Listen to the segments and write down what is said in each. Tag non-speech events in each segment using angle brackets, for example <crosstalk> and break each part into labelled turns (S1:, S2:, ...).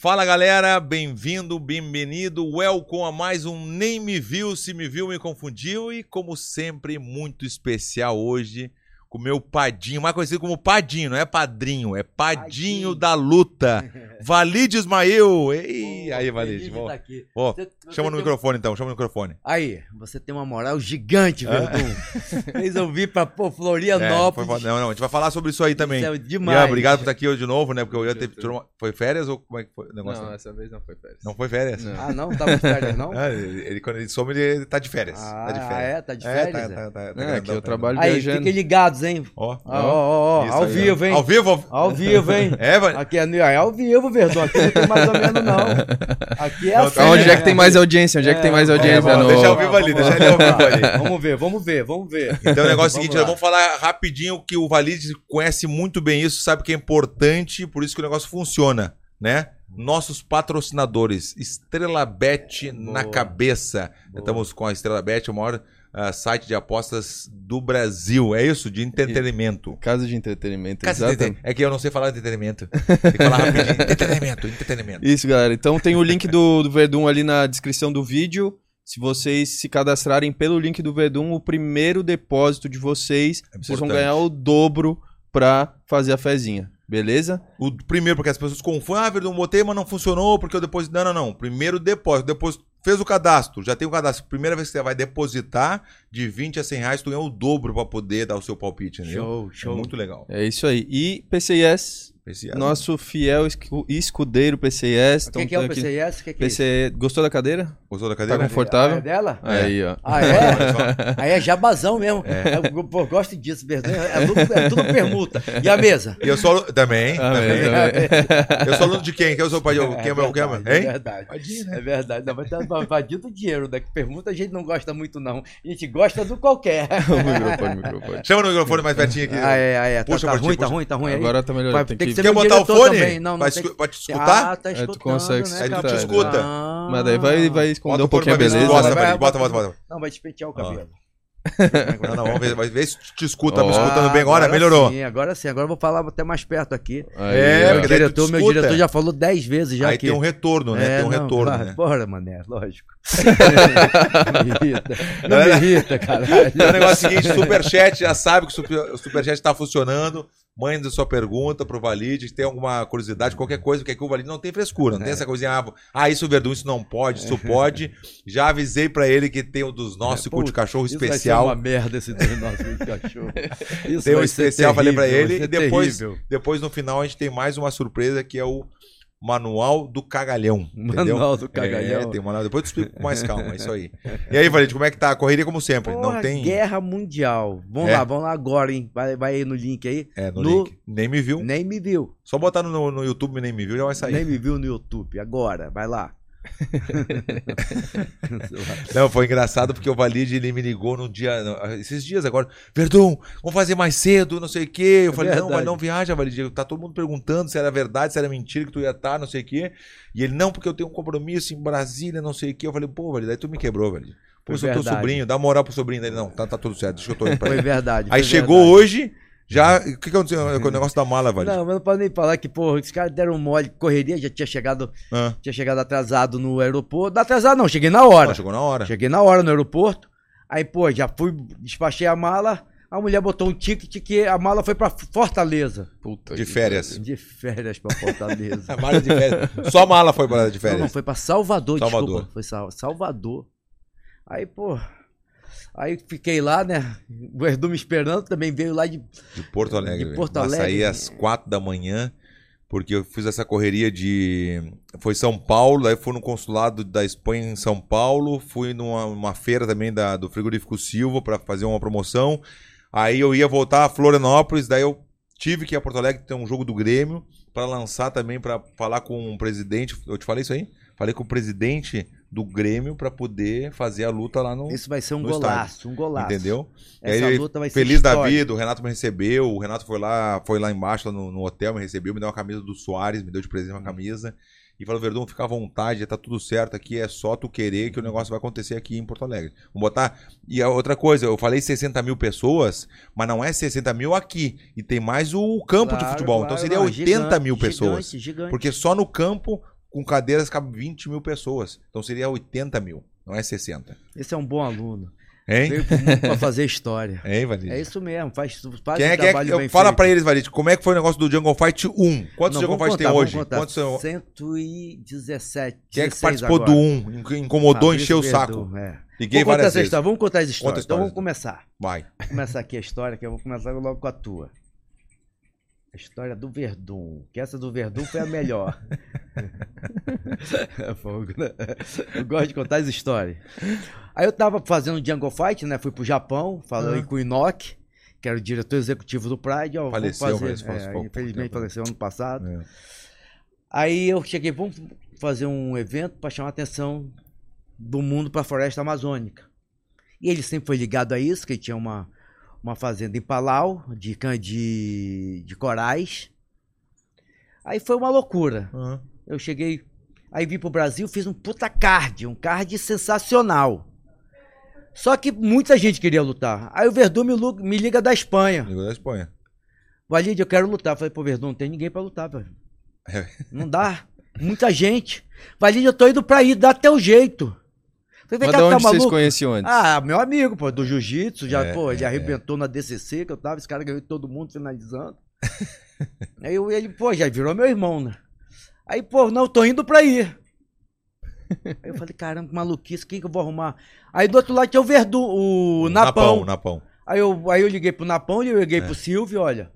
S1: Fala galera, bem-vindo, bem-vindo, welcome a mais um Nem Me Viu, Se Me Viu Me Confundiu e como sempre, muito especial hoje com o meu padinho, mais conhecido como padinho, não é padrinho, é padinho,
S2: Padinho.
S1: da luta, <laughs> Valide Ismael. Ei,
S2: Pô,
S1: aí Valide,
S2: de
S1: ó,
S2: estar aqui. você
S1: chama no
S2: tem- um
S1: microfone então, chama no microfone.
S2: Aí, você tem uma moral gigante,
S1: É.
S2: Verdun. <laughs> Fez eu vir pra pô,
S1: É, foi
S2: Florianópolis.
S1: não, não, a gente vai falar sobre isso aí também.
S2: Isso é demais.
S1: obrigado por estar aqui hoje de novo, né, porque eu ia ter... Foi férias ou como é que foi o negócio?
S3: Não, essa vez não foi férias.
S1: Não foi férias?
S3: Não.
S2: Ah, não? Tava de férias, não?
S1: Ah, ele, ele- quando ele some, ele tá de férias.
S2: Ah,
S1: tá de férias.
S2: é? Tá de
S1: É,
S2: férias?
S1: tá,
S2: é?
S1: tá, tá, tá
S3: É, eu
S1: tá
S3: trabalho
S2: Aí,
S3: viajando.
S2: fiquem ligados, hein?
S1: Grandão. Ó,
S2: Ó, ó, ó, ao vivo, hein?
S1: Ao vivo?
S2: Ao vivo, hein? <laughs>
S1: É, vai.
S2: Aqui é, é ao vivo, Verdun. Aqui não tem mais ou menos, não. Aqui é
S1: Não,
S2: assim.
S3: Onde é que tem mais audiência? Onde é que tem mais
S2: É,
S3: audiência? no...
S1: deixa ao vivo ali, deixa ele ao vivo ali. <laughs>
S2: Vamos ver, vamos ver, vamos ver.
S1: Então o negócio é o seguinte, vamos falar rapidinho que o Valide conhece muito bem isso, sabe que é importante, por isso que o negócio funciona, né? Nossos patrocinadores, Estrela Bet na cabeça.
S2: Boa.
S1: Estamos com a Estrela Bet, o maior ah, site de apostas do Brasil. É isso? De entretenimento.
S3: Casa de entretenimento,
S1: Casa de É que eu não sei falar de entretenimento. Tem que falar rapidinho. <laughs> Entretenimento, entretenimento.
S3: Isso, galera. Então tem o link do, do Verdun ali na descrição do vídeo. Se vocês se cadastrarem pelo link do Verdun, o primeiro depósito de vocês,
S1: É
S3: vocês vão ganhar o dobro pra fazer a fezinha. Beleza?
S1: O primeiro, porque as pessoas confundem, ah, Verdun, botei, mas não funcionou, porque eu deposito. Não, não, não. Primeiro depósito. Depois fez o cadastro, já tem o cadastro. Primeira vez que você vai depositar, de 20 a 100 reais, tu ganha o dobro pra poder dar o seu palpite, entendeu?
S2: Show,
S1: É
S2: show.
S1: muito legal.
S3: É isso aí. E PCIS,
S1: Esse-
S3: nosso fiel escu- escudeiro PCIS.
S2: O que, que é o
S3: tá aqui-
S2: PCS? O que, que é isso?
S3: Gostou da cadeira?
S1: Gostou da
S3: Tá
S1: cadeira?
S3: confortável?
S2: Ah, é dela?
S1: É.
S3: Aí, ó.
S2: Ah, é? <laughs> Aí é jabazão mesmo. Eu, pô, gosto disso, Verdun. É, tudo, é tudo permuta. E a mesa?
S1: E eu sou aluno... Também,
S3: Ah,
S1: também. <laughs>
S3: também.
S1: Eu sou aluno de quem? Quem eu sou pai? Quem é meu? Quem é meu?
S2: verdade, é
S1: Hein?
S2: verdade.
S1: Né?
S2: É verdade. Não, mas tá invadindo o dinheiro, né? Que permuta a gente não gosta muito, não. A gente gosta do qualquer. <laughs>
S3: o microfone, o microfone.
S1: Chama no microfone mais pertinho aqui.
S2: Ah, é, ah, é. Tá,
S1: Puxa
S2: tá
S1: pra ti,
S2: ruim, tá
S1: puxa.
S2: ruim, tá ruim aí.
S3: Agora tá melhorando.
S2: Vai
S3: Tem
S2: ter
S3: que...
S1: Quer botar o fone?
S2: também. Não, não
S1: Vai
S2: tem
S1: Pode te escutar?
S2: Ah, tá
S3: É, tu
S2: escutando,
S3: consegue
S2: né,
S1: Ele te escuta.
S2: Ah.
S3: Mas daí vai, vai esconder
S1: Bota
S3: um
S1: o
S3: pouquinho a beleza.
S1: gosta,
S2: Vai, vai,
S1: Bota,
S2: vai,
S1: bota, bota.
S2: Não, vai despentear o
S1: Ah.
S2: cabelo.
S1: Não, não, vamos ver, vai ver se te escuta. Me
S3: Ó.
S1: escutando bem agora?
S2: Agora
S1: Melhorou.
S2: Sim, agora sim. Agora eu vou falar até mais perto aqui.
S3: Aí,
S1: É.
S2: Meu diretor, meu diretor já falou 10 vezes já
S1: Aí
S2: aqui.
S1: tem um retorno, né?
S2: É,
S1: tem um
S2: não,
S1: retorno,
S2: vai,
S1: né?
S2: Bora, mané, lógico. <laughs> não me irrita. Não me irrita, <laughs> caralho.
S1: Então, o negócio é o seguinte, Superchat, já sabe que o super- o Superchat tá funcionando. Mande sua pergunta pro Valide, se tem alguma curiosidade, qualquer coisa, porque aqui o Valide não tem frescura, não tem essa coisinha, ah, ah, isso Verdun, isso não pode, isso pode. Já avisei pra ele que tem um dos nossos
S2: É,
S1: cu de cachorro
S2: Isso vai
S1: especial.
S2: ser uma merda esse do nosso cachorro. Isso
S1: Tem um
S2: vai
S1: especial, falei
S2: terrível,
S1: ele,
S2: vai ser
S1: e depois-
S2: terrível.
S1: Depois, no final, a gente tem mais uma surpresa que é o Manual do Cagalhão. entendeu?
S2: Manual do Cagalhão.
S1: É, tem manual. Depois eu te explico com mais calma, é isso aí. <laughs> E aí, Valide, como é que tá? A correria como sempre.
S2: Porra,
S1: não tem.
S2: Guerra Mundial. Vamos
S1: É.
S2: lá, vamos lá agora, hein? Vai, vai aí no link aí.
S1: É, no,
S2: No-
S1: link. Nem me viu.
S2: Nem me viu.
S1: Só botar no, no YouTube Nem me viu já vai sair.
S2: Nem me viu no YouTube. Agora, vai lá. <laughs>
S1: Não, foi engraçado porque o Valide ele me ligou no dia. esses dias agora. Verdun, vamos fazer mais cedo, não sei o quê. Eu
S2: É
S1: falei, não,
S2: verdade.
S1: mas não viaja, Valide. Tá todo mundo perguntando se era verdade, se era mentira que tu ia estar, não sei o quê. E ele, não, porque eu tenho um compromisso em Brasília, não sei o quê. Eu falei, pô, Valide, aí tu me quebrou, Valide. Pô,
S2: Foi
S1: eu sou teu
S2: verdade.
S1: sobrinho, dá moral pro sobrinho dele. Não, tá, tá tudo certo, deixa eu tô indo pra <laughs>
S2: Foi
S1: ele.
S2: verdade.
S1: Aí
S2: foi
S1: chegou
S2: verdade.
S1: hoje, já. O que, que aconteceu com o negócio da mala, Valide?
S2: Não, mas não pode nem falar que, porra, os caras deram mole, correria, já tinha chegado,
S1: Ah,
S2: tinha chegado atrasado no aeroporto. Não atrasado não, cheguei na hora.
S1: não, chegou na hora.
S2: Cheguei na hora no aeroporto. Aí, pô, já fui, despachei a mala. A mulher botou um ticket que a mala foi pra Fortaleza.
S3: Puta
S1: De férias.
S2: De férias pra Fortaleza. <laughs>
S1: A mala de férias. Só a mala foi para de
S2: não,
S1: férias.
S2: não, foi pra Salvador,
S1: Salvador.
S2: desculpa. Foi Sal- Salvador. Aí, pô. Aí fiquei lá, né? O Erdu me esperando, também veio lá de.
S1: De Porto Alegre.
S2: De. Porto Alegre.
S1: Saí às quatro da manhã, porque eu fiz essa correria de. Foi São Paulo, aí fui no consulado da Espanha em São Paulo, fui numa uma feira também da, do Frigorífico Silva para fazer uma promoção. Aí eu ia voltar a Florianópolis, daí eu tive que ir a Porto Alegre ter um jogo do Grêmio para lançar também, para falar com o presidente. Eu te falei isso aí? Falei com o presidente do Grêmio para poder fazer a luta lá no.
S2: Isso vai ser um golaço, um golaço.
S1: Entendeu?
S2: Essa
S1: aí,
S2: luta vai ser
S1: Feliz da vida, o Renato me recebeu, o Renato foi lá, foi lá embaixo lá no, no hotel, me recebeu, me deu uma camisa do Soares, me deu de presente uma camisa. E falou, Verdão, fica à vontade, tá tudo certo aqui, é só tu querer que o negócio vai acontecer aqui em Porto Alegre. Vamos botar. E a outra coisa, eu falei 60 mil pessoas, mas não é 60 mil aqui. E tem mais o campo de
S2: Claro,
S1: futebol.
S2: claro,
S1: então seria
S2: não,
S1: 80
S2: gigante,
S1: mil pessoas.
S2: Gigante, gigante.
S1: Porque só no campo com cadeiras cabe 20 mil pessoas. Então seria 80 mil, não é 60.
S2: Esse é um bom aluno.
S1: Hein?
S2: Veio pro mundo pra fazer história. <laughs>
S1: Hein, Valide?
S2: É isso mesmo, faz, faz
S1: Quem é é?
S2: trabalho
S1: Eu,
S2: bem
S1: fala
S2: feito.
S1: pra eles, Valide, como é que foi o negócio do Jungle Fight 1? Quantos
S2: Não,
S1: Jungle Fight tem
S2: contar,
S1: hoje?
S2: contar.
S1: Quantos são...
S2: 117.
S1: Quem é que
S2: 16
S1: participou
S2: agora.
S1: do 1? Incomodou,
S2: Fabrício
S1: encheu o saco.
S2: é.
S1: Liguei
S2: Vamos contar
S1: várias
S2: essa
S1: vezes.
S2: história, vamos contar as histórias.
S1: Conta a
S2: Então vamos começar.
S1: Vai.
S2: Vou começar aqui a história, que eu vou começar logo com a tua. História do Verdun. Que essa do Verdun foi a melhor. É fogo, né? Eu gosto de contar as histórias. Aí eu tava fazendo Jungle Fight, né? Fui pro Japão, falei
S1: Ah.
S2: com o Inoki, que era o diretor executivo do Pride. Ó,
S1: Faleceu,
S2: fazer.
S1: mas
S2: é, infelizmente
S1: tempo.
S2: faleceu ano passado.
S1: É.
S2: Aí eu cheguei, vamos fazer um evento para chamar a atenção do mundo para a floresta amazônica. E ele sempre foi ligado a isso, que ele tinha uma, uma fazenda em Palau, de, de, de corais. Aí foi uma loucura.
S1: Aham.
S2: Eu cheguei, aí vim pro Brasil, fiz um puta card, um card sensacional. Só que muita gente queria lutar. Aí o Verdun me, me liga da Espanha.
S1: Ligou da Espanha.
S2: Valide, eu quero lutar. Falei, pô, Verdun, não tem ninguém pra lutar, velho.
S1: É.
S2: Não dá. Muita gente. Valide, eu tô indo pra ir, dá teu jeito. Falei, vem
S3: Mas
S2: cá,
S3: de
S2: tá
S3: onde vocês
S2: maluco?
S3: conheciam antes?
S2: Ah, meu amigo, pô, do jiu-jitsu, já,
S1: É,
S2: pô, ele
S1: é,
S2: arrebentou na DCC que eu tava, esse cara ganhou todo mundo finalizando. <laughs> Aí eu, ele, pô, já virou meu irmão, né? Aí, pô, não, eu tô indo pra ir. <laughs> Aí eu falei, caramba, que maluquice, quem que eu vou arrumar? Aí do outro lado tinha o Verdun, o Napão.
S1: Napão.
S2: Aí eu, aí eu liguei pro Napão e eu liguei
S1: É.
S2: pro Silvio, olha,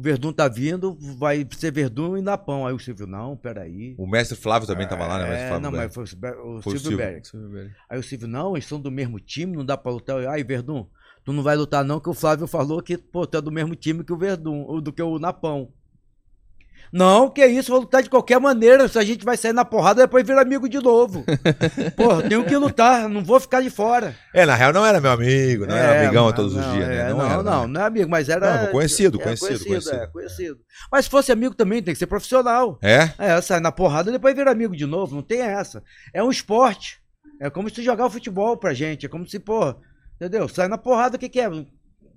S2: o Verdun tá vindo, vai ser Verdun e Napão. Aí o Silvio, não, peraí.
S1: O mestre Flávio também tava lá, né? O mestre
S2: É,
S1: Flávio
S2: não,
S1: Berg.
S2: mas foi o
S1: Foi o
S2: Silvio
S1: Silvio.
S2: Berg. Aí o Silvio, não, eles são do mesmo time, não dá pra lutar. Aí, Verdun, tu não vai lutar não, que o Flávio falou que, pô, tu é do mesmo time que o Verdun, ou do que o Napão. Não, que isso, vou lutar de qualquer maneira, se a gente vai sair na porrada, depois vira amigo de novo. <laughs> Pô, tenho que lutar, não vou ficar de fora.
S1: É, na real não era meu amigo, não era
S2: É,
S1: amigão
S2: mas
S1: todos os
S2: não,
S1: dias,
S2: é,
S1: né?
S2: Não,
S1: era,
S2: não, não, é amigo, mas era...
S1: Não, conhecido,
S2: é,
S1: conhecido, conhecido.
S2: É, conhecido. Mas se fosse amigo também, tem que ser profissional.
S1: É?
S2: É, sai na porrada e depois vira amigo de novo. Não tem essa. É um esporte. É como se jogar o futebol pra gente. É como se, pô, entendeu? Sai na porrada, o que, que é?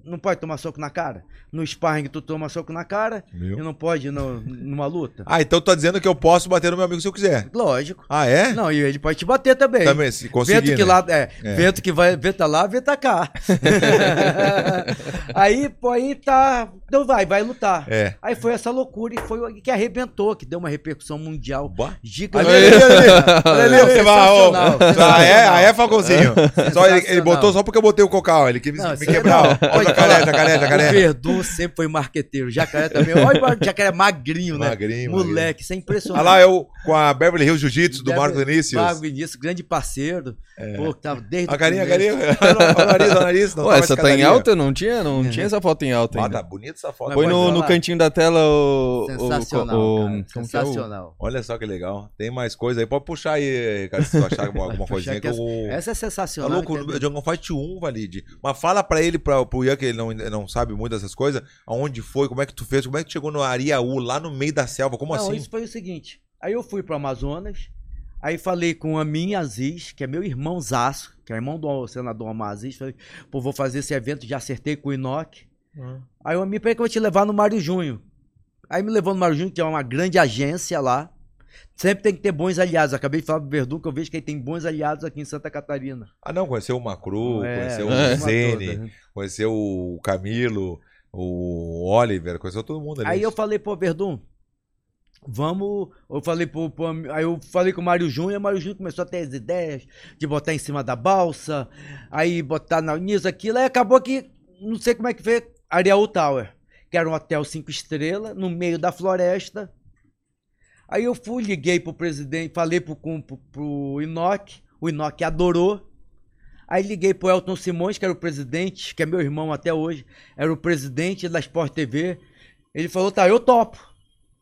S2: Não pode tomar soco na cara? No sparring tu toma soco na cara
S1: Viu?
S2: e não pode no, numa luta?
S1: Ah, então tá dizendo que eu posso bater no meu amigo se eu quiser.
S2: Lógico.
S1: Ah, é?
S2: Não, e ele pode te bater também.
S1: Também, se conseguir,
S2: vento que
S1: né?
S2: lá, é,
S1: É.
S2: vento que vai, venta lá, venta cá. <laughs> aí, pô, aí tá, então vai, vai lutar.
S1: É.
S2: Aí foi essa loucura e foi o que arrebentou, que deu uma repercussão mundial
S1: Bah. <laughs> Ali, Ah, é? Ah, é, Falcãozinho? <laughs> Só ele, ele botou só porque eu botei o cocal. Ele quis
S2: Não,
S1: me quebrar.
S2: não.
S1: Ó, Jacaré,
S2: falar.
S1: jacaré,
S2: O <laughs>
S1: jacaré.
S2: Verdun sempre foi marqueteiro. Jacaré também. Olha o jacaré magrinho, né?
S1: Magrinho,
S2: Moleque, isso é
S1: Olha
S2: impressionante.
S1: lá, eu com a Beverly Hills Jiu-Jitsu do Marcos Vinícius.
S2: Marcos Vinícius, grande parceiro. Pô, que tava desde
S1: A carinha, a carinha. <laughs> Olha o nariz, olha o nariz. Não tava
S3: essa tá em alta? Não tinha, não tinha essa foto em alta
S1: Ah, tá bonita essa foto.
S3: Põe no, no cantinho da tela o...
S2: Sensacional,
S3: o, é o-
S2: Sensacional.
S1: Olha só que legal. Tem mais coisa aí. Pode puxar aí, cara, se tu achar alguma, <laughs> coisinha.
S2: que
S1: Que eu...
S2: Essa é
S1: Tá
S2: sensacional.
S1: louco,
S2: que é-
S1: o Jungle Fight 1, Valide. Mas fala pra ele, pra, pro Ian, que ele não, não sabe muito dessas coisas, aonde foi, como é que tu fez, como é que tu chegou no Ariaú, lá no meio da selva, como
S2: Não,
S1: assim?
S2: isso foi o seguinte. Aí eu fui pro Amazonas, aí falei com a minha Aziz, que é meu irmão Zaço, que é irmão do senador Omar Aziz, falei, pô, vou fazer esse evento, já acertei com o Inoc. Aí eu me peraí que eu vou te levar no Mário Junho. Aí me levou no Mário Junho, que é uma grande agência lá. Sempre tem que ter bons aliados. Acabei de falar pro Verdun que eu vejo que ele tem bons aliados aqui em Santa Catarina.
S1: Ah, não, conheceu o Macru,
S2: É,
S1: conheceu
S2: uma
S1: o Zene, conheceu o Camilo, o Oliver, conheceu todo mundo ali.
S2: Aí eu falei, pô, Verdun, vamos. Eu falei pro, pro Aí eu falei com o Mário Júnior, e o Mário Júnior começou a ter as ideias de botar em cima da balsa, aí botar na, nisso, aquilo, aí acabou que, não sei como é que foi, Ariel Tower, que era um hotel cinco estrelas, no meio da floresta. Aí eu fui, liguei pro presidente, falei pro, com- pro, pro Inoc, o Inoc adorou. Aí liguei pro Elton Simões, que era o presidente, que é meu irmão até hoje, era o presidente da Sport TV. Ele falou, tá, eu topo.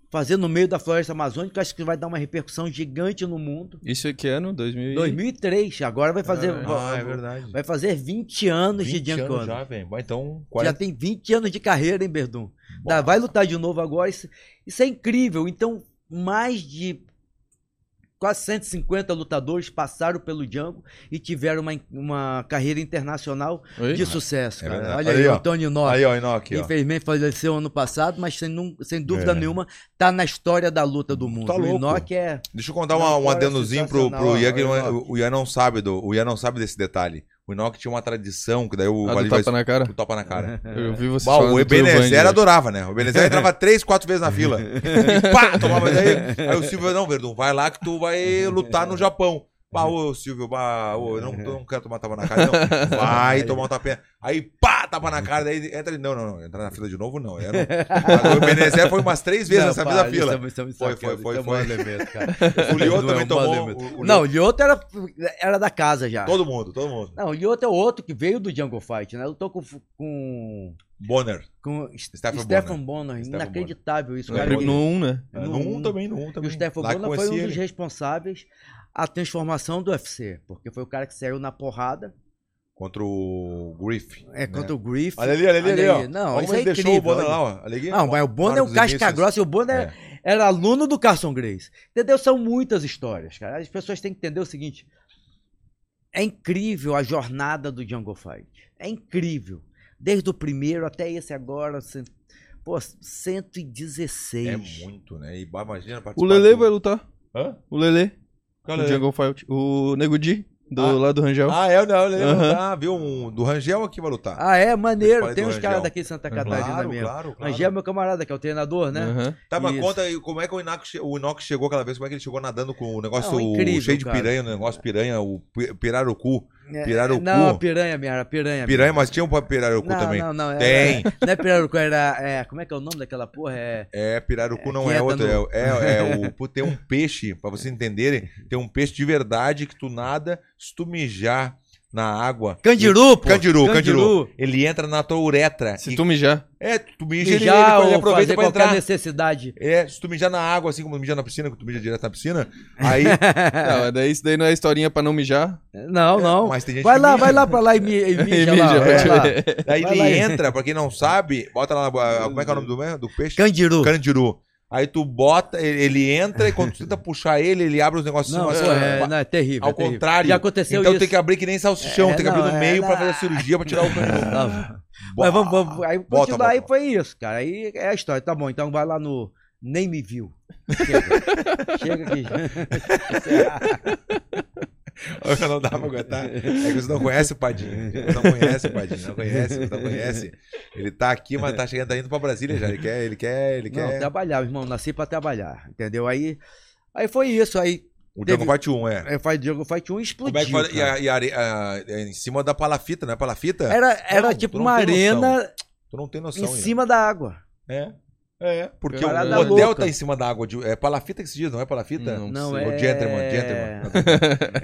S2: Fazer no meio da floresta amazônica, acho que vai dar uma repercussão gigante no mundo.
S3: Isso é que ano? 2000 e-
S2: 2003, agora vai fazer,
S1: Ah, é verdade.
S2: vai fazer 20 anos
S1: 20
S2: de
S1: anos
S2: Giancana.
S1: já, velho. Então,
S2: Já
S1: 40...
S2: tem 20 anos de carreira, hein, Verdun? Tá, vai lutar de novo agora. Isso, isso é incrível. Então, mais de quase 150 lutadores passaram pelo Django e tiveram uma, uma carreira internacional
S3: Oi?
S2: de sucesso,
S1: É
S2: cara. Olha aí,
S1: aí,
S2: o
S1: ó.
S2: Antônio Nobre.
S1: Aí, ó, ó.
S2: Infelizmente faleceu ano passado, mas sem, sem dúvida
S1: É.
S2: nenhuma tá na história da luta do mundo.
S1: Tá
S2: o Inoki é.
S1: Deixa eu contar uma, um adendozinho pro, pro Ian, que é- o Ian não sabe do, o Ian não sabe desse detalhe. O Enoque tinha uma tradição, que daí o
S3: Ah, tapa
S1: vai-
S3: na cara?
S1: o tapa na cara. <laughs>
S3: Eu vi você
S1: Bah, o Ebenezer adorava, né? O Ebenezer <laughs> entrava três, quatro vezes na fila. <laughs> E pá, tomava daí. Aí o Silvio, não, Verdun, vai lá que tu vai lutar no Japão. Bah, ô Silvio, bah, ô, eu não, eu não quero tomar tapa na cara, não. Vai <laughs> tomar um tapinha. Aí, pá, tapa na cara, daí entra ele. Não, não, não, entrar na fila de novo, não. Eu não. Agora, o Ebenezer foi umas três vezes nessa mesma fila. Foi, foi, foi, foi. <laughs> O Lioto também tomou. o- o
S2: Não, o
S1: Lioto-
S2: era, era da casa já.
S1: Todo mundo, todo mundo.
S2: Não, o Lioto é outro que veio do Jungle Fight, né? Lutou com, com,
S1: Bonner.
S2: com
S1: Stephen
S2: Stephen Bonner.
S1: Stephen
S2: Inacreditável isso. Cara,
S3: no 1, né?
S1: É,
S2: No
S1: no 1
S2: um.
S1: também, no 1
S2: E
S1: também.
S2: o Stephen
S1: Lá que
S2: Bonner foi um dos
S1: ele.
S2: responsáveis a transformação do UFC, porque foi o cara que saiu na porrada
S1: Contra o Griff.
S2: é, contra o Griff.
S1: Olha ali, olha ali, ali, ó.
S2: Não,
S1: Olha
S2: isso é
S1: ele deixou o
S2: incrível.
S1: Bonner
S2: olha.
S1: lá, ó. Olha aqui.
S2: Não, mas o Bonner é um casca grossa e o Bonner era aluno do Carson Grace. Entendeu? São muitas histórias, cara. As pessoas têm que entender o seguinte: é incrível a jornada do Jungle Fight. É incrível. Desde o primeiro até esse agora. cen- Pô, 116.
S1: É muito, né? E imagina
S3: O
S1: participar
S3: Lele
S1: do-
S3: vai lutar.
S1: Hã?
S3: O Lele.
S1: Qual
S3: O
S1: Lele?
S3: Jungle Fight. O Nego Di, do
S1: Ah.
S3: lado do Rangel.
S1: Ah, é, não, ele lutar, viu? Um, do Rangel aqui vai lutar.
S2: Ah, é? Maneiro. Tem uns
S1: Rangel.
S2: caras daqui de Santa Catarina
S1: claro,
S2: mesmo.
S1: claro, claro.
S2: Angel é meu camarada, que é o treinador, né?
S3: Aham.
S1: Tá, mas
S2: Isso.
S1: conta aí, como é que o Inox, o Inox chegou aquela vez, como é que ele chegou nadando com o negócio
S2: Não, incrível,
S1: cheio de
S2: cara.
S1: piranha, o negócio piranha, o pi- pirarucu.
S2: É,
S1: Pirarucu.
S2: Não, piranha, minha, era piranha.
S1: Piranha,
S2: minha.
S1: mas tinha um pirarucu
S2: não,
S1: também.
S2: Não, não, era-
S1: Tem.
S2: Não é pirarucu, era. É, como é que é o nome daquela porra? É.
S1: É, pirarucu
S2: É,
S1: não é outro,
S2: no-
S1: é, é, é o... <laughs> Tem um peixe, pra vocês entenderem, tem um peixe de verdade que tu nada, se tu mijar na água...
S2: Candiru, pô.
S1: Candiru, candiru. Ele entra na tua uretra.
S3: Se
S1: e-
S3: tu mijar.
S1: É, tu mija, ele,
S2: Mijar
S1: ele, ele
S2: ou
S1: aproveita pra
S2: qualquer
S1: entrar.
S2: necessidade.
S1: É, se tu mijar na água, assim como mija na piscina, que tu mija direto na piscina, <laughs> aí...
S2: É.
S3: Não, daí isso daí não é historinha pra não mijar.
S2: Não, não.
S1: Mas tem gente
S2: Vai
S1: que
S2: lá,
S1: mija.
S2: vai lá pra lá e, mi, e <laughs> mija, lá.
S3: Pode
S2: lá.
S3: ver.
S1: Aí
S2: Vai
S1: ele
S2: lá e-
S1: entra, pra quem não sabe, bota lá, na- como é que é o nome do, do peixe?
S2: Candiru.
S1: Candiru. Aí tu bota, ele entra e quando tu <laughs> tenta puxar ele, ele abre os negócios
S2: Não,
S1: assim,
S2: é,
S1: ó,
S2: não, é terrível.
S1: ao
S2: é terrível.
S1: contrário.
S2: Já aconteceu
S1: então
S2: isso.
S1: tem que abrir que nem salsichão,
S2: É,
S1: tem que abrir
S2: não,
S1: no
S2: é,
S1: meio pra
S2: não.
S1: fazer a cirurgia pra tirar o. <laughs>
S2: Não. Mas vamos, vamos, aí
S1: Bota,
S2: continua, aí
S1: bota.
S2: foi isso, cara. Aí é a história. Tá bom, então vai lá no Nem Me Viu. <laughs> Chega. Chega aqui. <laughs>
S1: não dá pra aguentar. É que você não conhece o Padinho. Você não conhece o Padinho, não conhece, você não conhece. Ele tá aqui, mas tá chegando, tá indo pra Brasília já. Ele quer, ele quer, ele
S2: Não,
S1: quer.
S2: trabalhar, irmão. Nasci pra trabalhar. Entendeu? Aí, aí foi isso. Aí
S1: O Django Fight 1, é.
S2: é, faz Diogo Fight 1 e explodiu.
S1: Como é que fala? E, a, e a a- é em cima da palafita, não é palafita?
S2: Era, era
S1: Não,
S2: tipo uma arena
S1: Tu não tem noção,
S2: em cima da água.
S1: É. É, porque o,
S2: Parada
S1: o hotel
S2: louca.
S1: tá em cima da água. de- é palafita que se diz, não é palafita?
S3: Não
S2: Não
S3: sei.
S2: é.
S1: O gentleman, gentleman.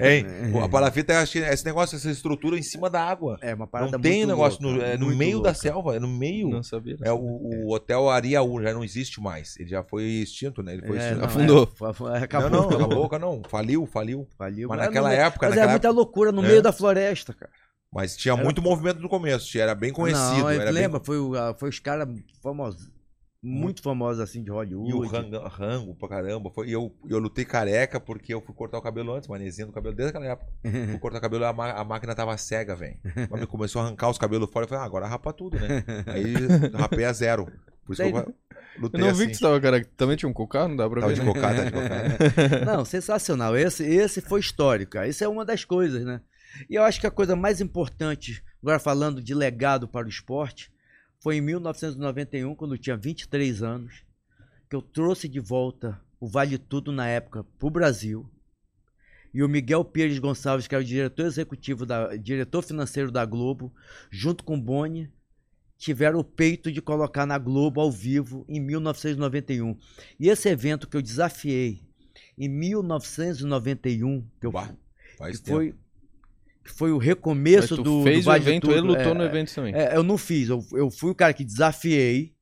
S1: <laughs> Hein? O- A palafita é esse negócio, essa estrutura em cima da água.
S2: É uma parada
S1: Não tem
S2: muito
S1: negócio
S2: louca,
S1: no, é no meio
S2: louca.
S1: da selva, é no meio.
S3: Não sabia. não
S1: É o,
S3: sabia.
S1: o hotel Ariaú, já não existe mais. Ele já foi extinto, né? Ele foi
S2: É,
S1: extinto.
S2: não,
S3: Afundou.
S2: é, acabou,
S1: não, não,
S2: acabou.
S1: acabou, não. Faliu, faliu.
S2: Faliu.
S1: Mas
S2: Mas
S1: naquela
S2: não-
S1: época,
S2: Mas
S1: naquela
S2: é muita loucura no
S1: É.
S2: meio da floresta, cara.
S1: Mas tinha
S2: Era-
S1: muito movimento no começo, era bem conhecido.
S2: Não, eu
S1: era bem-
S2: lembra, foi, o- ah, foi os caras famosos, muito famosos assim de Hollywood.
S1: E o rango, rango pra caramba. Foi, e eu, eu lutei careca porque eu fui cortar o cabelo antes, manezinho do cabelo desde aquela época. <laughs> Fui cortar o cabelo a, a máquina tava cega, velho. Mas me começou a arrancar os cabelos fora. Eu falei, ah, agora rapa tudo, né? <laughs> Aí rapei a zero. Por isso que eu
S2: Sério?
S3: Eu
S1: lutei
S3: não
S1: assim.
S3: vi que você tava, cara. Também tinha um cocá, não dá pra
S1: Tava
S3: ver.
S1: de
S3: né?
S1: cocada, de cocada. <laughs>
S2: Não, sensacional. Esse, esse foi histórico, cara. Isso é uma das coisas, né? E eu acho que a coisa mais importante, agora falando de legado para o esporte, foi em 1991, quando eu tinha 23 anos, que eu trouxe de volta o Vale Tudo na época para o Brasil. E o Miguel Pires Gonçalves, que era o diretor executivo, da, diretor financeiro da Globo, junto com o Boni, tiveram o peito de colocar na Globo ao vivo em 1991. E esse evento que eu desafiei em 1991, que, eu,
S1: Bah, Faz
S2: que foi, foi o
S3: Mas
S2: recomeço
S3: tu
S2: do,
S3: fez
S2: do
S3: o evento
S2: Tudo.
S3: e lutou
S2: é,
S3: no evento também.
S2: é, eu não fiz, eu, eu fui o cara que desafiei.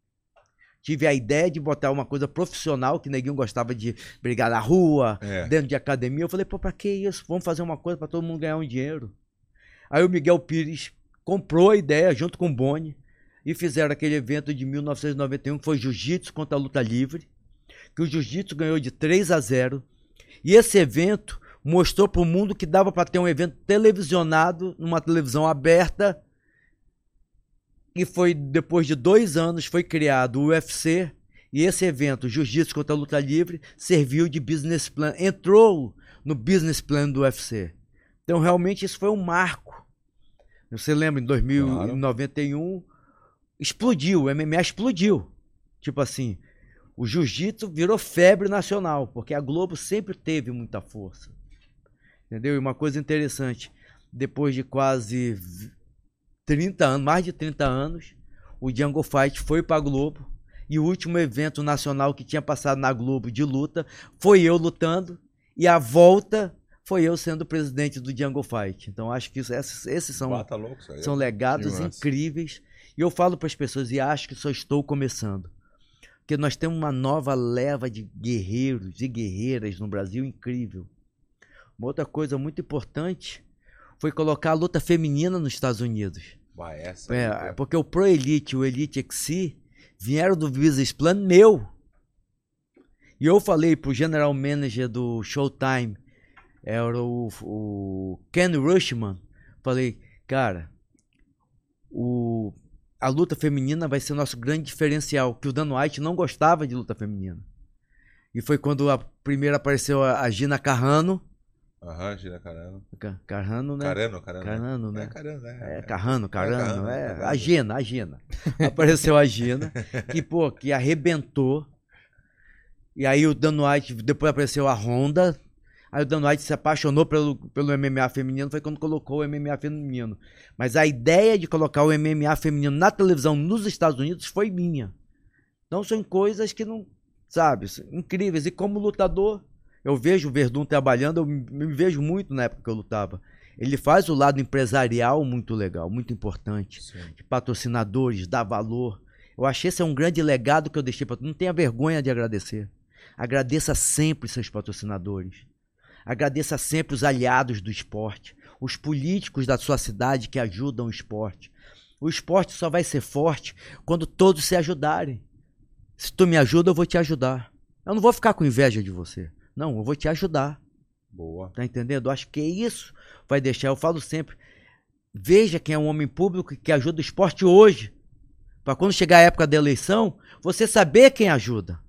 S2: Tive a ideia de botar uma coisa profissional, que ninguém gostava de brigar na rua,
S1: É.
S2: dentro de academia. Eu falei, pô, pra que isso? Vamos fazer uma coisa pra todo mundo ganhar um dinheiro. Aí o Miguel Pires comprou a ideia junto com o Boni e fizeram aquele evento de 1991 que foi Jiu-Jitsu contra a luta livre, que o Jiu-Jitsu ganhou de 3 a 0 E esse evento mostrou para o mundo que dava para ter um evento televisionado numa televisão aberta. E foi depois de dois anos foi criado o UFC e esse evento, Jiu-Jitsu contra a Luta Livre, serviu de business plan, entrou no business plan do UFC. Então realmente isso foi um marco. Você lembra em 2091 claro. explodiu, o MMA explodiu. Tipo assim, o jiu-jitsu virou febre nacional, porque a Globo sempre teve muita força. Entendeu? E uma coisa interessante, depois de quase 30 anos, mais de 30 anos, o Django Fight foi para Globo. E o último evento nacional que tinha passado na Globo de luta foi eu lutando. E a volta foi eu sendo presidente do Django Fight. Então acho que isso, esses, esses são,
S1: tá louco,
S2: são legados incríveis. E eu falo para as pessoas, e acho que só estou começando. Porque nós temos uma nova leva de guerreiros e guerreiras no Brasil incrível. Uma outra coisa muito importante foi colocar a luta feminina nos Estados Unidos.
S1: Vai, essa
S2: é, porque o Pro Elite e o Elite XC vieram do business plan meu. E eu falei pro general manager do Showtime, era o, o Ken Rushman, falei, cara, o, a luta feminina vai ser o nosso grande diferencial, que o Dan White não gostava de luta feminina. E foi quando a primeira apareceu a Gina Carrano,
S1: Aham, Gira Carano.
S2: Carrano, né?
S1: Carano, Carano.
S2: Carano, né?
S1: É, Carano,
S2: né? É, Carrano, Carano. É, é, a Gina, a Gina. Apareceu a Gina, <laughs> que, pô, que arrebentou. E aí o Dan White, depois apareceu a Honda. Aí o Dan White se apaixonou pelo, pelo MMA feminino, foi quando colocou o MMA feminino. Mas a ideia de colocar o MMA feminino na televisão nos Estados Unidos foi minha. Então são coisas que não, sabe, incríveis. E como lutador, eu vejo o Verdun trabalhando, eu me vejo muito na época que eu lutava. Ele faz o lado empresarial muito legal, muito importante. Sim. De patrocinadores, dá valor. Eu achei esse é um grande legado que eu deixei para Não tenha vergonha de agradecer. Agradeça sempre seus patrocinadores. Agradeça sempre os aliados do esporte, os políticos da sua cidade que ajudam o esporte. O esporte só vai ser forte quando todos se ajudarem. Se tu me ajuda, eu vou te ajudar. Eu não vou ficar com inveja de você. Não, eu vou te ajudar.
S1: Boa.
S2: Tá entendendo? Eu acho que isso vai deixar. Eu falo sempre: veja quem é um homem público que ajuda o esporte hoje. Para quando chegar a época da eleição, você saber quem ajuda.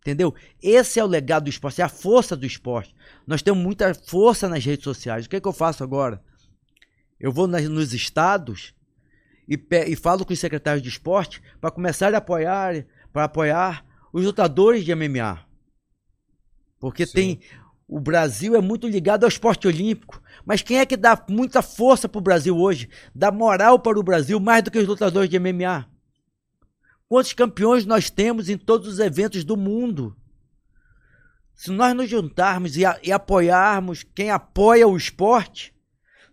S2: Entendeu? Esse é o legado do esporte, é a força do esporte. Nós temos muita força nas redes sociais. O que, é que eu faço agora? Eu vou nas, nos estados e, e, falo com os secretários de esporte para começar a apoiar, para apoiar os lutadores de MMA. Porque Sim. tem. O Brasil é muito ligado ao esporte olímpico. Mas quem é que dá muita força para o Brasil hoje? Dá moral para o Brasil mais do que os lutadores de MMA? Quantos campeões nós temos em todos os eventos do mundo? Se nós nos juntarmos e, a, e apoiarmos quem apoia o esporte,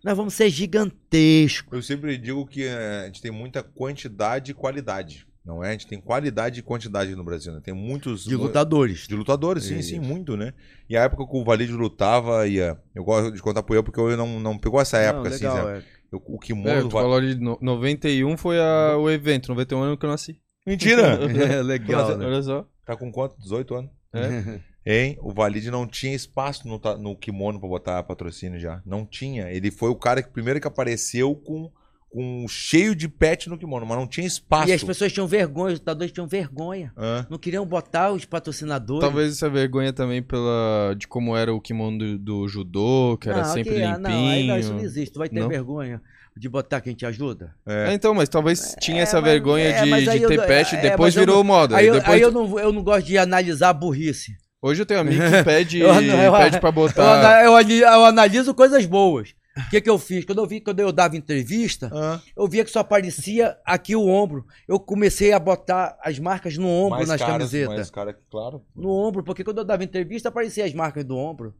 S2: nós vamos ser gigantescos.
S1: Eu sempre digo que eh, a gente tem muita quantidade e qualidade. Não é? A gente tem qualidade e quantidade no Brasil, né? Tem muitos.
S2: De lutadores.
S1: De lutadores, sim, sim, muito, né? E a época que o Valide lutava, ia. Eu gosto de contar pro eu porque eu não, não pegou essa época, não, assim, legal, assim, né? É. Eu, o kimono. É,
S3: tu falou de no, 91 foi a, o evento, 91 ano que eu nasci.
S1: Mentira! <laughs>
S2: é, legal. <laughs>
S3: né? Olha só.
S1: Tá com quanto? 18 anos? É. <laughs> Hein? O Valide não tinha espaço no, no kimono pra botar patrocínio já. Não tinha. Ele foi o cara que primeiro que apareceu com com cheio de pet no kimono, mas não tinha espaço.
S2: E as pessoas tinham vergonha, os lutadores tinham vergonha. Hã? Não queriam botar os patrocinadores.
S3: Talvez essa vergonha também pela de como era o kimono do, do judô, que era não, sempre limpinho. Não, aí
S2: não, isso não existe. Tu vai ter não? vergonha de botar quem te ajuda?
S3: É. é então, mas talvez tinha é, essa mas, vergonha é, de, de ter eu, pet, é, depois virou
S2: eu,
S3: moda.
S2: Aí,
S3: eu, depois...
S2: aí eu, não, eu não gosto de analisar a burrice.
S3: Hoje eu tenho amigo <laughs> que pede, eu, eu, pede pra botar.
S2: Eu, eu, analiso coisas boas. O que, que eu fiz? Quando eu vi, quando eu dava entrevista, ah. eu via que só aparecia aqui o ombro. Eu comecei a botar as marcas no ombro mais nas caras, camisetas. Mais
S1: cara, claro.
S2: No ombro, porque quando eu dava entrevista, aparecia as marcas do ombro.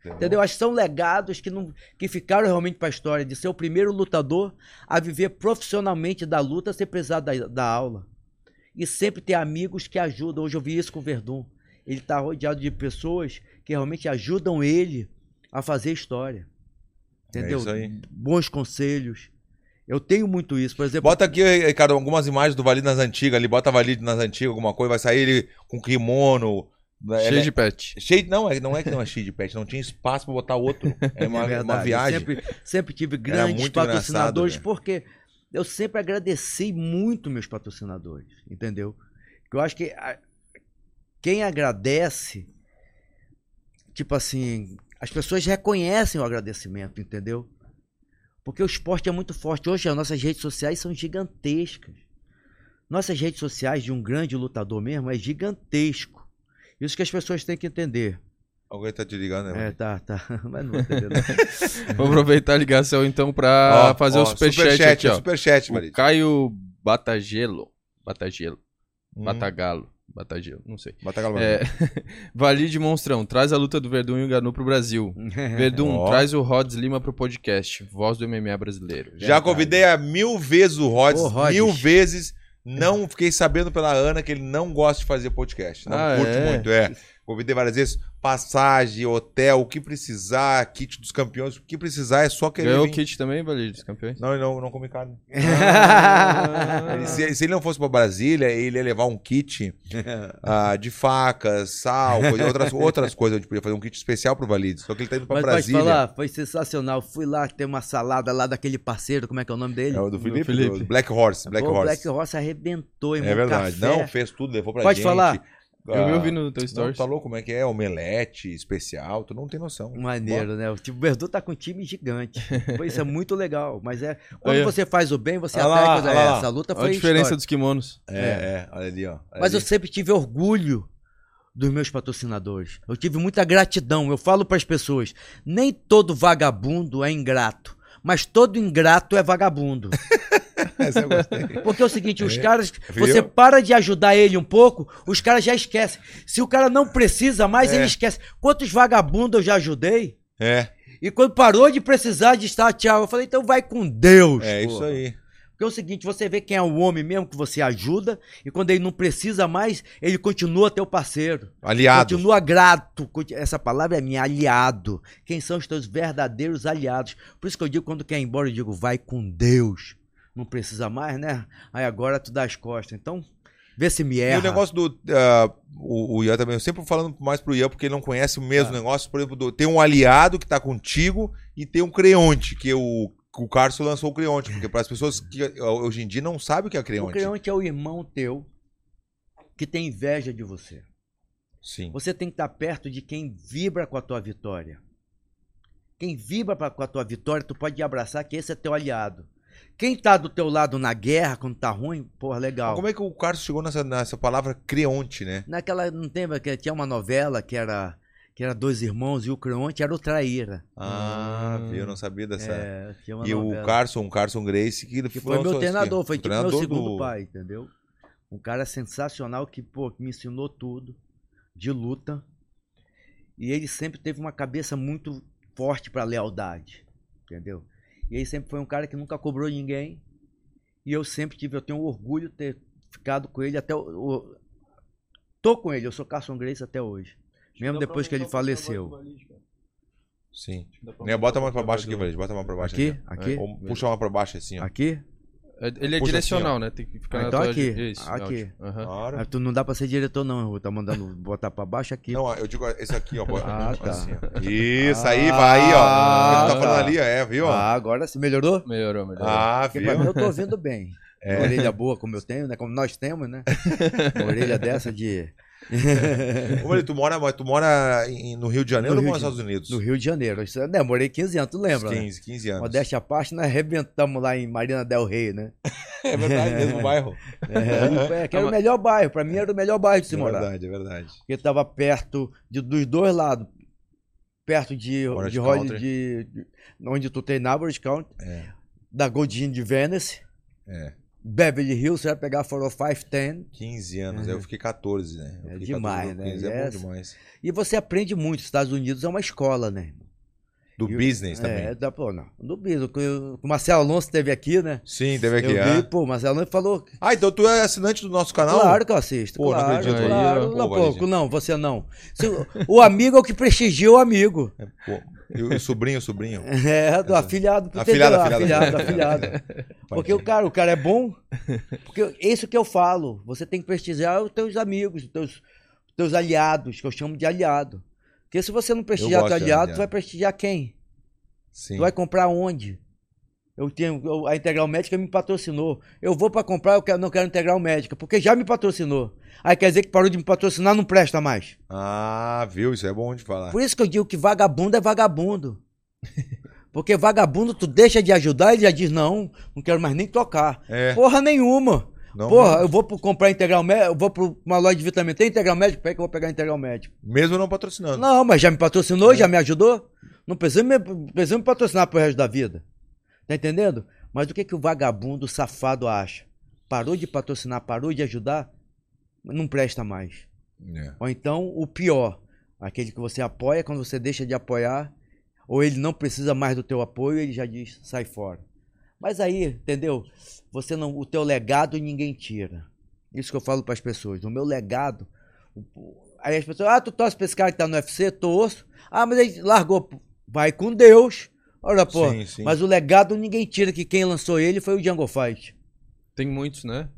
S2: Entendeu? Entendeu? Acho que são legados que, não, que ficaram realmente para a história de ser o primeiro lutador a viver profissionalmente da luta sem precisar da, da aula. E sempre ter amigos que ajudam. Hoje eu vi isso com o Verdun. Ele está rodeado de pessoas que realmente ajudam ele a fazer história. Entendeu? É isso aí. Bons conselhos. Eu tenho muito isso, por exemplo.
S1: Bota aqui, Ricardo, algumas imagens do Valide nas antigas ali. Bota Valide nas antigas, alguma coisa. Vai sair ele com kimono, Ela
S3: Cheio
S1: é-
S3: de pet.
S1: cheio- não, é, não é que não é cheio de pet, não tinha espaço pra botar outro. <laughs> É uma,
S2: É
S1: uma
S2: verdade.
S1: viagem.
S2: Eu sempre, sempre tive grandes patrocinadores, porque eu sempre agradeci muito meus patrocinadores, entendeu? Eu acho que a- quem agradece, tipo assim, as pessoas reconhecem o agradecimento, entendeu? Porque o esporte é muito forte. Hoje as nossas redes sociais são gigantescas. Nossas redes sociais de um grande lutador mesmo é gigantesco. Isso que as pessoas têm que entender.
S1: Alguém tá te ligando, né?
S2: É, tá, tá. <laughs> Mas não vou entender. não. <laughs>
S3: Vou aproveitar a ligação então pra
S1: Ó,
S3: fazer
S1: ó,
S3: o superchat aqui, ó.
S1: Superchat,
S3: O
S1: Marido.
S3: Caio Batagelo. Batagelo.
S1: Hum,
S3: Batagalo. Batagelo, não sei.
S1: Batagalo.
S3: É, <laughs> Valide Monstrão, traz a luta do Verdun e o Ganu pro Brasil. <laughs> Verdun,
S1: Ó.
S3: traz o Rods Lima pro podcast. Voz do MMA brasileiro.
S1: Já convidei a mil vezes o Rods,
S2: Ô, Rods.
S1: mil vezes. Não fiquei sabendo pela Ana que ele não gosta de fazer podcast. Não
S3: Ah,
S1: curte
S3: é?
S1: muito, é. Convidei várias vezes. Passagem, hotel, o que precisar, kit dos campeões, o que precisar é só querer.
S3: Ganhou o kit também, Valide, dos campeões?
S1: Não, ele não, não come carne. <laughs>
S3: Ah.
S1: Ele- se, se ele não fosse pra Brasília, ele ia levar um kit <laughs> ah, de facas, sal, coisa- outras, outras coisas. A gente podia fazer um kit especial pro Valides. Só que ele tá indo pra
S2: Mas pode
S1: Brasília.
S2: falar, foi sensacional. Fui lá ter uma salada lá daquele parceiro, como é que é o nome dele?
S1: É o do Felipe,
S3: Felipe.
S1: do Black Horse. Black
S2: Pô, o
S1: Horse.
S2: Black Horse arrebentou, irmão.
S1: É verdade.
S2: Café.
S1: Não, fez tudo, levou pra
S2: Pode
S1: gente.
S2: falar?
S3: Eu vi
S1: Ah,
S3: ouvindo no teu
S1: Não,
S3: stories.
S1: tá louco como é que é? Omelete especial, tu não tem noção.
S2: Maneiro, né? O tipo, Verdun tá com um time gigante. <laughs> Pô, isso é muito legal. Mas é. Quando
S3: Aí,
S2: você faz o bem, você
S1: Olha
S2: até
S1: lá, olha
S2: é,
S1: lá.
S2: Essa luta
S3: Olha
S2: foi
S3: a diferença
S2: histórica.
S3: dos kimonos.
S1: É, é, olha ali, ó. Olha
S2: Mas eu
S1: ali.
S2: sempre tive orgulho dos meus patrocinadores. Eu tive muita gratidão. Eu falo para as pessoas: nem todo vagabundo é ingrato, mas todo ingrato é vagabundo. <laughs> <laughs>
S1: Essa eu gostei.
S2: Porque é o seguinte, os caras,
S1: Viu?
S2: você para de ajudar ele um pouco, os caras já esquecem. Se o cara não precisa mais,
S1: É.
S2: ele esquece. Quantos vagabundos eu já ajudei?
S1: É,
S2: E quando parou de precisar de estar tchau, eu falei, então vai com Deus.
S1: é isso aí.
S2: Porque é o seguinte, você vê quem é o homem mesmo que você ajuda, e quando ele não precisa mais, ele continua teu parceiro.
S1: Aliado.
S2: Continua grato. Conti- Essa palavra é minha, aliado. Quem são os teus verdadeiros aliados? Por isso que eu digo, quando quer ir embora, eu digo, vai com Deus. Não precisa mais, né? Aí agora tu dá as costas. Então, vê se me
S1: E
S2: erra.
S1: o negócio do. ah, o, o Ian também, eu sempre falando mais pro Ian, porque ele não conhece o mesmo
S2: Ah.
S1: negócio. Por exemplo, do- tem um aliado que tá contigo e tem um creonte, que o, o Carso lançou o creonte. Porque para as pessoas que hoje em dia não sabem o que é
S2: O
S1: creonte.
S2: creonte é o irmão teu que tem inveja de você.
S1: Sim.
S2: Você tem que estar perto de quem vibra com a tua vitória. Quem vibra com a tua vitória, tu pode abraçar que esse é teu aliado. Quem tá do teu lado na guerra, quando tá ruim, porra, legal.
S1: Mas Como é que o Carso chegou nessa, nessa palavra creonte, né?
S2: Naquela, não tem, que tinha uma novela que era, que era dois irmãos e o Creonte era o traíra.
S1: Ah,
S3: Hum.
S1: Eu não sabia dessa.
S2: É, tinha uma
S1: E
S2: novela.
S1: o Carson, o Carson Grace, que,
S2: Que foi meu treinador, foi tipo meu
S1: treinador
S2: segundo
S1: do-
S2: pai, entendeu? Um cara sensacional que, pô, que me ensinou tudo de luta. E ele sempre teve uma cabeça muito forte pra lealdade, entendeu? E ele sempre foi um cara que nunca cobrou ninguém. E eu sempre tive, eu tenho orgulho de ter ficado com ele até o, o- tô com ele, eu sou Carson Grace até hoje. Mesmo depois que ele faleceu.
S1: Sim. Né, bota a mão pra baixo aqui, Valide. Bota a mão pra baixo
S2: Aqui?
S1: aqui.
S2: Aqui?
S1: Ou puxa a mão pra baixo assim, ó.
S2: Aqui?
S3: É- Ele é
S1: Puxa
S3: direcional,
S1: assim,
S3: né? Tem que ficar
S2: Ah,
S3: na
S2: então
S3: tua...
S2: aqui.
S3: Isso,
S2: Aqui.
S1: Ora.
S2: Mas tu não dá pra ser diretor não, eu tá mandando botar pra baixo aqui.
S1: Não, eu digo esse aqui, ó. bota-
S2: Ah, tá.
S1: assim, ó. Isso aí, vai aí, ó.
S2: Ah,
S1: Ele tá falando
S2: tá.
S1: ali. É, viu?
S2: Ah, agora se melhorou?
S3: Melhorou, melhorou.
S1: Ah,
S2: Porque pra mim
S1: viu?
S2: eu tô ouvindo bem.
S1: É.
S2: Uma orelha boa como eu tenho, né? Como nós temos, né? Uma <laughs> orelha dessa de. <laughs>
S1: Ô, tu mora, tu mora em- no Rio de Janeiro
S2: No
S1: ou nos Estados Unidos?
S2: No Rio de Janeiro. Isso, né? Morei 15 anos, tu lembra? né?
S1: 15, 15 anos.
S2: Modéstia à parte, nós arrebentamos lá em Marina Del Rey, né? <laughs>
S1: É verdade, mesmo <laughs> bairro.
S2: É, que era o melhor bairro. Pra mim era o melhor bairro de se
S1: É
S2: morar.
S1: verdade, é verdade.
S2: Porque tava perto de, dos dois lados. Perto de,
S1: Orange
S2: de, de, de- onde tu treinava, Orange County.
S1: É.
S2: Da Goldin de Venice.
S1: É.
S2: Beverly Hills, você vai pegar 40510.
S1: 15 anos, aí eu fiquei 14, né? Eu
S2: É
S1: fiquei
S2: demais,
S1: 14,
S2: né?
S1: 15, é bom
S2: Yes.
S1: demais.
S2: E você aprende muito. Os Estados Unidos é uma escola, né?
S1: Do business também.
S2: É, da, pô, não. Do business. O Marcelo Alonso esteve aqui, né?
S1: Sim, teve aqui.
S2: eu
S1: ah.
S2: vi, pô, o Marcelo Alonso falou.
S1: Ah, então tu é assinante do nosso canal?
S2: Claro que eu assisto.
S1: Pô, não
S2: claro,
S1: acredito.
S3: Aí,
S2: claro. não,
S1: Pô, Validinho.
S2: não, você não. O- amigo é o que prestigia o amigo.
S1: É, pô. E o sobrinho, o sobrinho. <laughs>
S2: É, do afilhado pro
S1: Afilhado, afilhado.
S2: afilhado, afilhado. Porque o cara, o cara é bom. Porque isso que eu falo. Você tem que prestigiar os teus amigos, os teus, teus aliados, que eu chamo de aliado. Porque se você não prestigiar teu aliado, tu vai prestigiar quem?
S1: Sim.
S2: Tu vai comprar onde? Eu tenho eu- a Integral Médica me patrocinou. Eu vou pra comprar, eu quero- não quero Integral Médica, porque já me patrocinou. Aí quer dizer que parou de me patrocinar, não presta mais.
S1: Ah, viu? Isso é bom de falar.
S2: Por isso que eu digo que vagabundo é vagabundo. <laughs> Porque vagabundo, tu deixa de ajudar, ele já diz, não, não quero mais nem tocar.
S1: É.
S2: Porra nenhuma.
S1: Não,
S2: Porra, eu vou pro- comprar Integral Médico, eu vou pra uma loja de vitamina, tem Integral Médico? Peraí que eu vou pegar Integral Médico.
S1: Mesmo não patrocinando.
S2: Não, mas já me patrocinou,
S1: É.
S2: já me ajudou. Não precisa me, precisa me patrocinar pro resto da vida. Tá entendendo? Mas o que que o vagabundo safado acha? Parou de patrocinar, parou de ajudar, não presta mais.
S1: É.
S2: Ou então, o pior, aquele que você apoia, quando você deixa de apoiar, ou ele não precisa mais do teu apoio, ele já diz, sai fora. Mas aí, entendeu? Você não, o teu legado ninguém tira. Isso que eu falo para as pessoas. O meu legado, aí as pessoas, ah, tu torce pra esse cara que tá no UFC, torço. Ah, mas ele largou, vai com Deus. Olha, pô,
S1: Sim, sim.
S2: mas o legado ninguém tira, que quem lançou ele foi o Django Fight.
S3: Tem muitos, né?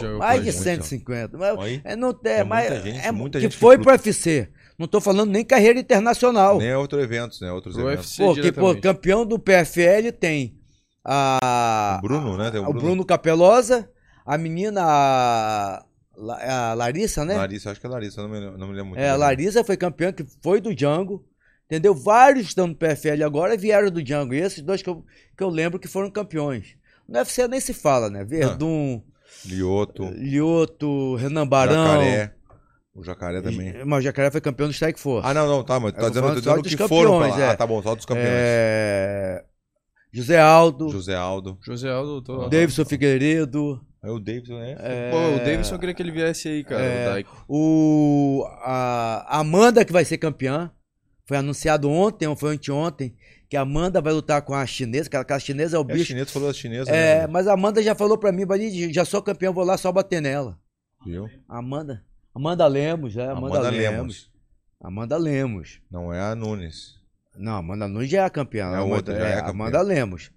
S3: Já-
S2: Mais de
S1: muito.
S2: 150. Mas, é, não tem,
S1: É
S2: mas,
S1: muita gente,
S2: é,
S1: muita
S2: que
S1: gente que
S2: foi pro UFC. Não tô falando nem carreira internacional.
S1: nem outros eventos, né? Outros
S3: Pro
S1: eventos.
S3: UFC
S2: Pô, que, pô, campeão do PFL tem a.
S1: O Bruno, né? Tem o
S2: o
S1: Bruno.
S2: Bruno Capelosa, a menina. A, La- a Larissa, né?
S1: Larissa, acho que é Larissa, não me, lembro- não me lembro muito.
S2: É, a. Larissa foi campeã, que foi do Django. Entendeu? Vários estão no PFL agora vieram do Django. E esses dois que eu, que eu lembro que foram campeões. No UFC nem se fala, né? Verdun,
S1: Lioto,
S2: Lioto, Renan Barão.
S1: Jacaré. O Jacaré também.
S2: Mas o Jacaré foi campeão do Strike Force.
S1: Ah, não, não, tá, mas tu tá dizendo, dizendo que foram pra
S2: é.
S1: Ah, tá bom, só dos campeões.
S2: É... José Aldo,
S1: José Aldo.
S3: José Aldo, tô lá.
S2: Davidson Figueiredo,
S1: Aí o Davidson, né?
S2: é,
S3: Pô, o Davidson queria que ele viesse aí, cara.
S2: É.
S3: o
S2: a a Amanda que vai ser campeã. Foi anunciado ontem, ou foi anteontem, que a Amanda vai lutar com a chinesa, que aquela chinesa é o
S1: É,
S2: bicho.
S1: chinês falou da chinesa,
S2: É,
S1: né?
S2: mas a Amanda já falou pra mim, já sou campeã, vou lá só bater nela.
S1: Viu?
S2: Amanda, Amanda Lemos, é, Amanda,
S1: Amanda
S2: Lemos.
S1: Lemos.
S2: Amanda Lemos.
S1: Não é a Nunes.
S2: Não, Amanda Nunes já é a campeã.
S1: É
S2: a Amanda,
S1: outra, já é a.
S2: Amanda Lemos.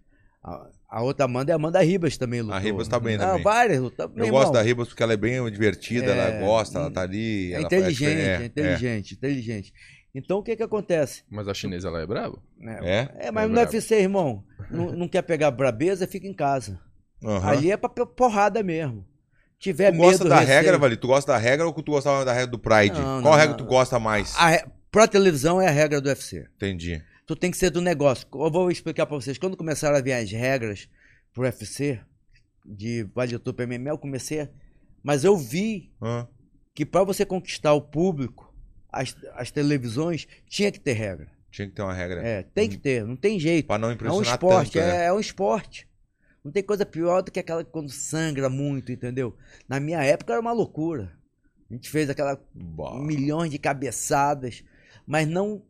S2: A, a outra Amanda é a Amanda Ribas também lutou.
S1: A Ribas tá bem
S2: Ah,
S1: também.
S2: várias lutas.
S1: Eu gosto da Ribas porque ela é bem divertida,
S2: É,
S1: ela gosta, ela tá ali.
S2: É
S1: ela
S2: inteligente,
S1: faz-
S2: é, inteligente, inteligente. Então o que que acontece?
S3: Mas a chinesa, ela é brava?
S2: né?
S1: É?
S2: É, mas
S3: É
S2: no
S3: brabo.
S2: UFC, irmão, não, não quer pegar brabeza, fica em casa.
S1: Aham.
S2: Ali é pra porrada mesmo. Tiver
S1: Tu gosta
S2: medo,
S1: da
S2: receio-
S1: regra, Vali? Tu gosta da regra ou tu gostava da regra do Pride?
S2: Não,
S1: Qual
S2: não,
S1: regra
S2: não.
S1: tu gosta mais?
S2: A re- Pra televisão é a regra do UFC.
S1: Entendi.
S2: Tu tem que ser do negócio. Eu vou explicar pra vocês. Quando começaram a vir as regras pro UFC, de Vale do MMA, eu comecei. Mas eu vi que pra você conquistar o público, as, as televisões tinha que ter regra.
S1: Tinha que ter uma regra.
S2: É, tem que ter, não tem jeito.
S1: Pra não
S2: É um
S1: impressionar
S2: esporte,
S1: tanto, né?
S2: é, é um esporte. Não tem coisa pior do que aquela quando sangra muito, entendeu? Na minha época era uma loucura. A gente fez aquela
S1: Bah.
S2: milhões de cabeçadas, mas não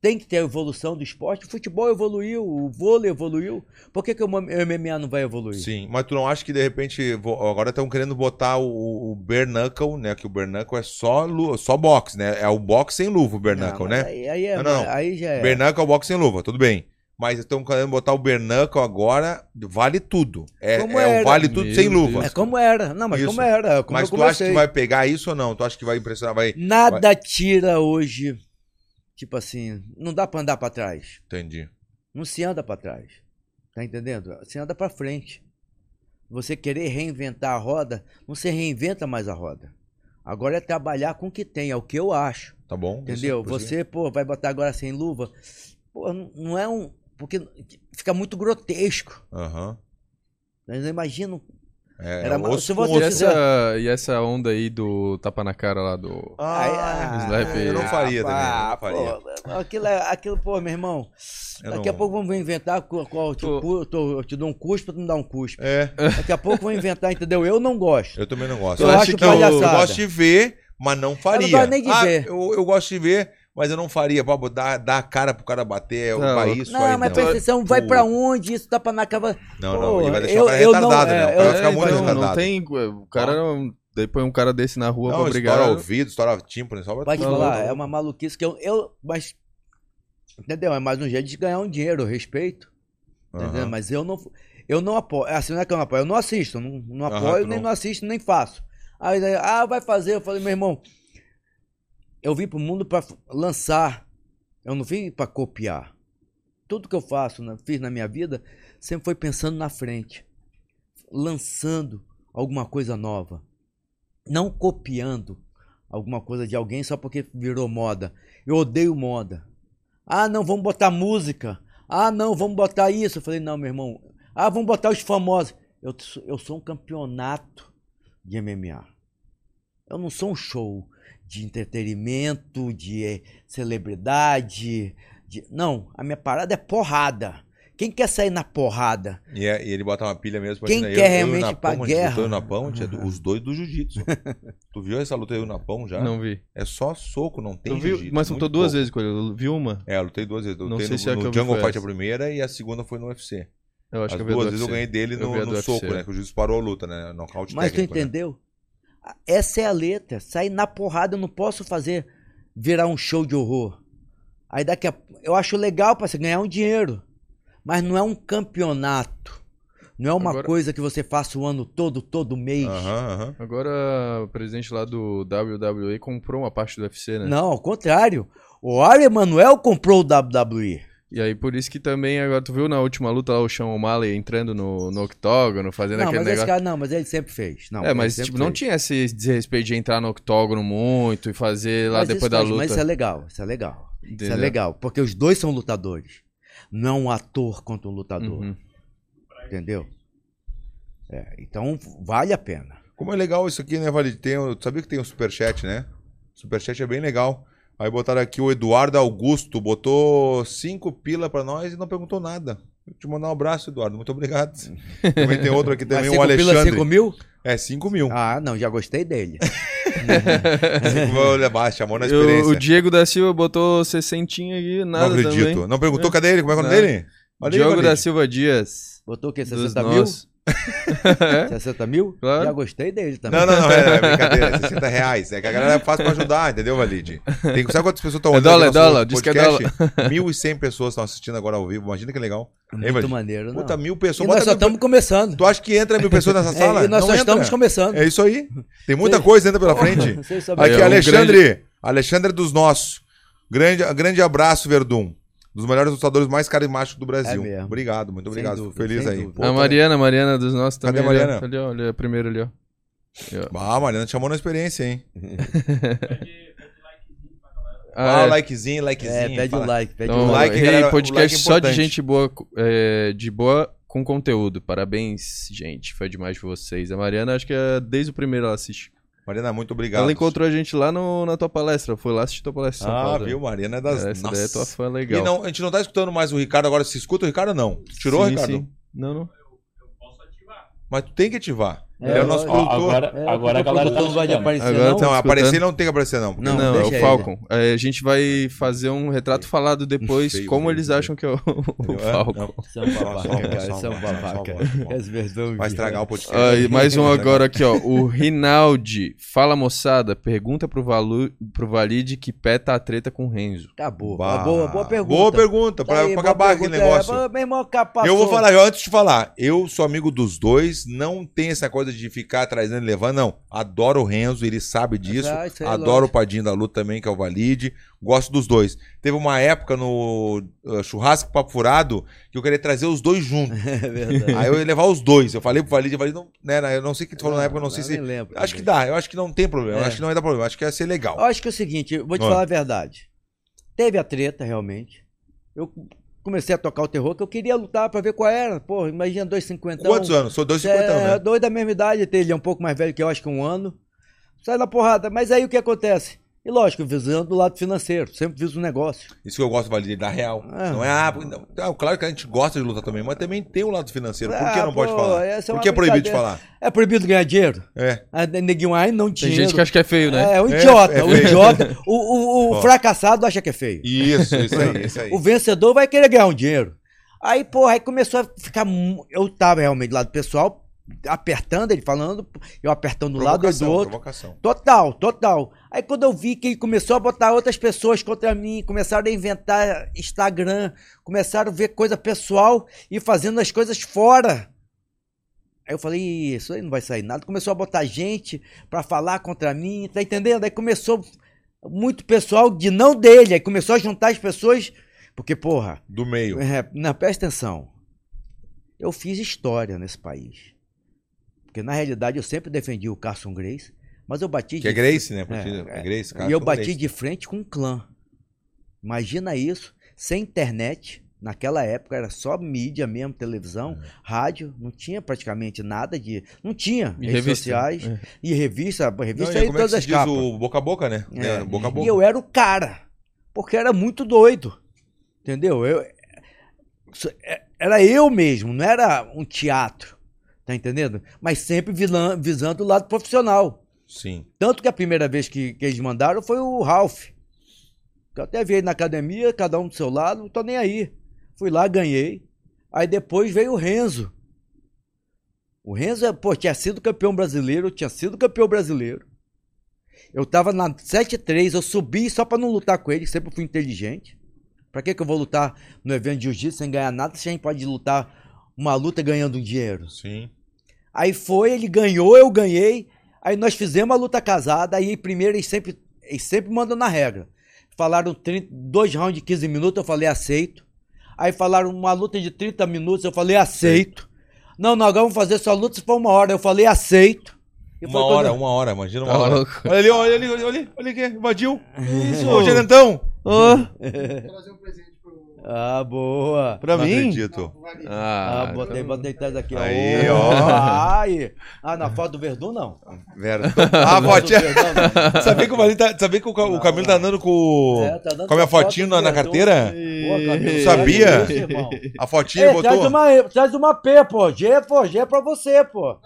S2: tem que ter a evolução do esporte. O futebol evoluiu, o vôlei evoluiu. Por que, que o MMA não vai evoluir?
S1: Sim, mas tu não acha que de repente agora estão querendo botar o, o bare knuckle, né? Que o bare knuckle é só, só boxe, né? É o boxe sem luva, o
S2: Não, mas
S1: né?
S2: Aí, aí, é,
S1: Não, não.
S2: aí já é.
S1: Bare knuckle é o boxe sem luva, tudo bem. Mas estão querendo botar o bare knuckle agora, vale tudo. É,
S2: Como
S1: é o
S2: era.
S1: vale tudo
S3: Meu
S1: sem luva.
S2: É como era. Não, mas
S1: Isso.
S2: como era. Como
S1: mas
S2: eu
S1: tu acha que vai pegar isso ou não? Tu acha que vai impressionar? Vai.
S2: Nada tira hoje. Tipo assim, não dá pra andar pra trás.
S1: Entendi.
S2: Não se anda pra trás. Tá entendendo? Se anda pra frente. Você querer reinventar a roda, não se reinventa mais a roda. Agora é trabalhar com o que tem, é o que eu acho.
S1: Tá bom?
S2: Entendeu?
S1: Isso,
S2: Você, pô, vai botar agora sem luva. Pô, não- é um. Porque fica muito grotesco.
S1: Aham.
S2: Mas eu imagino.
S1: É,
S2: Era se você
S3: E essa, e essa onda aí do tapa na cara lá do.
S1: Ah,
S3: Slap aí.
S1: eu não faria também.
S2: Ah,
S1: eu não faria.
S2: pô, aquilo, é, aquilo, pô, meu irmão.
S1: Eu
S2: Daqui
S1: não-
S2: a pouco vamos inventar qual, qual eu, te, eu tô- eu te dou um cuspe, tu me dá um cuspe.
S1: É,
S2: Daqui a pouco vão inventar, entendeu? Eu não gosto.
S1: eu também não gosto.
S2: Eu
S1: Eu,
S2: acho
S1: que eu, eu gosto de ver, mas não faria.
S2: gosto nem de
S1: Ah,
S2: ver.
S1: Eu, eu gosto de ver, mas eu não faria. Pra dar, dar a cara pro cara bater, é
S3: Não,
S1: pra isso
S2: Não,
S1: aí
S2: mas
S1: não.
S2: atenção, vai pra onde? Isso tá pra na cava.
S1: Não, não, ele vai deixar
S2: eu-
S1: o cara
S2: eu não-
S1: retardado,
S2: é,
S1: né? O cara vai ficar muito
S3: então,
S1: retardado.
S3: não tem. O cara não. Depois um cara desse na rua
S1: Não,
S3: pra
S1: estoura
S3: brigar.
S1: ouvido, estoura tímpano, só
S2: Pode
S3: Não,
S2: falar,
S3: não.
S2: é uma maluquice que eu, eu. Mas. Entendeu? É mais um jeito de ganhar um dinheiro, eu respeito. Entendeu?
S1: Aham.
S2: Mas eu não. Eu não apoio. Assim, não é que eu não apoio. Eu não assisto. Não, não apoio,
S1: tu
S2: nem
S1: não.
S2: não assisto, nem faço. Aí, daí, ah, vai fazer. Eu falei, meu irmão. Eu vim pro mundo pra f- lançar. Eu não vim pra copiar. Tudo que eu faço, né, fiz na minha vida, sempre foi pensando na frente. Lançando alguma coisa nova. Não copiando alguma coisa de alguém só porque virou moda. Eu odeio moda. Ah, não, vamos botar música. Ah, não, vamos botar isso. Eu falei, não, meu irmão. Ah, vamos botar os famosos. Eu, eu sou um campeonato de MMA. Eu não sou um show de entretenimento, de eh, celebridade. de- Não, a minha parada é porrada. Quem quer sair na porrada?
S1: E, é- e ele bota uma pilha mesmo.
S2: Quem quer
S1: eu,
S2: realmente
S1: eu, e o
S2: ir pra
S1: gente
S2: guerra?
S1: lutou Eu e o Napão, tinha do- os dois do jiu-jitsu. <laughs> tu viu essa luta aí o Napão já?
S3: Não vi.
S1: É só soco, não tem
S3: Eu
S1: jiu-jitsu.
S3: mas
S1: muito
S3: lutou duas
S1: pouco.
S3: vezes com ele. Eu vi uma.
S1: É, eu lutei duas vezes. Eu
S3: Não
S1: lutei
S3: sei
S1: no,
S3: se é
S1: no
S3: que eu
S1: Jungle Fight a primeira e a segunda foi no UFC.
S3: Eu acho
S1: As
S3: que eu
S1: duas vezes eu ganhei dele
S3: Eu
S1: no, no soco, né? Que o juiz parou a luta, né? Nocaute
S2: Mas tu
S1: técnico, né?
S2: Essa é a letra. Sair na porrada, eu não posso fazer virar um show de horror. Aí daqui a eu acho legal para você ganhar um dinheiro, mas não é um campeonato. Não é uma
S3: Agora-
S2: coisa que você faça o ano todo, todo mês.
S1: Aham, aham.
S3: Agora, o presidente lá do WWE comprou uma parte do UFC, né?
S2: Não, ao contrário. O Ari Emanuel comprou o WWE.
S3: E aí, por isso que também, agora tu viu na última luta lá o Sean O'Malley entrando no, no octógono, fazendo
S2: Não,
S3: aquele
S2: mas esse
S3: negócio.
S2: cara não, mas ele sempre fez. Não,
S3: é, mas tipo, não tinha esse desrespeito de entrar no octógono muito e fazer lá
S2: Mas
S3: depois da
S2: faz-
S3: luta.
S2: Mas isso é legal, isso é legal. Isso é
S3: Entendeu?
S2: legal, porque os dois são lutadores. Não um ator contra um lutador,
S3: Uhum.
S2: entendeu? É, então vale a pena.
S1: Como é legal isso aqui, né, Valide? Tem, o- sabia que tem um superchat, né? Superchat é bem legal. Aí botaram aqui o Eduardo Augusto, botou cinco pila pra nós e não perguntou nada. Vou te mandar um abraço, Eduardo. Muito obrigado. <laughs> também tem outro aqui também,
S2: Mas
S1: o
S2: cinco pila,
S1: Alexandre.
S2: cinco mil?
S1: É, cinco mil.
S2: Ah, não, já gostei dele.
S1: Vou levar, chamou na
S3: o,
S1: experiência.
S3: o Diego da Silva botou 60 aqui,
S1: não
S3: nada
S1: acredito.
S3: também.
S1: Não perguntou cadê ele? Como é o nome
S3: Não.
S1: dele? Olha aí,
S3: Diogo
S1: Valide.
S3: da Silva Dias.
S2: Botou o quê?
S3: Dos
S2: 60 mil?
S3: nossos. <laughs> É?
S2: 60 mil?
S3: Claro.
S2: Já gostei dele também.
S1: Não, não, não, é, é <laughs> brincadeira, é 60 reais. É que a galera é fácil pra ajudar, entendeu, Valide? Tem, sabe quantas pessoas estão
S3: É
S1: olhando
S3: dólar, é
S1: nosso
S3: dólar, diz que é
S1: podcast? 1.100 <laughs> pessoas estão assistindo agora ao vivo, imagina que legal.
S2: Muito
S1: Valide?
S2: maneiro, não.
S1: Puta, mil
S2: E
S1: pessoas.
S2: nós
S1: bota
S2: só
S1: mil
S2: estamos começando.
S1: Tu acha que entra mil pessoas nessa
S2: É,
S1: sala?
S2: e nós
S1: Não
S2: só
S1: entra.
S2: estamos começando.
S1: É isso aí. Tem muita
S2: Sim.
S1: coisa ainda pela frente. Aqui,
S3: um
S1: Alexandre. Alexandre dos nossos. Grande, grande abraço, Verdun. Dos melhores lutadores mais carismáticos do Brasil.
S2: É mesmo.
S1: obrigado, muito obrigado.
S2: dúvida,
S1: Fico feliz aí. Pô,
S3: a
S1: tá-
S3: Mariana, a Mariana dos nossos
S1: Cadê
S3: também.
S1: a
S3: ali, ó.
S1: Mariana?
S3: Ali, ó, ali, a primeira ali, ó.
S1: Ah, a Mariana te chamou na experiência, hein? <laughs>
S3: Ah,
S1: Ah,
S3: é.
S1: likezinho, likezinho.
S2: É, pede o
S1: fala.
S2: like, pede
S3: Então,
S2: o like.
S3: hey,
S1: galera, o
S3: podcast
S1: like é
S3: só de gente boa, é, de boa com conteúdo. Parabéns, gente. Foi demais de vocês. A Mariana, acho que é, desde o primeiro ela assiste.
S1: Mariana, muito obrigado.
S3: Ela encontrou a gente lá no, na tua palestra. Foi lá assistir tua palestra.
S1: Ah,
S3: Paulo,
S1: viu? Mariana é das.
S3: Essa daí é tua fã
S1: E
S3: legal.
S1: não, a gente não tá escutando mais o Ricardo agora. Se escuta o Ricardo, não. Tirou,
S3: sim,
S1: Ricardo?
S3: Sim. Não, não.
S1: Mas tu tem que ativar.
S2: É,
S1: é o nosso
S2: ó,
S4: agora,
S2: É,
S4: agora a galera tá
S2: não vai aparecer,
S3: Agora
S2: não.
S3: tá-
S1: Não, aparecer não tem que aparecer, não. porque
S2: Não,
S3: Não, é o. Falcon. É, a gente vai fazer um retrato falado depois,
S1: Feio,
S3: como
S1: feio,
S3: eles
S1: feio.
S3: acham que é o, o
S1: É,
S3: Falcon.
S1: não.
S2: São babaca, são babaca.
S1: Vai estragar o podcast.
S3: E mais um agora aqui, ó. O Rinaldi. Fala, moçada. Pergunta pro, Valu, pro Valide que pé tá a treta com o Renzo.
S2: Acabou.
S1: Bah.
S2: Uma boa, boa pergunta.
S1: Boa pergunta,
S2: Tá
S1: pra,
S2: aí,
S1: pra
S2: boa
S1: acabar aquele negócio.
S2: É, meu irmão.
S1: Eu vou falar, eu, antes de falar, eu sou amigo dos dois, não tem essa coisa de ficar trazendo e levando, não. Adoro o Renzo, ele sabe disso.
S2: Ah, é
S1: Adoro o Padinho da Luta também, que é o Valide. Gosto dos dois. Teve uma época no uh, Churrasco Papo Furado que eu queria trazer os dois juntos. <laughs>
S2: É verdade.
S1: Aí eu ia levar os dois. Eu falei pro Valide, o Valide não, né, eu não sei o que tu falou na época, eu não sei
S2: eu
S1: se.
S2: lembro
S1: Acho que
S2: também.
S1: dá, eu acho que não tem problema. Eu
S2: É.
S1: acho que não vai dar problema. eu Acho que ia ser legal.
S2: Eu acho que é o seguinte, eu vou te falar a verdade. Teve a treta, realmente. Eu comecei a tocar o terror, que eu queria lutar pra ver qual era. Pô, imagina dois cinquentão.
S1: Quantos anos? Sou dois cinquentão,
S2: É,
S1: né?
S2: dois da mesma idade, ele é um pouco mais velho que eu, acho que um ano. Sai na porrada. Mas aí o que acontece? E lógico, visando do lado financeiro. Sempre viso um negócio.
S1: Isso que eu gosto, Valide, da real.
S2: Ah.
S1: Não é, ah, não, ah, claro que a gente gosta de lutar também, mas também tem o lado financeiro. Por que
S2: Ah,
S1: não pode
S2: pô,
S1: falar?
S2: é
S1: Por que é proibido de falar?
S2: É proibido ganhar dinheiro?
S1: É.
S2: A neguinho ai não
S3: Tem
S2: dinheiro.
S3: gente que acha que é feio, né?
S2: É, o
S1: É,
S2: idiota,
S1: é
S2: o
S1: feio.
S2: idiota. <laughs> O, o- o fracassado acha que é feio.
S1: Isso, isso aí, <laughs> isso aí.
S2: O vencedor vai querer ganhar um dinheiro. Aí, porra, aí começou a ficar. Eu tava realmente do lado pessoal, apertando, ele falando, eu apertando do lado e do outro.
S1: provocação.
S2: Total, total. Aí quando eu vi que ele começou a botar outras pessoas contra mim, começaram a inventar Instagram, começaram a ver coisa pessoal e fazendo as coisas fora. Aí eu falei, "Ih, isso aí não vai sair nada. Começou a botar gente pra falar contra mim, tá entendendo? Aí começou muito pessoal de não dele. Aí começou a juntar as pessoas. Porque, porra,
S1: Do meio.
S2: é, não, presta atenção. Eu fiz história nesse país. Porque na realidade eu sempre defendi o Carson Grace, mas eu bati
S1: Que é
S2: de
S1: Grace, né?
S2: É,
S1: é, Grace, cara.
S2: e eu bati
S1: Grace.
S2: de frente com um clã. Imagina isso, sem internet. Naquela época era só mídia mesmo, televisão,
S1: É.
S2: rádio, não tinha praticamente nada de. Não tinha
S3: E
S2: redes
S3: revista.
S2: sociais.
S3: É.
S2: E revista,
S1: Não,
S2: revista
S1: e
S2: aí
S1: como é que
S2: todas
S1: se
S2: as
S1: diz o boca a boca, né?
S2: É.
S1: É, boca a
S2: E
S1: boca.
S2: eu era o cara. Porque era muito doido. Entendeu? Eu, é- era eu mesmo, não era um teatro. Tá entendendo? Mas sempre visando o lado profissional.
S1: Sim.
S2: Tanto que a primeira vez que, que eles mandaram foi o Ralph. Eu até vi ele na academia, cada um do seu lado, não tô nem aí. Fui lá, ganhei. Aí depois veio o Renzo. O Renzo, pô, tinha sido campeão brasileiro, eu tinha sido campeão brasileiro. Eu tava na 7-3, eu subi só pra não lutar com ele, sempre fui inteligente. Pra que que eu vou lutar no evento de jiu-jitsu sem ganhar nada, se a gente pode lutar uma luta ganhando um dinheiro?
S1: Sim.
S2: Aí foi, ele ganhou, eu ganhei. Aí nós fizemos a luta casada. Aí primeiro eles sempre, eles sempre mandam na regra. Falaram 30, dois rounds de 15 minutos, eu falei aceito. Aí falaram uma luta de 30 minutos, eu falei aceito. Não, não, agora vamos fazer só luta se for uma hora. Eu falei aceito. E
S1: Uma
S2: quando
S1: hora, uma hora, imagina uma
S3: Tá
S1: hora.
S3: louco.
S1: Olha ali, olha ali, olha ali, olha aqui, invadiu. <laughs>
S3: Isso.
S1: Ô, gerentão.
S3: Ô,
S4: trazer um presente.
S2: Ah, boa.
S3: pra
S1: Não
S3: mim?
S1: acredito.
S2: Ah,
S3: Ah,
S2: botei, botei atrás aqui.
S1: Aí, ó.
S2: Aí. Ah, na foto do Verdun, não.
S1: Vera. <laughs> Ah, fotinha.
S2: Verdun.
S1: Sabia que o, Valinho tá, sabia que o, o Camilo tá andando com,
S2: É, tá dando
S1: com a minha fotinho
S2: do
S1: na, na
S2: Verdun.
S1: carteira?
S2: Pô, Camilo,
S1: Sabia?
S2: irmão.
S1: A fotinha
S2: Ei,
S1: ele
S2: traz
S1: botou.
S2: uma, traz uma P, pô. G, pô. G é pra você, pô.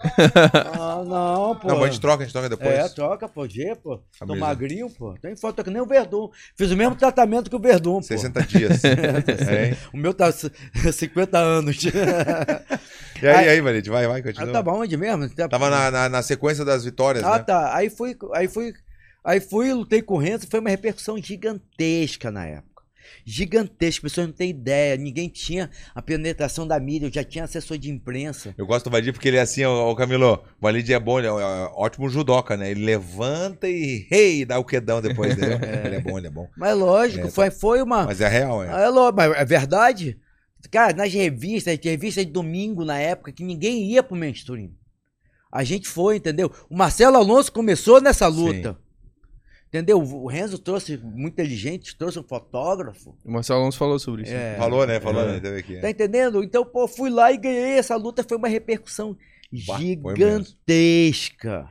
S2: ah, não, pô.
S1: Não, mas a gente troca, a gente troca depois.
S2: É, troca, pô. G, pô. Tô
S1: beleza.
S2: magrinho, pô. Tem foto que nem o Verdun. Fiz o mesmo tratamento que o Verdun, pô.
S1: 60 dias. <laughs> é? <laughs>
S2: O meu tá c- <laughs> 50 anos. <laughs>
S1: E aí, aí, Valide, vai, vai,
S2: ah,
S1: continua.
S2: tava onde mesmo?
S1: Tava na, na, na sequência das vitórias,
S2: Ah,
S1: né?
S2: tá. Aí fui, aí fui, aí fui, lutei com o Renzo, foi uma repercussão gigantesca na época. Gigantesca, as pessoas não têm ideia, ninguém tinha a penetração da mídia, eu já tinha assessor de imprensa.
S1: Eu gosto do Valide porque ele é assim, ó, ô Camilo, o Valide é bom, ele é, é ótimo judoca, né? Ele levanta e, hey, dá o quedão depois, entendeu? <laughs> Ele é bom, ele é bom.
S2: Mas lógico,
S1: É,
S2: foi, foi uma.
S1: Mas é real, é.
S2: É, lógico, mas é verdade. Cara, nas revistas, tinha revista de domingo na época, que ninguém ia pro mainstream. A gente foi, entendeu? O Marcelo Alonso começou nessa luta. Entendeu? O Renzo trouxe, muito inteligente, trouxe um fotógrafo.
S3: O Marcelo Alonso falou sobre isso.
S2: É.
S1: Falou, né? Falou,
S3: É.
S1: né? Teve aqui.
S2: Tá entendendo? Então, pô, fui lá e ganhei. Essa luta foi uma repercussão
S1: Bah,
S2: gigantesca.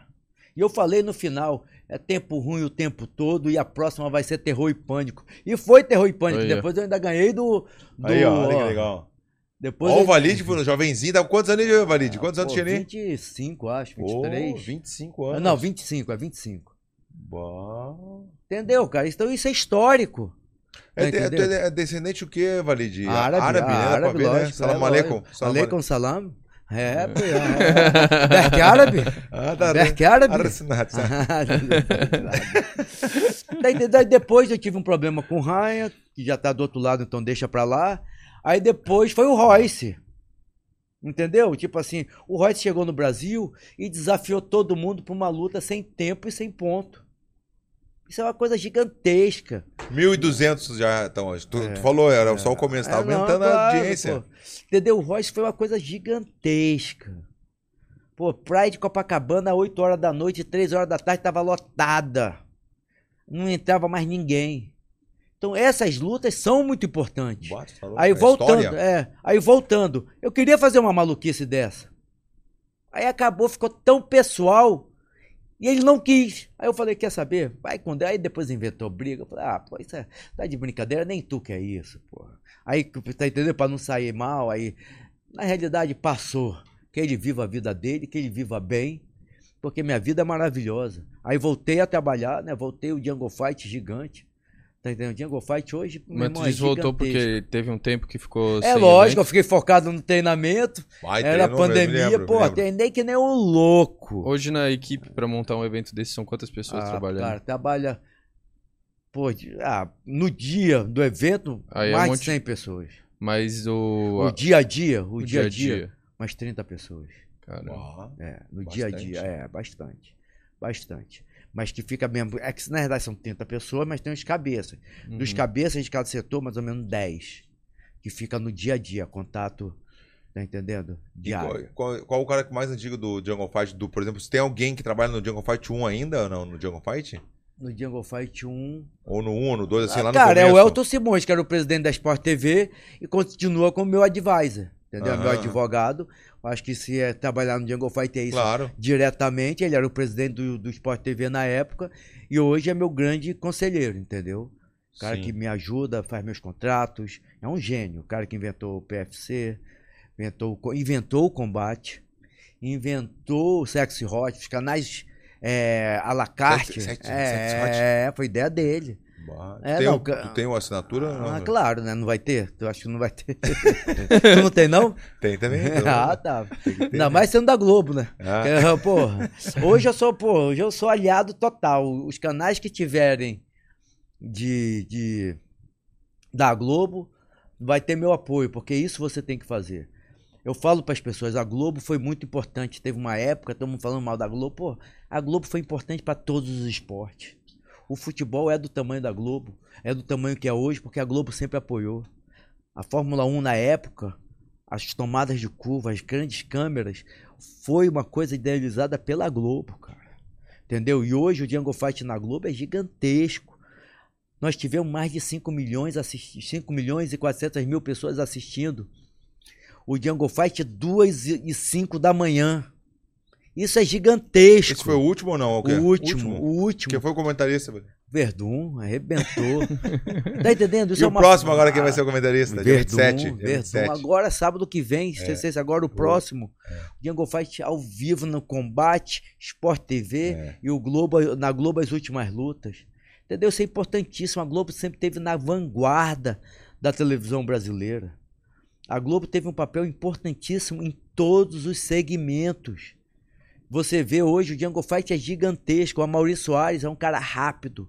S2: E eu falei no final, é tempo ruim o tempo todo e a próxima vai ser terror e pânico. E foi terror e pânico.
S3: Aí.
S2: Depois eu ainda ganhei do. do
S1: Aí, ó, olha que legal.
S2: Depois
S1: Ó, o Valide, foi no jovenzinho, tá com quantos anos, aí, Valide? Quantos anos
S2: Pô,
S1: tinha ali?
S2: 25, acho,
S1: Pô,
S2: 23.
S1: 25 anos.
S2: Não, 25, é 25.
S1: Bah.
S2: Entendeu, cara? Então isso é histórico.
S1: É,
S2: Tá
S1: de- é,
S2: entendendo?
S1: é descendente o quê, Valide?
S2: Árabe,
S1: né?
S2: árabe,
S1: Pra ver, né?
S2: lógico.
S1: Salam
S2: é,
S1: aleikum.
S2: lógico.
S1: Salam
S2: salam. É, pô, é. Berk árabe? <laughs>
S1: Ah, tá.
S2: Berk árabe?
S1: Arsenat, sabe? <laughs>
S2: Daí, daí depois eu tive um problema com o Ryan, que já tá do outro lado, então deixa pra lá. Aí depois foi o Royce. Entendeu? Tipo assim, o Royce chegou no Brasil e desafiou todo mundo pra uma luta sem tempo e sem ponto. Isso é uma coisa gigantesca.
S1: 1.200 já estão hoje. Tu,
S2: É.
S1: tu falou, era só o começo, tá
S2: É, não,
S1: aumentando a
S2: claro,
S1: audiência.
S2: pô. Entendeu? O Royce foi uma coisa gigantesca. Pô, Praia de Copacabana, 8 horas da noite, 3 horas da tarde, tava lotada. Não entrava mais ninguém. Então essas lutas são muito importantes.
S1: Tu falou,
S2: Aí
S1: é
S2: voltando,
S1: história.
S2: é, aí voltando. Eu queria fazer uma maluquice dessa. Aí acabou, ficou tão pessoal. E ele não quis. Aí eu falei, quer saber? Vai com Deus. Aí depois inventou briga. Eu falei, ah, pô, isso é, tá de brincadeira, nem tu quer isso, porra. Aí, tá entendendo? Pra não sair mal, aí. Na realidade, passou. Que ele viva a vida dele, que ele viva bem. Porque minha vida é maravilhosa. Aí voltei a trabalhar, né? Voltei o Jungle Fight gigante. Tá entendendo? O Jungle Fight hoje.
S3: Mas tu
S2: é
S3: disse voltou
S2: gigantesco.
S3: porque teve um tempo que ficou
S2: É
S3: sem
S2: lógico, eu
S3: evento.
S2: fiquei focado no treinamento.
S1: Vai,
S2: era
S1: treinou, eu me
S2: pandemia,
S1: lembro,
S2: pô, treinei que nem um louco.
S3: Hoje na equipe, pra montar um evento desse, são quantas pessoas
S2: Ah,
S3: trabalhando?
S2: Cara, trabalha. Pô, de- ah, no dia do evento,
S3: Aí é
S2: mais
S3: um
S2: de
S3: monte-
S2: 100 pessoas.
S3: Mas o...
S2: O dia a dia, o,
S3: o
S2: dia a dia, mais 30 pessoas.
S3: Cara,
S2: É, no dia a
S1: Bastante.
S2: dia, é, bastante. Bastante. Mas que fica mesmo. É que na verdade são 30 pessoas, mas tem os cabeças. Dos
S3: Uhum.
S2: cabeças de cada setor, mais ou menos 10. Que fica no dia a dia, contato. Tá entendendo? Diário.
S1: qual, qual, qual o cara mais antigo do Jungle Fight? Do, por exemplo, se tem alguém que trabalha no Jungle Fight 1 ainda ou não? No Jungle Fight?
S2: No Jungle Fight 1.
S1: Ou no 1 ou no 2, assim,
S2: Ah,
S1: lá no
S2: cara, é o Elton Simões, que era o presidente da Sport TV e continua como meu advisor. Entendeu? Meu
S1: Aham.
S2: advogado. Acho que se é trabalhar no Jungle Fight é isso
S1: Claro.
S2: diretamente. Ele era o presidente do, do Sport TV na época e hoje é meu grande conselheiro, entendeu? O cara
S1: Sim.
S2: que me ajuda, faz meus contratos. É um gênio. O cara que inventou o PFC, inventou, inventou o combate, inventou o sexy hot, os canais é, à la carte.
S1: Sexy- sexy-
S2: é,
S1: sexy hot?
S2: é, foi ideia dele.
S1: Bah.
S2: É,
S1: tem,
S2: não,
S1: o- tu tem uma assinatura?
S2: Ah,
S1: Não,
S2: claro, né? Não vai ter? Tu acha que não vai ter? <laughs> tu não tem, não?
S1: Tem também. <laughs> então.
S2: ah, tá. Ainda
S1: né?
S2: mais sendo da Globo, né?
S1: Ah,
S2: É, porra, hoje eu sou, pô, hoje eu sou aliado total. Os canais que tiverem de, de da Globo vai ter meu apoio, porque isso você tem que fazer. Eu falo para as pessoas, a Globo foi muito importante. Teve uma época, estamos falando mal da Globo, pô, a Globo foi importante para todos os esportes. O futebol é do tamanho da Globo, é do tamanho que é hoje, porque a Globo sempre apoiou. A Fórmula 1 na época, as tomadas de curva, as grandes câmeras, foi uma coisa idealizada pela Globo, cara. Entendeu? E hoje o Django Fight na Globo é gigantesco. Nós tivemos mais de 5 milhões, assisti 5 milhões e 400 mil pessoas assistindo. O Django Fight 2 e 5 da manhã. Isso é gigantesco.
S1: Esse foi o último ou não? O,
S2: o último, o último.
S1: Quem foi o comentarista?
S2: Verdun arrebentou. <laughs> tá entendendo? Isso
S1: E
S2: é
S1: o
S2: uma-
S1: próximo agora quem vai ser o comentarista? Dia
S2: Verdun,
S1: 27. dia
S2: Verdun.
S1: 27.
S2: Agora, sábado que vem,
S1: É.
S2: se agora o próximo. Django Fight ao vivo no Combate, Sport TV
S1: É.
S2: e o Globo, na Globo as últimas lutas. Entendeu? Isso é importantíssimo. A Globo sempre esteve na vanguarda da televisão brasileira. A Globo teve um papel importantíssimo em todos os segmentos. Você vê hoje o Django Fight é gigantesco. O Maurício Soares é um cara rápido,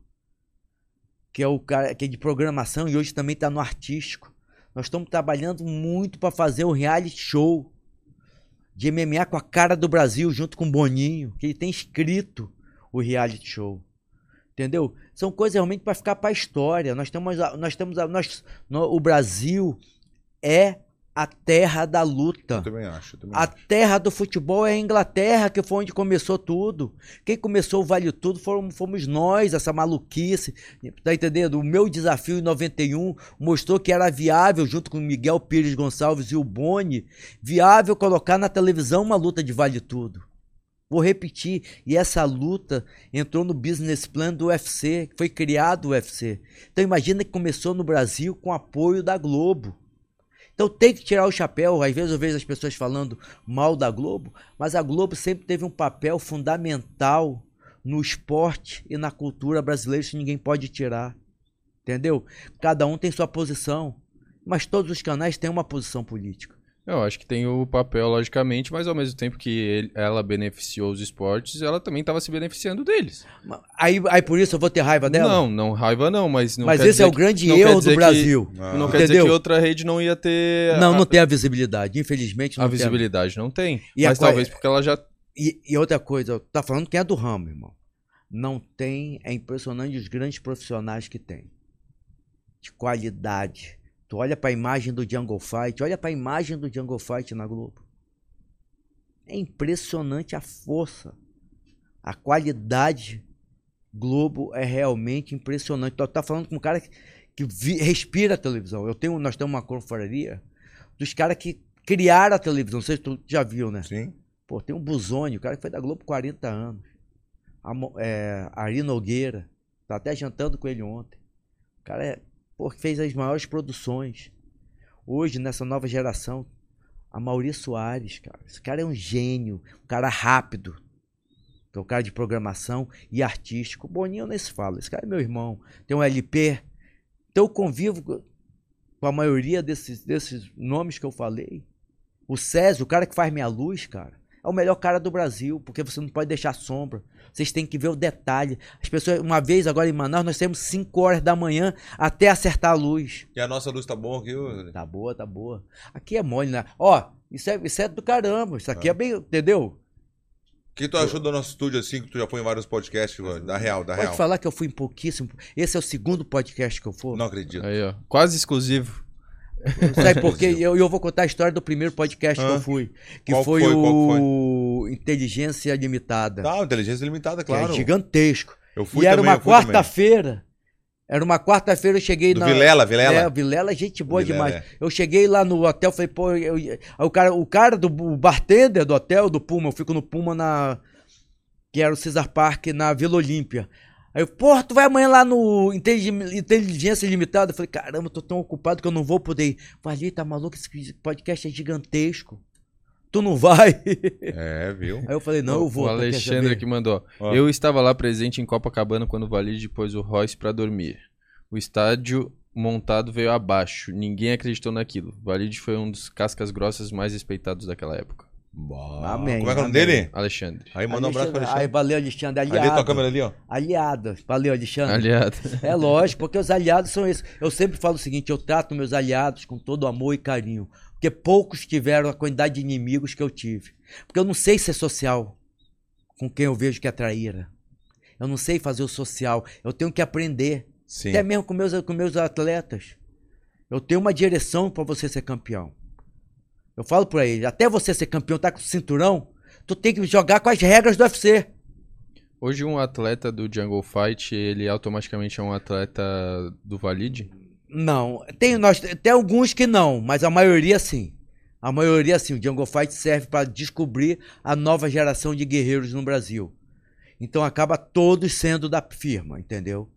S2: que é o cara que é de programação e hoje também está no artístico. Nós estamos trabalhando muito para fazer um reality show de MMA com a cara do Brasil junto com o Boninho, que ele tem escrito o reality show. Entendeu? São coisas realmente para ficar para a história. Nós temos nós temos nós no- o Brasil é a terra da luta.
S1: Eu também acho. eu também
S2: A
S1: acho.
S2: terra do futebol é a Inglaterra, que foi onde começou tudo. Quem começou o Vale Tudo foram, fomos nós, essa maluquice. Tá entendendo? O meu desafio em 91 mostrou que era viável, junto com Miguel Pires Gonçalves e o Boni, viável colocar na televisão uma luta de Vale Tudo. Vou repetir, e essa luta entrou no business plan do UFC, foi criado o UFC. Então imagina que começou no Brasil com apoio da Globo. Então tem que tirar o chapéu. Às vezes eu vejo as pessoas falando mal da Globo, mas a Globo sempre teve um papel fundamental no esporte e na cultura brasileira, isso ninguém pode tirar. Entendeu? Cada um tem sua posição, mas todos os canais têm uma posição política.
S3: Eu acho que tem o papel, logicamente, mas ao mesmo tempo que ele- ela beneficiou os esportes, ela também estava se beneficiando deles.
S2: Aí, aí por isso eu vou ter raiva dela?
S3: Não, não, raiva não, mas não
S2: mas esse é o
S3: que-
S2: grande
S3: não
S2: erro do
S3: que-
S2: Brasil.
S1: Ah.
S3: Não quer dizer
S2: Entendeu?
S3: que outra rede não ia ter
S2: Não,
S3: a,
S2: não tem a visibilidade. Infelizmente não
S3: a
S2: tem.
S3: visibilidade, não tem.
S2: E
S3: mas
S2: qual-
S3: talvez porque ela já
S2: E, e outra coisa, tá falando quem é do ramo, irmão. Não tem, é impressionante os grandes profissionais que tem. De qualidade. Tu olha pra imagem do Jungle Fight, olha pra imagem do Jungle Fight na Globo. É impressionante a força. A qualidade Globo é realmente impressionante. Tu tá falando com um cara que, que vi- respira a televisão. Eu tenho, nós temos uma confraria dos caras que criaram a televisão. Não sei se tu já viu, né?
S1: Sim.
S2: Pô, tem um Buzoni, o cara que foi da Globo 40 anos. A, é, Ari Nogueira. Tá até jantando com ele ontem. O cara é, pô, que fez as maiores produções. Hoje, nessa nova geração, a Maurício Soares, cara. Esse cara é um gênio, um cara rápido. Que é o cara de programação e artístico. Boninho nem se fala. Esse cara é meu irmão. Tem um LP. Então eu convivo co- com a maioria desses, desses nomes que eu falei. O Césio, o cara que faz minha luz, cara, é o melhor cara do Brasil, porque você não pode deixar sombra. Vocês têm que ver o detalhe. As pessoas, uma vez agora em Manaus, nós temos 5 horas da manhã até acertar a luz.
S1: E a nossa luz tá boa aqui, ô?
S2: Tá boa, tá boa. Aqui é mole, né? Ó, isso é, isso é do caramba. Isso aqui é bem, entendeu?
S1: que tu achou do nosso estúdio assim, que tu já foi em vários podcasts, mano? da real, da
S2: Pode
S1: real?
S2: falar que eu fui em pouquíssimo. Esse é o segundo podcast que eu for.
S1: Não acredito.
S3: Aí, ó. Quase exclusivo. <laughs>
S2: Sabe por quê? Eu, eu vou contar a história do primeiro podcast que
S1: Ah.
S2: eu fui. Que foi,
S1: foi?
S2: O Inteligência Limitada.
S1: Tá, inteligência limitada,
S2: que é
S1: claro.
S2: gigantesco.
S1: Eu fui
S2: e era
S1: também,
S2: uma
S1: fui também.
S2: quarta-feira. Era uma quarta-feira, eu cheguei
S1: Do
S2: na.
S1: Vilela, Vilela.
S2: É, Vilela é gente boa
S1: Vilela,
S2: demais.
S1: é.
S2: Eu cheguei lá no hotel, falei, pô, eu- aí o cara, o cara do o bartender do hotel, do Puma, eu fico no Puma na. Que era o Cesar Park na Vila Olímpia. Aí eu, porra, tu vai amanhã lá no Intelig- Inteligência Limitada? Eu falei, caramba, eu tô tão ocupado que eu não vou poder ir. Falei, tá maluco? Esse podcast é gigantesco. Tu não vai?
S1: É, viu?
S2: Aí eu falei, não, eu vou.
S3: O
S2: quer
S3: Alexandre aqui mandou.
S1: Ó.
S3: Eu estava lá presente em Copacabana quando o Valide pôs o Royce pra dormir. O estádio montado veio abaixo. Ninguém acreditou naquilo. O Valide foi um dos cascas grossas mais respeitados daquela época.
S1: Bah.
S2: Amém,
S1: Como é que é o nome
S2: amém.
S1: dele?
S3: Alexandre.
S1: Aí manda um abraço pra
S2: Aí,
S1: Alexandre.
S2: valeu, Alexandre.
S1: Ali a
S2: Aliado.
S1: tua câmera ali, ó.
S2: Aliado. Valeu, Alexandre.
S3: Aliado.
S2: É lógico, porque os aliados são esses. Eu sempre falo o seguinte: eu trato meus aliados com todo amor e carinho. Porque poucos tiveram a quantidade de inimigos que eu tive. Porque eu não sei ser social com quem eu vejo que é traíra. Eu não sei fazer o social. Eu tenho que aprender.
S1: Sim.
S2: Até mesmo com meus, com meus atletas. Eu tenho uma direção para você ser campeão. Eu falo pra ele, até você ser campeão, tá com o cinturão, tu tem que jogar com as regras do UFC.
S3: Hoje um atleta do Jungle Fight, ele automaticamente é um atleta do Valide?
S2: Não, tem, nós, tem alguns que não, mas a maioria sim. A maioria sim. O Jungle Fight serve para descobrir a nova geração de guerreiros no Brasil. Então acaba todos sendo da firma, entendeu?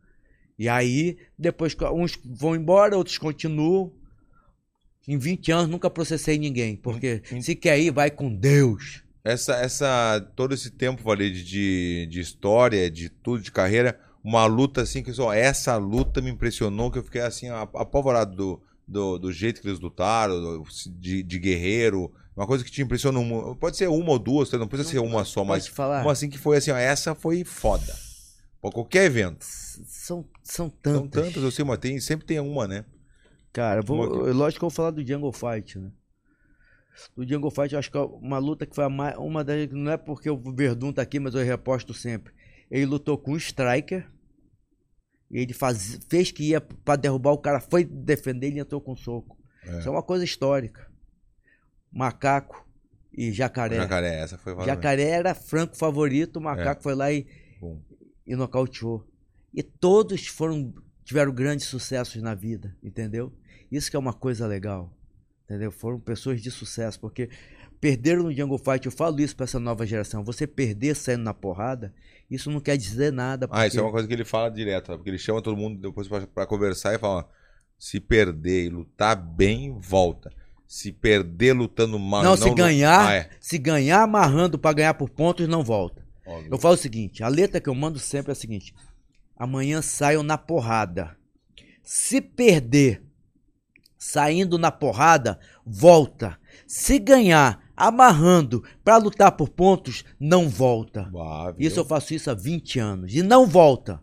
S2: E aí, depois uns vão embora, outros continuam. Em 20 anos nunca processei ninguém, porque se quer ir, vai com Deus.
S1: Essa, essa, todo esse tempo, Valide, de, de história, de tudo, de carreira, uma luta assim, que só essa luta me impressionou, que eu fiquei assim, ap- apavorado do, do, do jeito que eles lutaram, do- de, de guerreiro. Uma coisa que te impressionou, pode ser uma ou duas, não precisa ser uma só, mas
S2: falar?
S1: uma assim que foi assim, ó, essa foi foda. Pra qualquer evento.
S2: São, são
S1: São
S2: tantas.
S1: tantas, eu sei, mas tem, sempre tem uma, né?
S2: Cara, eu vou, eu- lógico que eu vou falar do Jungle Fight, né? Do Jungle Fight, eu acho que é uma luta que foi mais, uma das. Não é porque o Verdun tá aqui, mas eu reposto sempre. Ele lutou com o Striker. Ele faz, fez que ia pra derrubar o cara, foi defender, ele entrou com soco.
S1: É.
S2: Isso é uma coisa histórica. Macaco e jacaré.
S1: Jacaré, essa foi valendo.
S2: Jacaré era franco favorito, o macaco foi lá e,
S1: Bom.
S2: e nocauteou. E todos foram tiveram grandes sucessos na vida, entendeu? Isso que é uma coisa legal, entendeu? Foram pessoas de sucesso, porque perderam no Jungle Fight, eu falo isso pra essa nova geração, você perder saindo na porrada, isso não quer dizer nada.
S1: Ah, isso é
S2: porque-
S1: uma coisa que ele fala direto, porque ele chama todo mundo depois pra, pra conversar e fala: se perder e lutar bem, volta. Se perder lutando mal, e
S2: Não, se ganhar,
S1: Ah, é.
S2: se ganhar amarrando pra ganhar por pontos, não volta.
S1: Óbvio.
S2: Eu falo o seguinte, a letra que eu mando sempre é a seguinte: amanhã saiam na porrada. Se perder saindo na porrada, volta. Se ganhar amarrando pra lutar por pontos, não volta.
S1: Viu?
S2: Isso eu faço isso há 20 anos e não volta.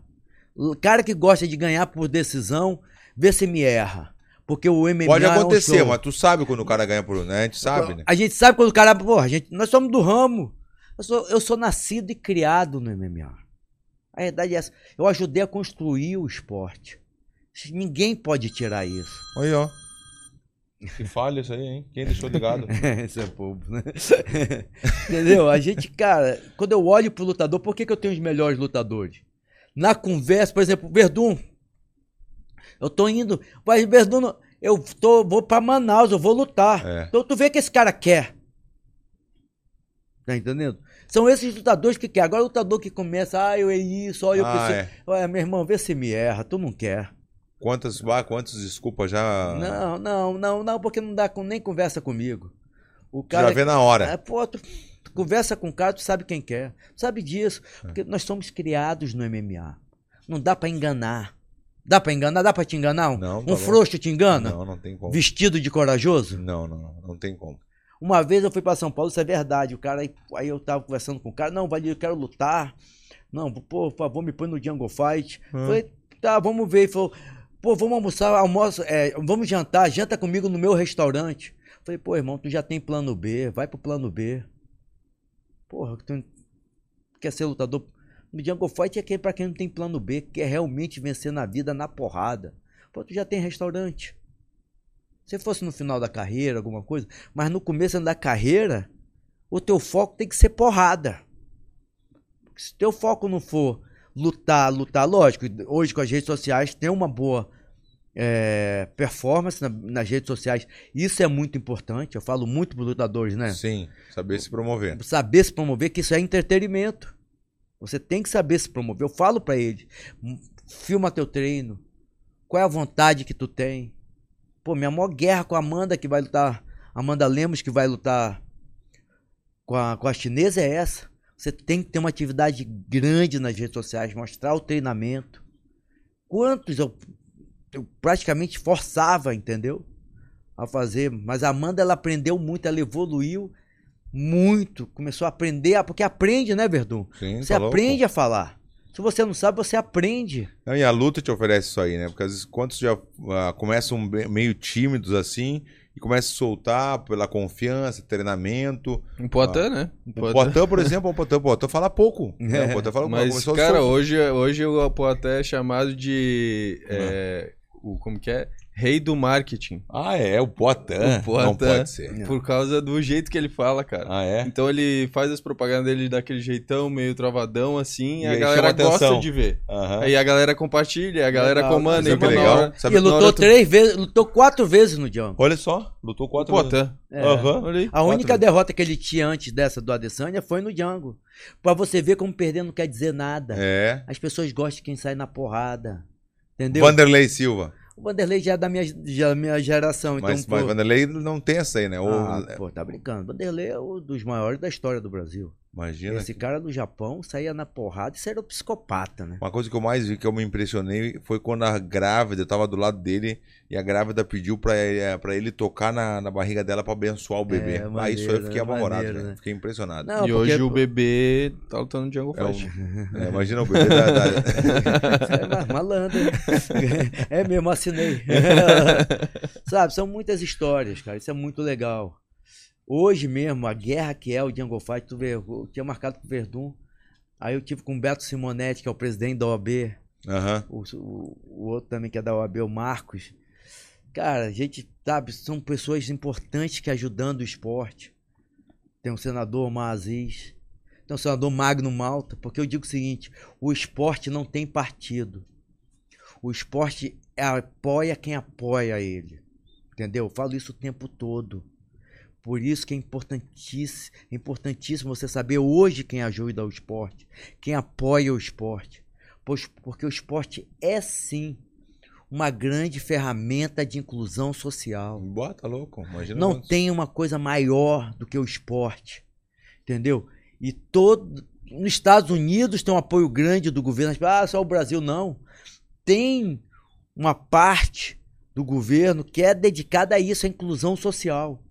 S2: O cara que gosta de ganhar por decisão, vê se me erra. Porque o MMA
S1: Pode
S2: é um
S1: acontecer, mas tu sabe quando o cara ganha por. Né? A gente sabe, né?
S2: A gente sabe quando o cara. Porra, a gente, nós somos do ramo. Eu sou, eu sou nascido e criado no MMA. A verdade é essa. Eu ajudei a construir o esporte. Ninguém pode tirar isso.
S1: Aí, ó. Que falha isso aí, hein? Quem deixou ligado?
S2: Esse <laughs> é bobo, né? <laughs> Entendeu? A gente, cara, quando eu olho pro lutador, por que, que eu tenho os melhores lutadores? Na conversa, por exemplo, Verdun. Eu tô indo. Mas Verdun, eu tô, vou pra Manaus, eu vou lutar.
S1: É.
S2: Então tu vê que esse cara quer. Tá entendendo? São esses lutadores que quer. Agora o lutador que começa, ah, eu é isso, ó, eu
S1: Ah,
S2: preciso.
S1: é.
S2: Olha, meu irmão, vê se me erra, tu não quer.
S1: Quantas, quantas desculpas já.
S2: Não, não, não, não, porque não dá com, nem conversa comigo. O cara.
S1: já vê na hora.
S2: É, pô, tu, tu conversa com o cara, tu sabe quem quer. Tu sabe disso. Porque nós somos criados no MMA. Não dá pra enganar. Dá pra enganar? Dá pra te enganar? Um,
S1: Não, tá
S2: um frouxo te engana?
S1: Não, não tem como.
S2: Vestido de corajoso?
S1: Não, não, não, não tem como.
S2: Uma vez eu fui pra São Paulo, isso é verdade. O cara, aí, aí eu tava conversando com o cara, não, Valdir, eu quero lutar. Não, pô, por favor, me põe no Jungle Fight.
S1: Hum.
S2: Falei, tá, vamos ver. Ele falou, pô, vamos almoçar, almoço, é, vamos jantar, janta comigo no meu restaurante. Falei, pô, irmão, tu já tem plano B, vai pro plano B. Porra, tu, quer ser lutador. No Jungle Fight é quem, pra quem não tem plano B, quer realmente vencer na vida na porrada. Pô, tu já tem restaurante. Se fosse no final da carreira, alguma coisa, mas no começo da carreira, o teu foco tem que ser porrada. Se teu foco não for lutar, lutar, lógico, hoje com as redes sociais tem uma boa é, performance na- nas redes sociais. Isso é muito importante. Eu falo muito para lutadores, né?
S1: Sim, saber se promover.
S2: Saber se promover, que isso é entretenimento. Você tem que saber se promover. Eu falo pra eles, "M- filma teu treino. Qual é a vontade que tu tem? Pô, minha maior guerra com a Amanda que vai lutar, Amanda Lemos que vai lutar com a, com a chinesa é essa. Você tem que ter uma atividade grande nas redes sociais, mostrar o treinamento. Quantos eu, eu praticamente forçava, entendeu? A fazer. Mas a Amanda, ela aprendeu muito, ela evoluiu muito. Começou a aprender, ah, porque aprende, né, Verdun?
S1: Sim,
S2: Você
S1: tá
S2: aprende a falar. Se você não sabe, você aprende.
S1: Não, e a luta te oferece isso aí, né? Porque às vezes quantos já ah, começam meio tímidos assim e começam a soltar pela confiança, treinamento.
S3: Um Poitin, né? Um Poitin.
S1: Por exemplo, o Poitin, Poitin fala pouco. né? O Poitin fala
S3: Mas,
S1: começou
S3: cara, hoje, hoje o Poitin é chamado de. é, o, como que é? Rei do marketing.
S1: Ah, é, o Poitin.
S3: O Poitin.
S1: Não pode ser.
S3: Por causa do jeito que ele fala, cara.
S1: Ah, é?
S3: Então ele faz as propagandas dele daquele jeitão, meio travadão assim, e,
S1: E
S3: a galera gosta
S1: atenção.
S3: de ver.
S1: Aham.
S3: Aí a galera compartilha, a galera
S2: Legal,
S3: comanda.
S1: sabe
S3: e
S1: que
S3: uma
S1: legal?
S3: hora-
S1: Sabe-
S2: e
S3: hora
S2: lutou
S3: tu-
S2: três vezes, lutou quatro vezes no Django.
S1: Olha só, lutou
S3: O
S1: quatro vezes.
S3: Poitin.
S2: É.
S1: Aham.
S3: Olha aí.
S2: A única
S1: Quatro
S2: derrota que ele tinha antes dessa do Adesanya foi no Django. Pra você ver como perder não quer dizer nada.
S1: É.
S2: As pessoas gostam de quem sai na porrada. Entendeu?
S1: Vanderlei Silva.
S2: O Vanderlei já é da minha, já é da minha geração. Então,
S1: Mas,
S2: pô,
S1: mas Vanderlei não tem essa aí, né? Ou-
S2: ah, pô, tá brincando. Vanderlei é um dos maiores da história do Brasil.
S1: Imagina.
S2: Esse cara do Japão saía na porrada, isso era um psicopata, né?
S1: Uma coisa que eu mais vi, que eu me impressionei, foi quando a grávida, eu tava do lado dele, e a grávida pediu pra, eh, pra ele tocar na, na barriga dela pra abençoar o bebê.
S2: É,
S1: Aí isso aí eu fiquei
S2: maneiro,
S1: apavorado,
S2: maneiro,
S1: né?
S2: né?
S1: Fiquei impressionado.
S2: Não,
S3: e
S2: porque,
S3: hoje o bebê tá lutando no Jungle
S1: É um-
S3: Fight. <laughs>
S1: É, imagina o bebê da. da- <laughs>
S2: É ma- malandro. hein? <laughs> É mesmo, assinei. Sabe, são muitas histórias, cara. Isso é muito legal. Hoje mesmo, a guerra que é o Jungle Fight, tu vê, eu tinha marcado com o Verdun. Aí eu tive com o Beto Simonetti, que é o presidente da OAB.
S1: Aham.
S2: O, o- o outro também que é da OAB, o Marcos. Cara, a gente, sabe, são pessoas importantes que ajudando o esporte. Tem o senador Omar Aziz, tem o senador Magno Malta, porque eu digo o seguinte, o esporte não tem partido. O esporte apoia quem apoia ele. Entendeu? Eu falo isso o tempo todo. Por isso que é importantíssimo, importantíssimo você saber hoje quem ajuda o esporte, quem apoia o esporte. Pois- Porque o esporte é sim uma grande ferramenta de inclusão social.
S1: Bota louco. Imagina.
S2: Não
S1: quantos-
S2: tem uma coisa maior do que o esporte. Entendeu? E todo. Nos Estados Unidos tem um apoio grande do governo. Pessoas, Ah, só o Brasil não. Tem uma parte do governo que é dedicada a isso, a inclusão social.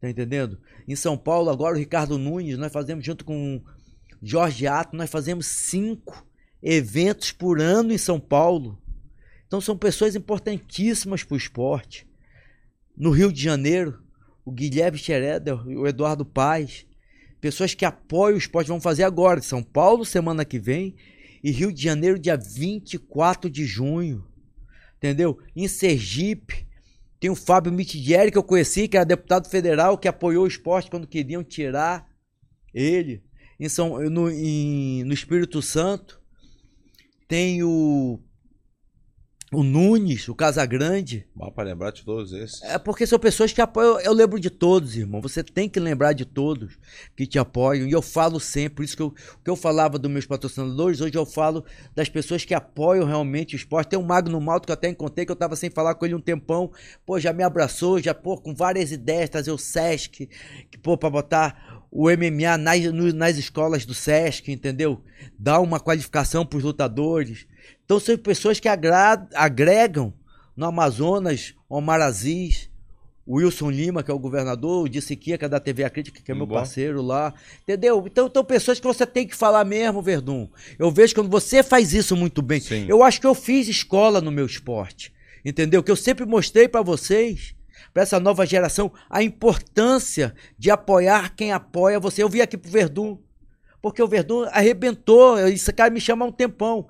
S2: Tá entendendo? Em São Paulo, agora o Ricardo Nunes, nós fazemos junto com Jorge Ato, nós fazemos cinco eventos por ano em São Paulo. Então são pessoas importantíssimas para o esporte. No Rio de Janeiro, o Guilherme Schroeder, o Eduardo Paz, pessoas que apoiam o esporte, vão fazer agora. São Paulo, semana que vem, e Rio de Janeiro, dia 24 de junho. Entendeu? Em Sergipe, tem o Fábio Mitidieri, que eu conheci, que era deputado federal, que apoiou o esporte quando queriam tirar ele. Em São, no, em- no Espírito Santo, tem o, o Nunes, o Casagrande.
S1: Dá pra lembrar de todos esses.
S2: É porque são pessoas que apoiam. Eu lembro de todos, irmão. Você tem que lembrar de todos que te apoiam. E eu falo sempre, por isso que eu, que eu falava dos meus patrocinadores, hoje eu falo das pessoas que apoiam realmente o esporte. Tem o Magno Malto que eu até encontrei, que eu tava sem falar com ele um tempão. Pô, já me abraçou, já, pô, com várias ideias, trazer o Sesc, que, pô, pra botar o MMA nas, nas escolas do Sesc, entendeu? Dar uma qualificação pros lutadores. Então são pessoas que agregam no Amazonas, Omar Aziz, o Wilson Lima, que é o governador, o Dissiquia, que é da TV A Crítica, que é meu
S1: Bom.
S2: parceiro lá. Entendeu? Então, são pessoas que você tem que falar mesmo, Verdun. Eu vejo quando você faz isso muito bem.
S1: Sim.
S2: Eu acho que eu fiz escola no meu esporte. Entendeu? Que eu sempre mostrei pra vocês, pra essa nova geração, a importância de apoiar quem apoia você. Eu vim aqui pro Verdun. Porque o Verdun arrebentou. Esse cara me chama há um tempão.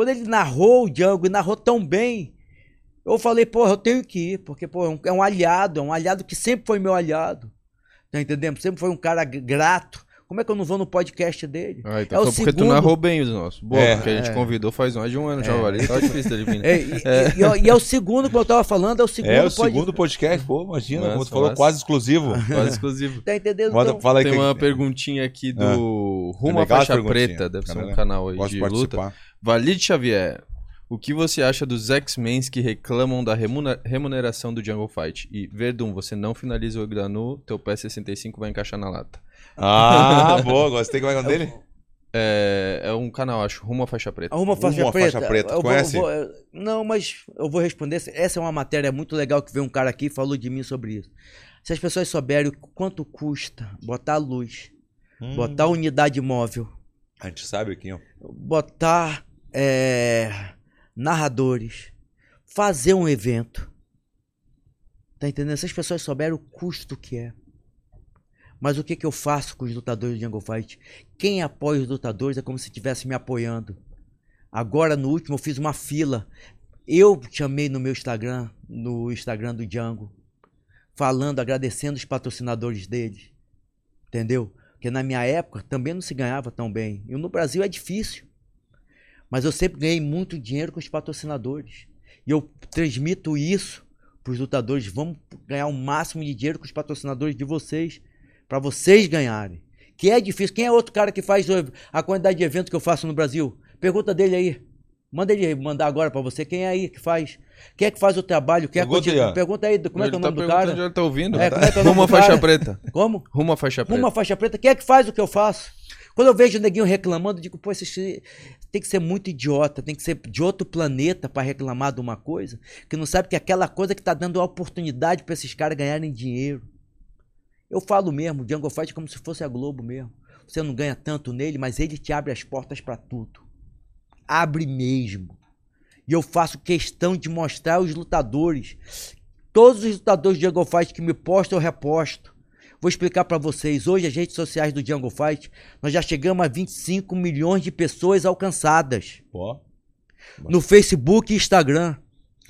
S2: Quando ele narrou o Django e narrou tão bem, eu falei, porra, eu tenho que ir, porque pô, é, é um aliado, é um aliado que sempre foi meu aliado. Tá entendendo? Sempre foi um cara grato. Como é que eu não vou no podcast dele?
S3: Ah, então
S2: é
S3: foi
S2: o
S3: porque tu
S2: segundo-
S3: narrou bem os nossos. Boa,
S1: É.
S3: porque a gente
S2: É.
S3: convidou faz mais de um ano já, o Vali. Tá <laughs> difícil dele vir. né?
S2: É, e, e- e é- é o segundo, como eu tava falando, é o segundo
S1: É o
S2: pod-
S1: segundo podcast, pô, imagina,
S3: Massa,
S1: como tu falou,
S3: massa.
S1: quase exclusivo. <laughs>
S3: Quase exclusivo.
S2: Tá entendendo?
S1: Manda-
S2: Então,
S1: fala aí
S3: Tem
S1: que-
S3: uma perguntinha aqui do
S1: Ah.
S3: Rumo à Faixa. Preta, deve ser um canal aí
S1: Gosto
S3: de
S1: de
S3: luta.
S1: participar.
S3: Valide Xavier, o que você acha dos X-Men que reclamam da remuneração do Jungle Fight? E Verdun, você não finaliza o Granu, teu pé 65 vai encaixar na lata.
S1: Ah, <laughs> boa, gostei. Como é o nome dele?
S3: É, é um canal, acho, Rumo à Faixa Preta.
S1: Rumo
S2: faixa
S1: à
S2: preta.
S1: faixa preta,
S2: Eu vou-
S1: conhece?
S2: vou- eu- não, mas eu vou responder. Essa é uma matéria muito legal que veio um cara aqui e falou de mim sobre isso. Se as pessoas souberem o quanto custa botar luz,
S1: Hum,
S2: botar unidade móvel,
S1: A gente sabe aqui, ó.
S2: botar é, narradores, fazer um evento. Tá entendendo? Se as pessoas souberem o custo que é. Mas o que, que eu faço com os lutadores do Jungle Fight? Quem apoia os lutadores é como se estivesse me apoiando. Agora, no último, eu fiz uma fila. Eu chamei no meu Instagram, no Instagram do Django, falando, agradecendo os patrocinadores deles. Entendeu? Porque na minha época também não se ganhava tão bem. E no Brasil é difícil. Mas eu sempre ganhei muito dinheiro com os patrocinadores. E eu transmito isso para os lutadores. Vamos ganhar o máximo de dinheiro com os patrocinadores de vocês. Para vocês ganharem. Que é difícil. Quem é outro cara que faz a quantidade de eventos que eu faço no Brasil? Pergunta dele aí. Manda ele mandar agora para você. Quem é aí que faz? Quem é que faz o trabalho? Quem é
S1: Pergunta aí.
S2: Pergunta aí. Como é que é o
S3: tá
S2: nome do
S3: perguntando
S2: cara?
S3: onde ele tá ouvindo.
S2: É, como é que é
S3: Rumo à
S2: do
S3: Faixa? Preta.
S2: Como?
S3: Rumo à Faixa Preta.
S2: Uma faixa preta, quem é que faz o que eu faço? Quando eu vejo o neguinho reclamando, eu digo, pô, esse tem que ser muito idiota, tem que ser de outro planeta pra reclamar de uma coisa, que não sabe que é aquela coisa que tá dando a oportunidade pra esses caras ganharem dinheiro. Eu falo mesmo, o Jungle Fight é como se fosse a Globo mesmo. Você não ganha tanto nele, mas ele te abre as portas pra tudo. Abre mesmo. E eu faço questão de mostrar aos lutadores. Todos os lutadores do Jungle Fight que me postam, eu reposto. Vou explicar pra vocês. Hoje, as redes sociais do Jungle Fight, nós já chegamos a 25 milhões de pessoas alcançadas.
S1: Ó.
S2: No Facebook e Instagram.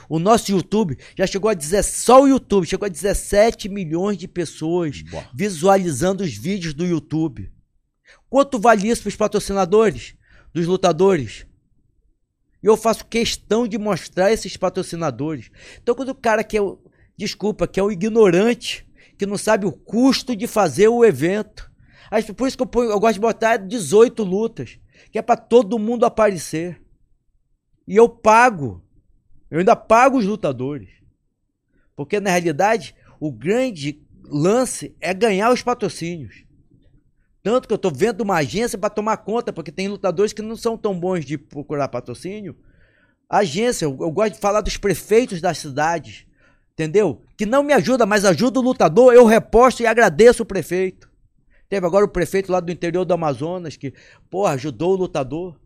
S2: O nosso YouTube já chegou a 17, só o YouTube chegou a 17 milhões de pessoas
S1: Boa.
S2: visualizando os vídeos do YouTube. Quanto vale isso para os patrocinadores dos lutadores? E eu faço questão de mostrar esses patrocinadores. Então, quando o cara que é o. Desculpa, que é o ignorante, que não sabe o custo de fazer o evento. Por isso que eu, ponho- eu gosto de botar 18 lutas, que é para todo mundo aparecer. E eu pago. Eu ainda pago os lutadores. Porque na realidade, o grande lance é ganhar os patrocínios. Tanto que eu tô vendo uma agência para tomar conta, porque tem lutadores que não são tão bons de procurar patrocínio. Agência, eu, eu gosto de falar dos prefeitos das cidades, entendeu? Que não me ajuda, mas ajuda o lutador, eu reposto e agradeço o prefeito. Teve agora o prefeito lá do interior do Amazonas que, porra, ajudou o lutador.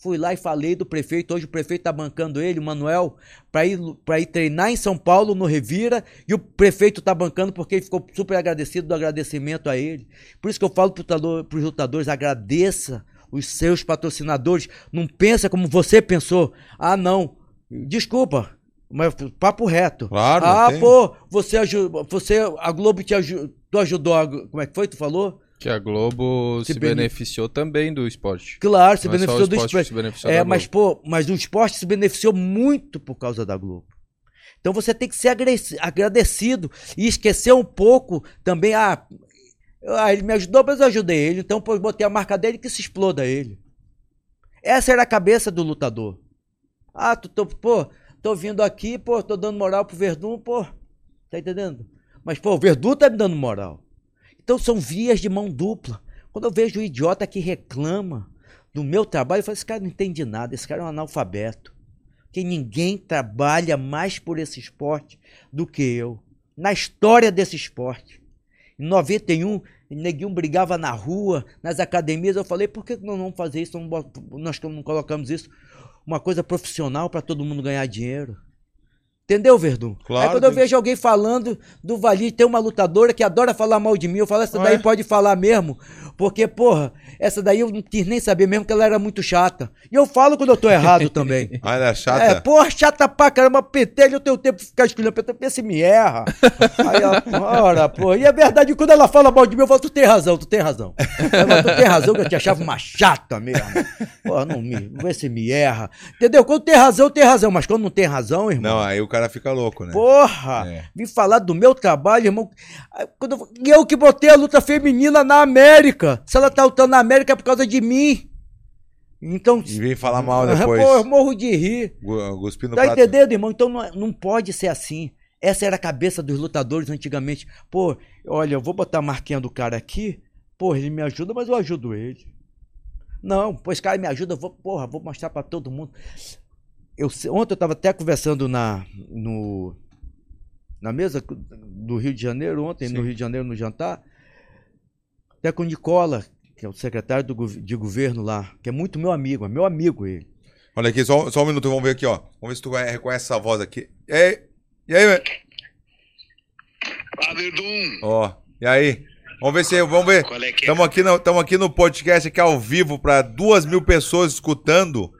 S2: Fui lá e falei do prefeito. Hoje o prefeito tá bancando ele, o Manuel, para ir, pra ir treinar em São Paulo, no Revira. E o prefeito tá bancando porque ele ficou super agradecido do agradecimento a ele. Por isso que eu falo para os lutadores: agradeça os seus patrocinadores. Não pensa como você pensou. Ah, não. Desculpa. Mas papo reto.
S1: Claro,
S2: ah, pô, você ajudou. Você, a Globo te ajudou. Tu ajudou. A, como é que foi? Tu falou?
S3: Que a Globo
S2: Se
S3: se,
S2: bene-
S3: beneficiou também do esporte.
S2: Claro, se
S3: Não é
S2: beneficiou
S3: o
S2: do
S3: esporte beneficiou
S2: É, mas, pô, mas o esporte se beneficiou muito por causa da Globo. Então você tem que ser agradecido e esquecer um pouco também. Ah, eu- ah, ele me ajudou, mas eu ajudei ele. Então, pô, botei a marca dele que se exploda ele. Essa era a cabeça do lutador. Ah, tu, tô, pô, tô vindo aqui, pô, tô dando moral pro Verdun, pô. Tá entendendo? Mas, pô, o Verdun tá me dando moral. Então são vias de mão dupla. Quando eu vejo o idiota que reclama do meu trabalho, eu falo, esse cara não entende nada, esse cara é um analfabeto. Porque ninguém trabalha mais por esse esporte do que eu. Na história desse esporte. Em 91, neguinho brigava na rua, nas academias. Eu falei, por que nós não vamos fazer isso? Nós não colocamos isso uma coisa profissional para todo mundo ganhar dinheiro. Entendeu, Verdun?
S1: Claro,
S2: Aí quando eu vejo alguém falando do Valide, tem uma lutadora que adora falar mal de mim, eu falo, essa daí
S1: Ué?
S2: pode falar mesmo. Porque, porra, essa daí eu não quis nem saber mesmo que ela era muito chata. E eu falo quando eu tô errado <laughs> também.
S1: Ah, ela é chata?
S2: É, porra, chata pra caramba, pentelho, eu tenho tempo de ficar escolhendo pentelho, vê se me erra. Aí ela, ora, pô. E é verdade, quando ela fala mal de mim, eu falo, tu tem razão, tu tem razão. Ela, tu tem razão, que eu te achava uma chata mesmo. Porra, não me, vê se me erra. Entendeu? Quando tem razão, tem razão, mas quando não tem razão, irmão.
S1: Não, aí o cara fica louco, né?
S2: Porra!
S1: É.
S2: Vim falar do meu trabalho, irmão. Quando eu, eu que botei a luta feminina na América. Se ela tá lutando na América é por causa de mim. Então.
S1: E vem falar mal depois.
S2: Pô, eu morro de rir.
S1: Gu- Cuspindo no
S2: Tá
S1: prato.
S2: entendendo, irmão? Então não, não pode ser assim. Essa era a cabeça dos lutadores antigamente. Pô, olha, eu vou botar a marquinha do cara aqui. Pô, ele me ajuda, mas eu ajudo ele. Não, esse cara me ajuda, eu vou, porra, vou mostrar pra todo mundo. Eu, ontem eu tava até conversando na, no, na mesa do Rio de Janeiro, ontem no
S1: Sim.
S2: Rio de Janeiro no jantar, até com o Nicola, que é o secretário do de governo lá, que é muito meu amigo, é meu amigo ele.
S1: Olha aqui, só, só um minuto, vamos ver aqui, ó. Vamos ver se tu reconhece essa voz aqui. E aí? E aí, velho?
S5: Verdun,
S1: Ó, e aí? Vamos ver se. Vamos ver.
S5: qual é é?
S1: Estamos aqui, no, aqui no podcast aqui ao vivo para duas mil pessoas escutando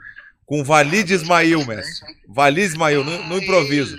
S1: com Valide Ismail, mestre. Valide Ismail, no, no improviso.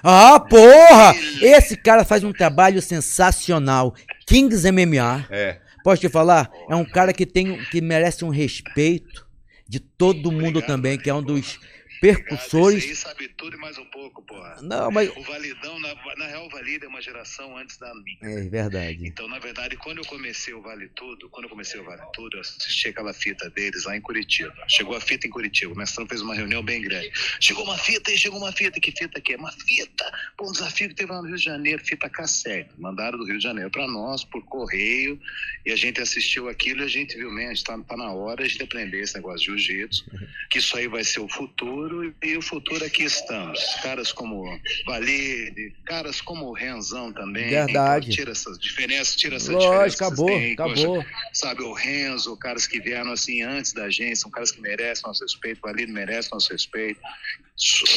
S2: Ah, porra! Esse cara faz um trabalho sensacional. Kings MMA.
S1: É.
S2: Posso te falar? É um cara que tem que merece um respeito de todo mundo
S5: Obrigado,
S2: também, que é um dos
S5: Esse aí
S2: percussores.
S5: sabe tudo e mais um pouco, porra.
S2: Não, mas
S5: O Validão, na, na real, o Valida é uma geração antes da minha.
S2: é verdade.
S5: Então, na verdade, quando eu comecei o Vale Tudo, quando eu comecei o Vale Tudo, eu assisti aquela fita deles lá em Curitiba. Chegou a fita em Curitiba, o mestrão fez uma reunião bem grande. Chegou uma fita e chegou uma fita. Que fita que é? Uma fita. Pô, um desafio que teve lá no Rio de Janeiro, fita cassete. Mandaram do Rio de Janeiro para nós, por correio, e a gente assistiu aquilo e a gente viu, man, está tá na hora de aprender esse negócio de jiu-jitsu, que isso aí vai ser o futuro, e o futuro aqui estamos. Caras como Valide, caras como o Renzão também.
S2: Verdade.
S5: Então, tira essas diferenças, tira essas
S2: Lógico,
S5: diferenças.
S2: acabou,
S5: têm,
S2: acabou.
S5: poxa, sabe, o Renzo, caras que vieram assim antes da gente, são caras que merecem nosso respeito, o Valide merece nosso respeito.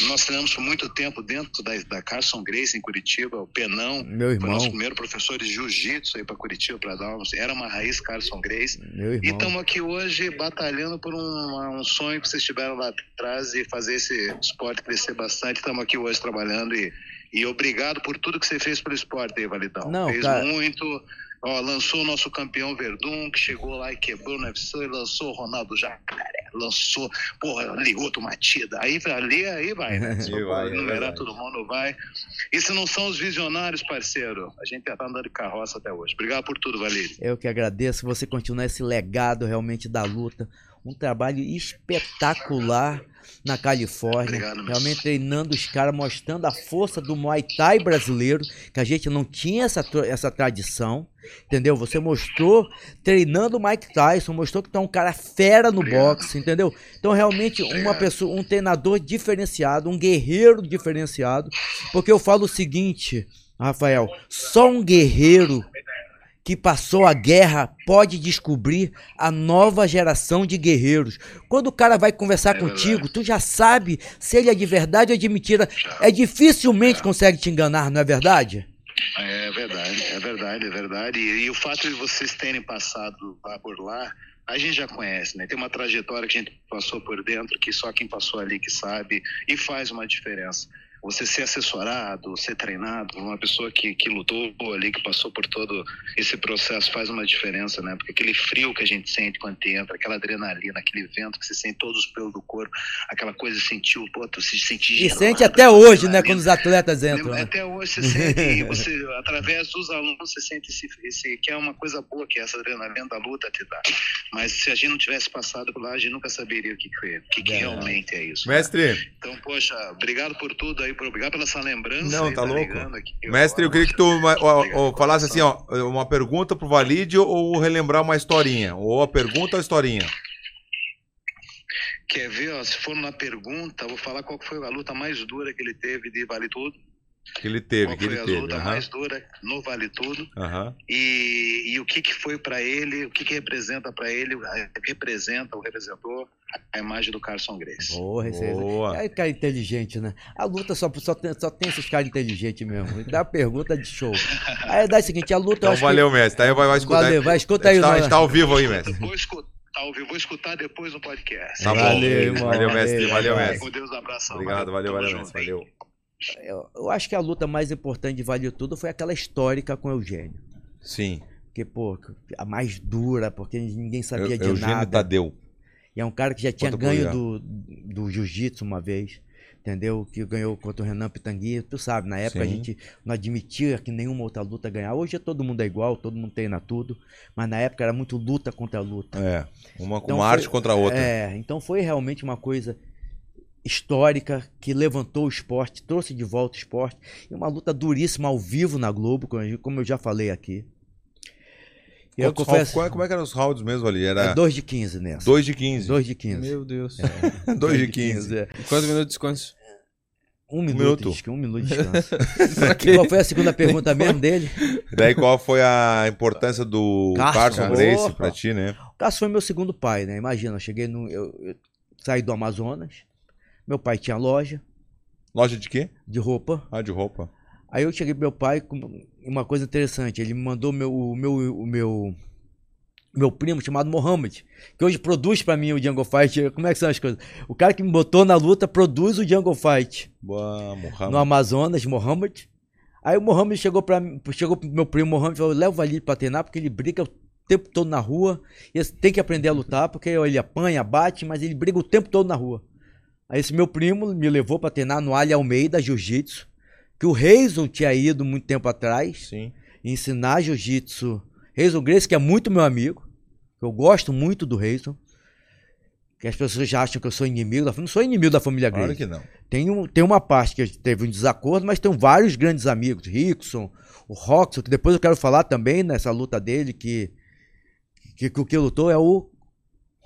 S5: Nós treinamos por muito tempo dentro da, da Carson Grace em Curitiba, o Penão,
S2: Meu
S5: foi
S2: irmão,
S5: nosso primeiro professor de jiu-jitsu aí para Curitiba, para dar era uma raiz Carson Grace.
S2: meu
S5: E estamos aqui hoje batalhando por um, um sonho que vocês tiveram lá atrás e fazer esse esporte crescer bastante. Estamos aqui hoje trabalhando e, e obrigado por tudo que você fez pelo esporte aí, Validão.
S2: Não,
S5: fez
S2: cara.
S5: muito. Ó, lançou o nosso campeão Verdun, que chegou lá e quebrou no UFC, lançou o Ronaldo Jacaré, lançou, porra, Lioto Matida. Aí ali, aí vai, né? <laughs> Se
S1: vai, é
S5: numerar
S1: verdade.
S5: todo mundo vai. Isso não são os visionários, parceiro. A gente já tá andando de carroça até hoje. Obrigado por tudo, Valírio.
S2: Eu que agradeço você continuar esse legado realmente da luta. Um trabalho espetacular na Califórnia.
S5: Obrigado, meu.
S2: realmente treinando os caras, mostrando a força do Muay Thai brasileiro, que a gente não tinha essa, essa tradição. Entendeu? Você mostrou treinando o Mike Tyson, mostrou que tu é um cara fera no
S5: Obrigado.
S2: boxe, entendeu? Então, realmente, uma pessoa, um treinador diferenciado, um guerreiro diferenciado. Porque eu falo o seguinte, Rafael, só um guerreiro que passou a guerra pode descobrir a nova geração de guerreiros. Quando o cara vai conversar
S5: É
S2: contigo, tu já sabe se ele é de verdade ou de mentira. É dificilmente consegue te enganar, não é verdade?
S5: É verdade, é verdade, é verdade. E, e o fato de vocês terem passado lá por lá, a gente já conhece, né? Tem uma trajetória que a gente passou por dentro que só quem passou ali que sabe e faz uma diferença. Você ser assessorado, ser treinado por uma pessoa que, que lutou ali, que passou por todo esse processo, faz uma diferença, né? Porque aquele frio que a gente sente quando entra, aquela adrenalina, aquele vento que você sente todos os pelos do corpo, aquela coisa de sentir o pô, tu se sente
S2: E
S5: gelado,
S2: sente até hoje, né, quando os atletas entram. né?
S5: Até hoje você sente, e <laughs> você, através dos alunos, você sente esse, esse, que é uma coisa boa que essa adrenalina da luta te dá. Mas se a gente não tivesse passado por lá, a gente nunca saberia o que, que é, o que, que
S2: É.
S5: realmente é isso.
S1: Mestre,
S5: Então, poxa, obrigado por tudo aí, obrigado pela essa lembrança.
S1: Não,
S5: aí,
S1: tá louco.
S5: aqui,
S1: mestre, eu queria que tu ó, ó, ó, falasse assim, ó, uma pergunta pro Valide ou relembrar uma historinha. Ou a pergunta ou a historinha.
S5: Quer ver, ó, se for na pergunta, eu vou falar qual foi a luta mais dura que ele teve de Vale Tudo.
S1: Que ele teve,
S5: Qual
S1: que
S5: foi
S1: ele
S5: a
S1: teve.
S5: luta
S1: aham.
S5: mais dura no Vale Tudo
S1: Aham.
S5: e, e o que, que foi para ele, o que, que representa para ele, a- representa ou representou a imagem do Carson Grace.
S2: Porra, esse
S1: Boa.
S2: é cara inteligente, né? A luta só, só, tem, só tem esses caras inteligentes mesmo. Dá pergunta de show. Aí dá o seguinte, a luta
S1: Então valeu, mestre. Aí vai, vai
S2: que...
S1: escutar.
S2: Valeu, vai, escuta
S1: a
S2: aí.
S1: gente tá, a
S2: nós-
S1: gente tá ao vivo aí, mestre.
S5: Vou escutar, ao vivo, vou escutar depois no podcast.
S1: Tá bom.
S2: Valeu.
S1: Valeu, mestre.
S2: Valeu,
S1: Valeu, mestre.
S5: Com Deus, abração.
S1: Obrigado, valeu, valeu, mestre. Valeu.
S2: Eu, eu acho que a luta mais importante de Vale Tudo foi aquela histórica com o Eugênio.
S1: Sim.
S2: Porque, pô, a mais dura, porque ninguém sabia
S1: Eu,
S2: de
S1: Eugênio
S2: nada.
S1: Tadeu.
S2: E é um cara que já tinha
S1: pro
S2: ganho do, do jiu-jitsu uma vez, entendeu? Que ganhou contra o Renan Pitangui. Tu sabe, na época a
S1: Sim.
S2: gente não admitia que nenhuma outra luta ganhava. Hoje todo mundo é igual, todo mundo treina tudo. Mas na época era muito luta contra luta.
S1: É. Uma,
S2: Então
S1: uma
S2: foi-
S1: arte contra a outra.
S2: É, então foi realmente uma coisa histórica que levantou o esporte, trouxe de volta o esporte. E uma luta duríssima ao vivo na Globo, como eu- já falei aqui. E eu confesso,
S1: rounds- como é que eram os rounds mesmo ali? Era
S2: é 2 de 15 nessa.
S1: 2 de 15.
S2: 2 de 15.
S3: Meu Deus. <laughs>
S1: 2 de 15.
S2: é.
S3: Quantos minutos de descanso?
S2: Um minuto, que um minuto de descanso. <laughs> Qual foi a segunda pergunta mesmo dele?
S1: Daí qual foi a importância do
S2: Carson,
S1: Carson Grace pra ti, né?
S2: O Cássio foi meu segundo pai, né? Imagina, eu cheguei no. Eu, eu saí do Amazonas. Meu pai tinha loja
S1: Loja de quê?
S2: de roupa.
S1: Ah, de roupa.
S2: Aí eu cheguei pro meu pai com uma coisa interessante. Ele me mandou meu, o meu, o meu, meu primo chamado Mohamed, que hoje produz pra mim o Jungle Fight. Como é que são as coisas? O cara que me botou na luta produz o Jungle Fight
S1: Boa,
S2: no
S1: Mohamed.
S2: Amazonas, Mohamed. Aí o Mohamed chegou para chegou pro meu primo Mohamed e falou: leva ali pra treinar, porque ele briga o tempo todo na rua. E tem que aprender a lutar, porque ele apanha, bate, mas ele briga o tempo todo na rua. Aí esse meu primo me levou pra treinar no Ali Almeida Jiu-Jitsu, que o Reison tinha ido muito tempo atrás,
S1: Sim.
S2: ensinar Jiu-Jitsu. Reison Grace, que é muito meu amigo, eu gosto muito do Reison. Que as pessoas já acham que eu sou inimigo da família. Não sou inimigo da família Grace.
S1: Claro que não.
S2: Tem, um, tem uma parte que teve um desacordo, mas tem vários grandes amigos. Rickson, o Roxon, que depois eu quero falar também nessa luta dele, que que, que o que lutou é o,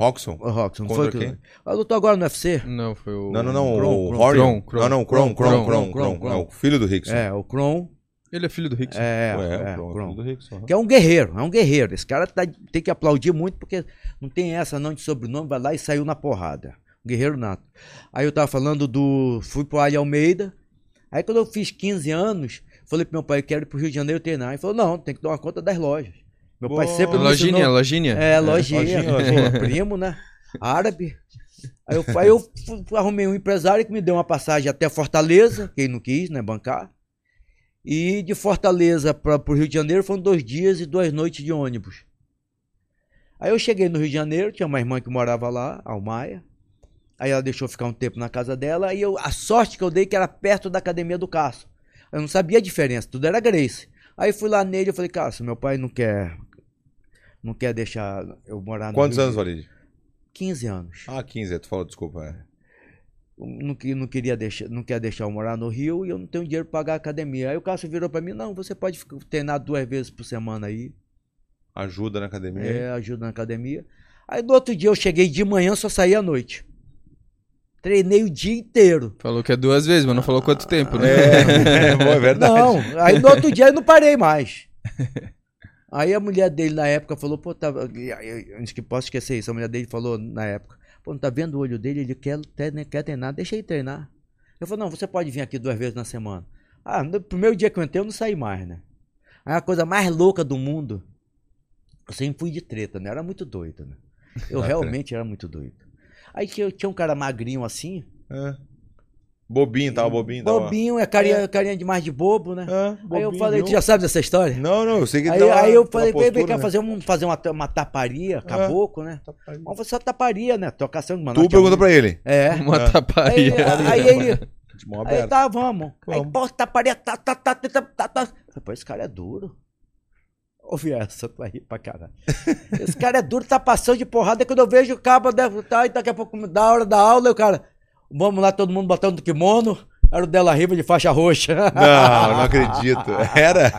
S1: Roxon?
S2: o Roxon. Não foi o que-
S1: quem?
S2: Ah, lutou agora no UFC.
S3: Não, foi o.
S1: Não, não, não.
S2: Kron,
S1: o Horion.
S3: Kron,
S1: Não, não, Kron, Kron,
S2: Kron.
S1: Kron. É o filho do Rickson.
S2: É, o Kron.
S3: Ele é filho do Rickson.
S2: É,
S1: Ué,
S2: é,
S1: Kron,
S2: Kron.
S1: filho do Rickson.
S2: Que é um guerreiro, é um guerreiro. Esse cara tá- tem que aplaudir muito, porque não tem essa não de sobrenome, vai lá e saiu na porrada. Um guerreiro nato. Aí eu tava falando do. Fui pro Ali Almeida. Aí quando eu fiz 15 anos, falei pro meu pai, eu quero ir pro Rio de Janeiro treinar. Ele falou, não, tem que dar uma conta das lojas. Meu pai
S1: Boa.
S2: sempre me
S3: Lojinha,
S2: ensinou-
S3: lojinha.
S2: É, lojinha,
S1: lojinha, lojinha.
S2: pô, primo, né? Árabe. Aí eu, aí eu arrumei um empresário que me deu uma passagem até Fortaleza, quem não quis, né, bancar. E de Fortaleza para o Rio de Janeiro foram dois dias e duas noites de ônibus. Aí eu cheguei no Rio de Janeiro, tinha uma irmã que morava lá, Almaia. Aí ela deixou ficar um tempo na casa dela. E eu, a sorte que eu dei que era perto da academia do Cássio. Eu não sabia a diferença, tudo era Grace. Aí fui lá nele e falei, Cássio, meu pai não quer. Não quer deixar eu morar no
S1: Quantos
S2: Rio
S1: anos,
S2: de-
S1: Valide?
S2: 15 anos.
S1: Ah, 15, tu falou, desculpa. é.
S2: Não, não queria deixar, não quer deixar eu morar no Rio e eu não tenho dinheiro para pagar a academia. Aí o Cássio virou para mim, não, você pode treinar duas vezes por semana aí.
S1: Ajuda na academia.
S2: É, ajuda na academia. Aí no outro dia eu cheguei de manhã, só saí à noite. Treinei o dia inteiro.
S3: Falou que é duas vezes, mas não falou quanto tempo, né?
S1: É, bom, <laughs> é <laughs> verdade.
S2: Não, aí no outro dia eu não parei mais. <laughs> Aí a mulher dele na época falou, pô, tá, antes que posso esquecer isso, a mulher dele falou na época, pô, não tá vendo o olho dele, ele quer, quer, quer treinar, deixa ele treinar. Eu falei, não, você pode vir aqui duas vezes na semana. Ah, no primeiro dia que eu entrei eu não saí mais, né? Aí a coisa mais louca do mundo, eu sempre fui de treta, né? Era muito doido, né? <laughs> Eu
S1: Ah,
S2: realmente era muito doido. Aí tinha, tinha um cara magrinho assim,
S1: É. Bobinho, tava bobinho. Tava...
S2: bobinho, é carinha, carinha demais de bobo, né?
S1: É,
S2: Aí eu
S1: bobinho,
S2: falei, tu já sabe dessa história?
S1: Não, não, eu sei que
S2: Aí,
S1: uma-
S2: aí eu falei, vem, vem cá
S1: né?
S2: fazer, um, fazer uma, uma taparia, caboclo, né?
S1: Taparia.
S2: Vamos fazer uma taparia, né? Trocação de
S1: Tu pergunta pra ele.
S2: É. <laughs>
S3: Uma
S1: É.
S2: Aí,
S3: taparia.
S2: aí ele, <laughs> aí
S1: aberta.
S2: tá, vamos. Aí,
S1: Vamos.
S2: pô, taparia, tá, tá, tá, tá, tá, tá, tá. Pô, esse cara é duro. Ouvi essa, tu vai rir pra caralho. <laughs> Esse cara é duro, tá passando de porrada. Quando eu vejo o cabo, deve tá, e daqui a pouco, da hora da aula, o cara, vamos lá, todo mundo botando kimono. Era o Della Riva de faixa roxa.
S1: Não, não acredito. Era?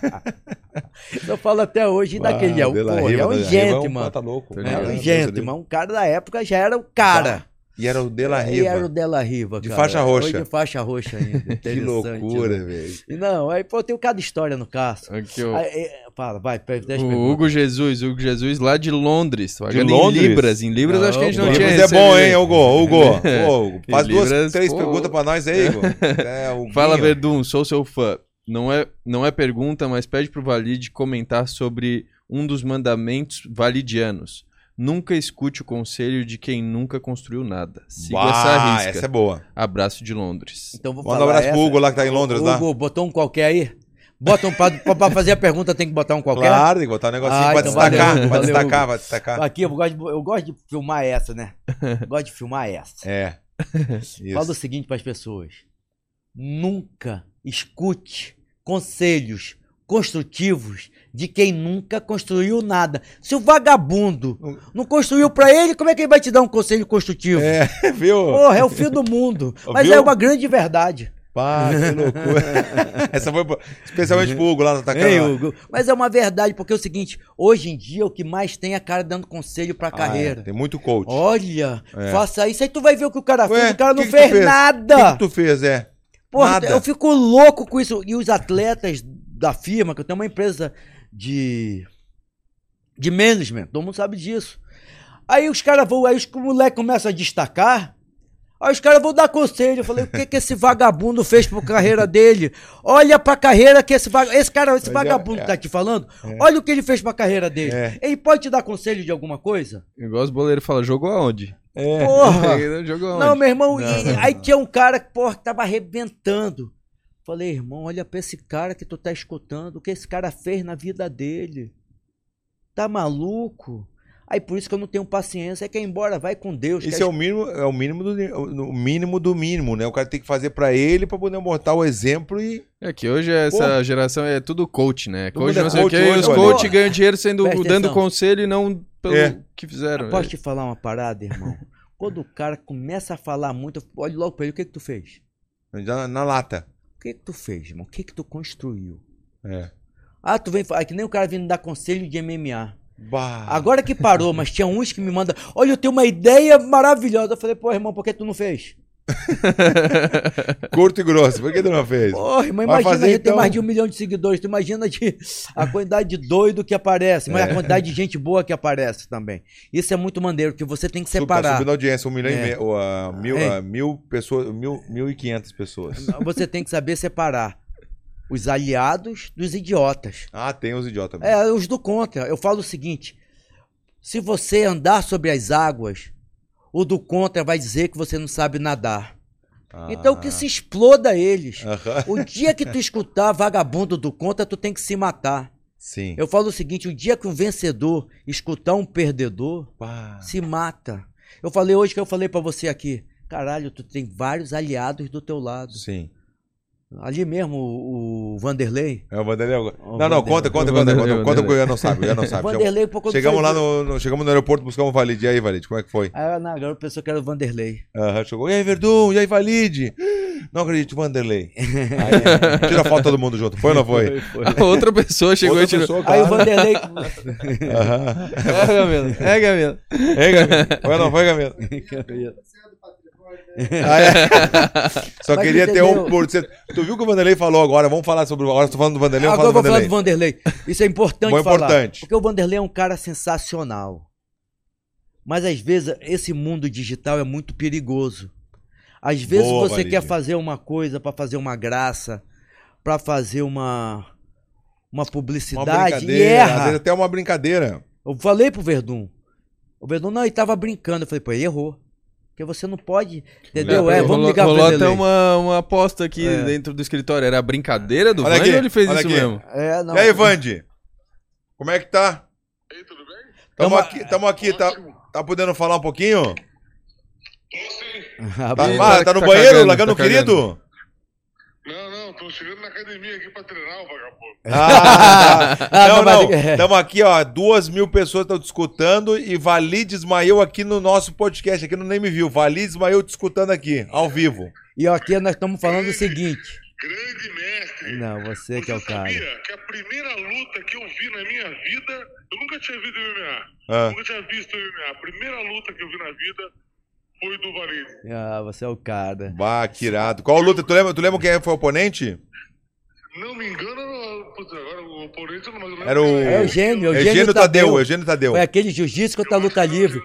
S1: <laughs>
S2: Eu falo até hoje, e daquele é,
S1: Ah,
S2: um,
S1: De La
S2: porra,
S1: Riva,
S2: é um gente, mano.
S1: Tá louco.
S2: É um gente, mas um cara da época já era o cara.
S1: E era o De La
S2: E era o
S1: Riva.
S2: Della Riva,
S1: De
S2: cara.
S1: faixa roxa.
S2: Foi de faixa roxa ainda. <laughs>
S1: Que
S2: Interessante,
S1: loucura,
S2: né?
S1: velho.
S2: Não, aí, pô, tem cada história no caso.
S3: Aqui, ó.
S2: Aí, é, fala, vai, pede
S3: O
S2: perguntas.
S3: Hugo Jesus, Hugo Jesus lá de Londres. Pagando
S1: Londres?
S3: Em Libras. Em Libras
S2: Não,
S3: acho que a gente não
S2: Libras
S3: tinha
S1: Livros é bom, hein. Hugo? Hugo, <laughs> Pô, Hugo, faz duas,
S3: Libras,
S1: três
S3: pô.
S1: perguntas pra nós aí, Hugo. <laughs> É.
S3: Fala, Verdun, sou seu fã. Não é, não é pergunta, mas pede pro Valide comentar sobre um dos mandamentos validianos. Nunca escute o conselho de quem nunca construiu nada. Siga
S1: Bah,
S3: essa risca.
S1: essa é boa.
S3: Abraço de Londres.
S2: Então vou
S1: Manda um abraço pro
S2: essa.
S1: Hugo lá que tá em Londres, lá.
S2: Hugo, botou um qualquer aí? Bota um pra, fazer a pergunta tem que botar um qualquer?
S1: Claro, tem que botar um negocinho
S2: Ah,
S1: pra
S2: então
S1: destacar.
S2: valeu,
S1: pra
S2: valeu,
S1: destacar, pra destacar.
S2: Aqui eu gosto, de, eu gosto de filmar essa, né? Eu <laughs> gosto de filmar essa.
S1: É. <laughs> Isso.
S2: Fala o seguinte para as pessoas: nunca escute conselhos construtivos de quem nunca construiu nada. Se o vagabundo não construiu pra ele, como é que ele vai te dar um conselho construtivo?
S1: É, <laughs> viu?
S2: Porra, é o fim do mundo. <laughs> Mas
S1: Viu?
S2: é uma grande verdade.
S1: Pá, que loucura. <laughs> Essa foi especialmente pro Hugo lá no Atacama.
S2: Ei, Hugo. Mas é uma verdade, porque é o seguinte: hoje em dia o que mais tem é cara dando conselho pra
S1: Ah,
S2: carreira.
S1: é, tem muito coach.
S2: Olha,
S1: É.
S2: faça isso, aí tu vai ver o que o cara
S1: Ué,
S2: fez. O cara não
S1: que
S2: fez,
S1: fez?
S2: nada.
S1: O que, que tu fez, é?
S2: Porra,
S1: Nada.
S2: eu fico louco com isso. E os atletas da firma, que eu tenho uma empresa de, de management, todo mundo sabe disso. Aí os caras vão, aí os moleques começam a destacar. Aí os caras vão dar conselho. Eu falei, o que que esse vagabundo fez pra carreira dele? Olha pra carreira que esse vagabundo. Esse cara, esse
S1: é-
S2: vagabundo
S1: é-
S2: que tá te falando, olha o que ele fez pra carreira dele.
S1: É.
S2: Ele pode te dar conselho de alguma coisa?
S3: Igual os boleiros falam, jogou aonde?
S1: É.
S2: Porra! <laughs>
S3: jogou aonde?
S2: Não, meu irmão,
S1: Não,
S2: e-
S1: não,
S2: aí tinha um cara que, porra, que tava arrebentando. Falei, irmão, olha pra esse cara que tu tá escutando, o que esse cara fez na vida dele. Tá maluco? Aí por isso que eu não tenho paciência, é que ir embora, vai com Deus.
S1: Isso é o mínimo, é o mínimo do o mínimo do mínimo, né? O cara tem que fazer pra ele pra poder botar o exemplo e
S3: É que hoje essa geração é tudo coach, né? Coach
S1: é
S3: não sei o
S1: coach
S3: que,
S1: hoje,
S3: os
S1: olha.
S3: coach ganham dinheiro sendo,
S2: Presta
S3: dando
S2: atenção.
S3: conselho e não pelo
S1: É.
S3: que fizeram.
S2: Posso te falar uma parada, irmão? Quando o cara começa a falar muito, eu olho logo pra ele, o que que tu fez?
S1: já na, na lata.
S2: O que que tu fez, irmão? O que que tu construiu?
S1: É.
S2: Ah, tu vem, fa- é que nem o cara vindo dar conselho de MMA.
S1: Bah.
S2: Agora que parou, mas tinha uns que me mandam, olha, eu tenho uma ideia maravilhosa. Eu falei, pô, irmão, por que tu não fez? <laughs>
S1: Curto e grosso. Por que tu não fez?
S2: Porra,
S1: Vai
S2: imagina,
S1: fazer,
S2: a gente tem
S1: então.
S2: mais de um milhão de seguidores. Tu imagina de, a quantidade de doido que aparece, mas
S1: É.
S2: a quantidade de gente boa que aparece também. Isso é muito maneiro, que você tem que
S1: Sub- Tá
S2: separar.
S1: subindo a audiência, um milhão
S2: É.
S1: e meio, ou, ah, mil,
S2: É.
S1: ah, mil pessoas, mil, mil e quinhentas pessoas. <laughs>
S2: Você tem que saber separar os aliados dos idiotas.
S1: Ah, tem os idiotas.
S2: É, os do contra. Eu falo o seguinte: se você andar sobre as águas, o do contra vai dizer que você não sabe nadar.
S1: Ah.
S2: Então que se exploda eles.
S1: Aham.
S2: O dia que tu escutar vagabundo do contra, tu tem que se matar.
S1: Sim.
S2: Eu falo o seguinte: o dia que um vencedor escutar um perdedor,
S1: Pá.
S2: se mata. Eu falei hoje que eu falei pra você aqui. Caralho, tu tem vários aliados do teu lado.
S1: Sim.
S2: Ali mesmo, o, Vanderlei.
S1: É o Vanderlei.
S2: O
S1: Não, não, conta, conta, conta, conta, conta,
S3: o
S1: porque Ian não sabe, o Ian não
S2: O <laughs>
S1: sabe.
S2: Vanderlei, quando
S1: Chegamos
S2: foi-
S1: lá no, no- chegamos no aeroporto, buscamos o Valide. E aí, Valide, como é que foi?
S2: Aí na agora a pessoa que era o Vanderlei.
S1: Aham, chegou. E aí, Verdun? E aí, Valide? Não acredito, Vanderlei. Aí, <laughs> tira a foto todo mundo junto. Foi ou não foi?
S3: A <laughs> outra pessoa chegou
S1: Outra
S3: e tirou.
S1: pessoa,
S2: Aí o. Vanderlei.
S1: Aham.
S3: É, Gamelo. É, Gamelo.
S1: Gamelo? Foi ou não foi, Gamelo?
S4: Você é do patrimônio, né?
S1: Ah, é. <laughs> Só
S2: Mas
S1: queria ter
S2: entendeu?
S1: um por cento. Tu viu o que o Vanderlei falou agora? Vamos falar sobre. Agora tô falando do Vanderlei,
S2: Agora eu
S1: vamos
S2: vou
S1: falar
S2: falar
S1: do Vanderlei.
S2: Vanderlei. Isso é importante
S1: Bom,
S2: falar.
S1: importante.
S2: Porque o Vanderlei é um cara sensacional. Mas às vezes esse mundo digital é muito perigoso. Às vezes
S1: Boa,
S2: você
S1: Valide.
S2: quer fazer uma coisa pra fazer uma graça, pra fazer uma uma
S1: Uma
S2: publicidade e
S1: brincadeira. Às
S2: erra.
S1: até uma brincadeira.
S2: Eu falei pro Verdun. O Verdun não, ele tava brincando. Eu falei, pô, ele errou. Porque você não pode, entendeu? É, vamos
S3: rolou,
S2: ligar pro
S3: rolou até uma, uma aposta aqui
S2: É.
S3: dentro do escritório. Era brincadeira do
S1: Olha
S3: Vande
S1: aqui,
S3: ou ele fez
S1: olha
S3: isso
S1: aqui.
S3: mesmo?
S2: É, não.
S1: E aí, Vande? Como é que tá?
S5: E aí, tudo bem?
S1: Tamo
S2: Tamo-
S1: aqui, tamo aqui tá, tá podendo falar um pouquinho?
S5: Tô sim. <laughs>
S2: Ah,
S1: Tá, ah,
S3: tá-
S1: tá no
S3: tá
S1: banheiro,
S3: cagando,
S1: largando o
S3: tá
S1: querido?
S5: Não, tô chegando na academia aqui pra treinar o vagabundo.
S1: Ah, <laughs>
S2: Ah,
S1: não,
S2: não, mas-
S1: Estamos aqui, ó. Duas mil pessoas estão te escutando e Vali desmaiou aqui no nosso podcast, aqui no Nem Me Viu. Vali desmaiou te escutando aqui, ao vivo.
S2: E aqui nós estamos falando o seguinte.
S5: Grande mestre.
S2: Não, você que é o cara.
S5: sabia que a primeira luta que eu vi na minha vida, eu nunca tinha visto MMA.
S1: Ah,
S5: Nunca tinha visto MMA. A primeira luta que eu vi na vida
S4: foi do Valide.
S2: Ah, você é o cara.
S1: Bah, que irado. Qual luta? Tu lembra, tu lembra quem foi o oponente?
S4: Não me engano, putz, agora o oponente eu não lembro
S1: Era o-
S2: É o Eugênio, Eugênio,
S1: Eugênio
S2: Tadeu.
S1: Tadeu, Eugênio Tadeu.
S2: Foi aquele jiu-jitsu contra a
S4: Eu
S2: luta
S4: o
S2: livre.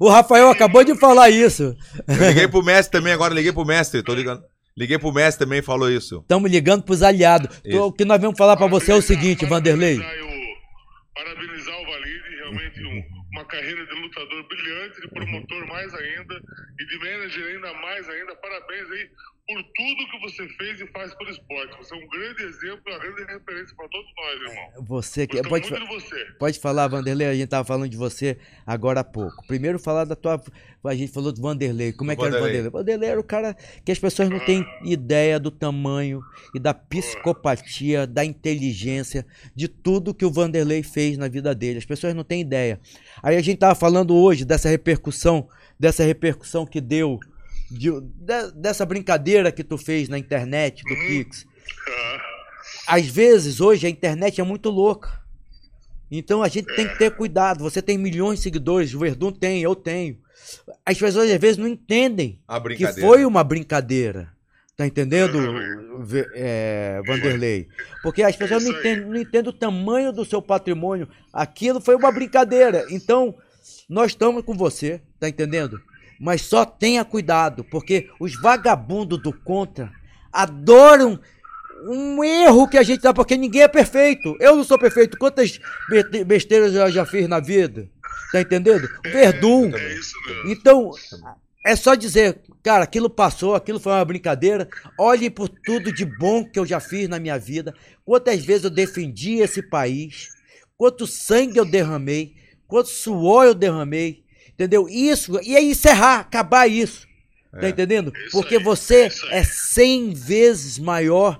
S2: O Rafael acabou de falar isso.
S1: Eu liguei pro mestre também agora, liguei pro mestre, tô ligando. Liguei pro mestre também, falou isso.
S2: Estamos ligando pros aliados. Tô-
S1: Isso.
S2: O que nós vamos falar pra você é o
S4: Parabenizar-
S2: seguinte, Vanderlei.
S4: Parabenizar o- Parabenizar o Valide, realmente um- uma carreira de lutador brilhante, de promotor mais ainda e de manager ainda mais ainda. Parabéns aí por tudo que você fez e faz pelo esporte. Você é um grande exemplo, uma grande referência para todos nós, irmão.
S2: Você que pode,
S4: muito de você.
S2: pode falar, Vanderlei. A gente tava falando de você agora há pouco. Primeiro falar da tua. A gente falou do Vanderlei. Como é que era o
S1: Vanderlei.
S2: Vanderlei? Vanderlei era o cara que as pessoas não têm ideia do tamanho e da psicopatia, da inteligência, de tudo que o Vanderlei fez na vida dele. As pessoas não têm ideia. Aí a gente tava falando hoje dessa repercussão, dessa repercussão que deu, de- de- dessa brincadeira que tu fez na internet do Pix.
S4: Ah,
S2: Às vezes, hoje, a internet é muito louca. Então a gente tem que ter cuidado. Você tem milhões de seguidores, o Verdun tem, eu tenho. As pessoas às vezes não entendem
S1: A
S2: que
S1: brincadeira.
S2: foi uma brincadeira. Tá entendendo, Ve- é, Vanderlei? Porque as pessoas não entendem, não entendem o tamanho do seu patrimônio. Aquilo foi uma brincadeira. Então, nós estamos com você, tá entendendo? Mas só tenha cuidado, porque os vagabundos do contra adoram um erro que a gente dá, porque ninguém é perfeito. Eu não sou perfeito. Quantas be- besteiras eu já fiz na vida? Tá entendendo? Verdun.
S4: é isso mesmo.
S2: Então, é só dizer, cara, aquilo passou, aquilo foi uma brincadeira. Olhe por tudo de bom que eu já fiz na minha vida. Quantas vezes eu defendi esse país, quanto sangue eu derramei, quanto suor eu derramei, entendeu? Isso, e aí encerrar, acabar isso. Tá
S1: É.
S2: entendendo?
S4: Isso
S2: Porque
S4: aí,
S2: você é 100 vezes maior.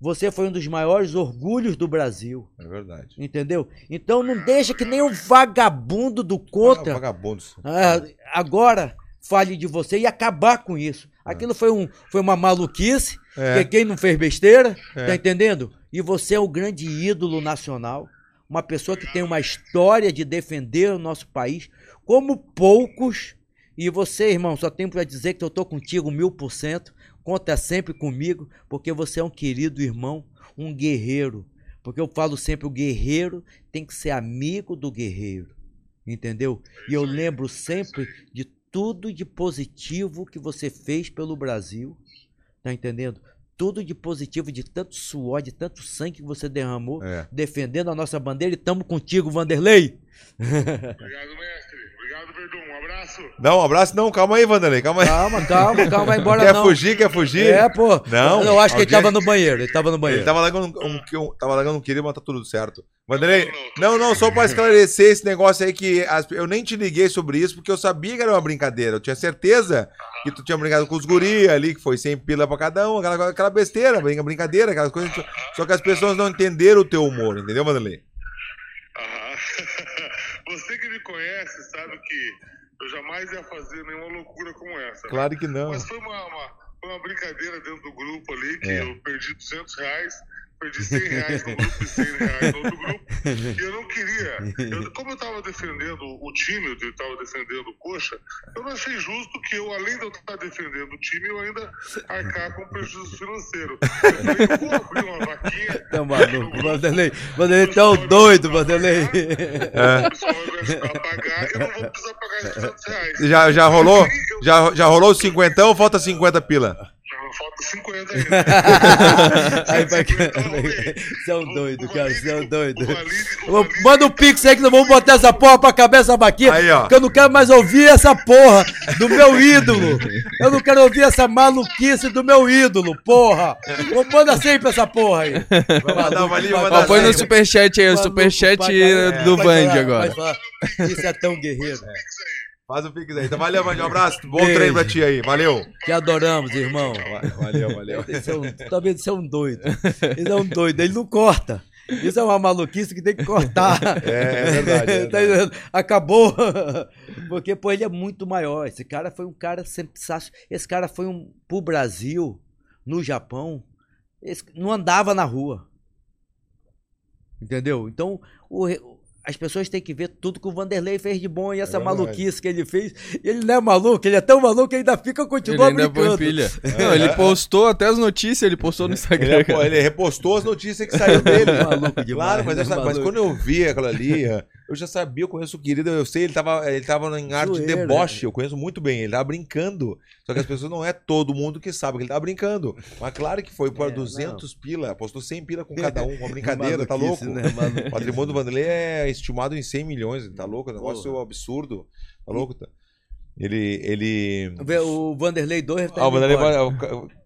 S2: Você foi um dos maiores orgulhos do Brasil,
S1: É verdade.
S2: entendeu? Então não deixa que nem um vagabundo do contra
S1: Ah, vagabundos.
S2: ah, agora fale de você e acabar com isso. Aquilo foi, um, foi uma maluquice,
S1: É.
S2: que quem não fez besteira,
S1: É.
S2: tá entendendo? E você é o grande ídolo nacional, uma pessoa que tem uma história de defender o nosso país, como poucos. E você, irmão, só tenho pra dizer que eu tô contigo mil por cento. Conta sempre comigo, porque você é um querido irmão, um guerreiro. Porque eu falo sempre, o guerreiro tem que ser amigo do guerreiro. Entendeu? E eu lembro sempre de tudo de positivo que você fez pelo Brasil. Tá entendendo? Tudo de positivo, de tanto suor, de tanto sangue que você derramou,
S1: É.
S2: defendendo a nossa bandeira. E tamo contigo, Vanderlei.
S4: Obrigado, mestre. Obrigado, Verdun. Um abraço.
S1: Não, um abraço não, calma aí, Vanderlei, calma aí.
S2: Calma, calma, calma, vai embora <laughs>
S1: quer
S2: não.
S1: fugir, quer fugir?
S2: É, pô.
S1: Não,
S2: Eu acho que ele tava no banheiro. Ele tava no banheiro.
S1: Ele tava largando um, um, um, tava largando um querido, mas tá tudo certo. Vanderlei,
S4: Não,
S1: não, não, só pra esclarecer esse negócio aí que as- eu nem te liguei sobre isso porque eu sabia que era uma brincadeira. Eu tinha certeza que tu tinha brincado com os guri ali, que foi 100 pila pra cada um, aquela, aquela besteira, brinca- brincadeira, aquelas coisas. Só que as pessoas não entenderam o teu humor, entendeu, Vanderlei?
S4: Aham. <laughs> Você que me conhece sabe que eu jamais ia fazer nenhuma loucura como essa. né?
S1: Claro que não.
S4: Mas foi uma, uma- uma brincadeira dentro do grupo ali, que
S1: É.
S4: eu perdi 200 reais, perdi 100 reais no grupo e 100 reais no outro grupo. <laughs> E eu não queria. eu- <laughs> como eu estava defendendo o time, eu estava defendendo o Coxa, eu não achei justo que eu, além de eu estar defendendo o time, eu ainda arcar com prejuízo financeiro. Eu falei, vou abrir uma vaquinha.
S2: Tá maluco, Vanderlei. Vanderlei tá um doido, Vanderlei. <laughs>
S1: É.
S4: O pessoal vai me ajudar a pagar e eu não vou precisar pagar esses 200 reais.
S1: Já, já rolou? Já, já rolou os cinquentão ou falta 50 pila?
S4: Falta 50 ainda. <laughs>
S2: Aí vai.
S4: Então,
S2: Você é um doido, cara. Você é um doido. Manda um pix aí que nós vamos botar essa porra pra cabeça baquinha.
S1: Aí, ó.
S2: Que eu não quero mais ouvir essa porra do meu ídolo. Eu não quero ouvir essa maluquice do meu ídolo, porra. Manda sempre essa porra aí.
S1: mandar uma ali,
S3: Ó, põe no superchat aí, o superchat do
S2: Vai falar,
S3: agora.
S2: vai. Isso é tão guerreiro.
S1: Faz o pix aí. Então valeu, Vandir, um abraço. Bom
S2: Beijo.
S1: treino pra ti aí. Valeu.
S2: Te adoramos, irmão.
S1: Valeu, valeu.
S2: Esse é um, talvez isso é um doido. Ele é um doido, ele não corta. Isso é uma maluquice que tem que cortar.
S1: É, é verdade, é <laughs>
S2: Tá
S1: verdade.
S2: Acabou. Porque, pô, ele é muito maior. Esse cara foi um cara sensacional. Esse cara foi um pro Brasil, no Japão, esse- não andava na rua. Entendeu? Então, o as pessoas têm que ver tudo que o Vanderlei fez de bom e essa
S1: verdade.
S2: maluquice que ele fez. Ele não é maluco, ele é tão maluco que ainda fica,
S3: Ele
S2: continua
S3: ainda põe
S2: brincando.
S3: pilha. <laughs> Não, ele postou até as notícias, ele postou no
S1: Ele,
S3: Instagram.
S1: repo- ele repostou as notícias que saiu dele. <laughs>
S2: Maluco demais,
S1: claro, mas,
S2: né?
S1: eu sa- mas quando eu vi aquilo ali, eu já sabia, eu conheço o querido, eu sei, ele tava, ele tava em arte de deboche, eu conheço muito bem, ele tava brincando. Só que as pessoas não é todo mundo que sabe que ele tava brincando. Mas claro que foi para
S2: É,
S1: 200 pila, apostou 100 pila com cada um, uma <laughs> brincadeira, tá louco?
S2: Né?
S1: O patrimônio do Vanderlei é estimado em 100 milhões, tá louco? É um negócio
S2: Porra.
S1: absurdo. Tá louco? Tá? Ele. ele...
S2: O Vanderlei 2 tá
S1: Ah, o Vanderlei. Valeu,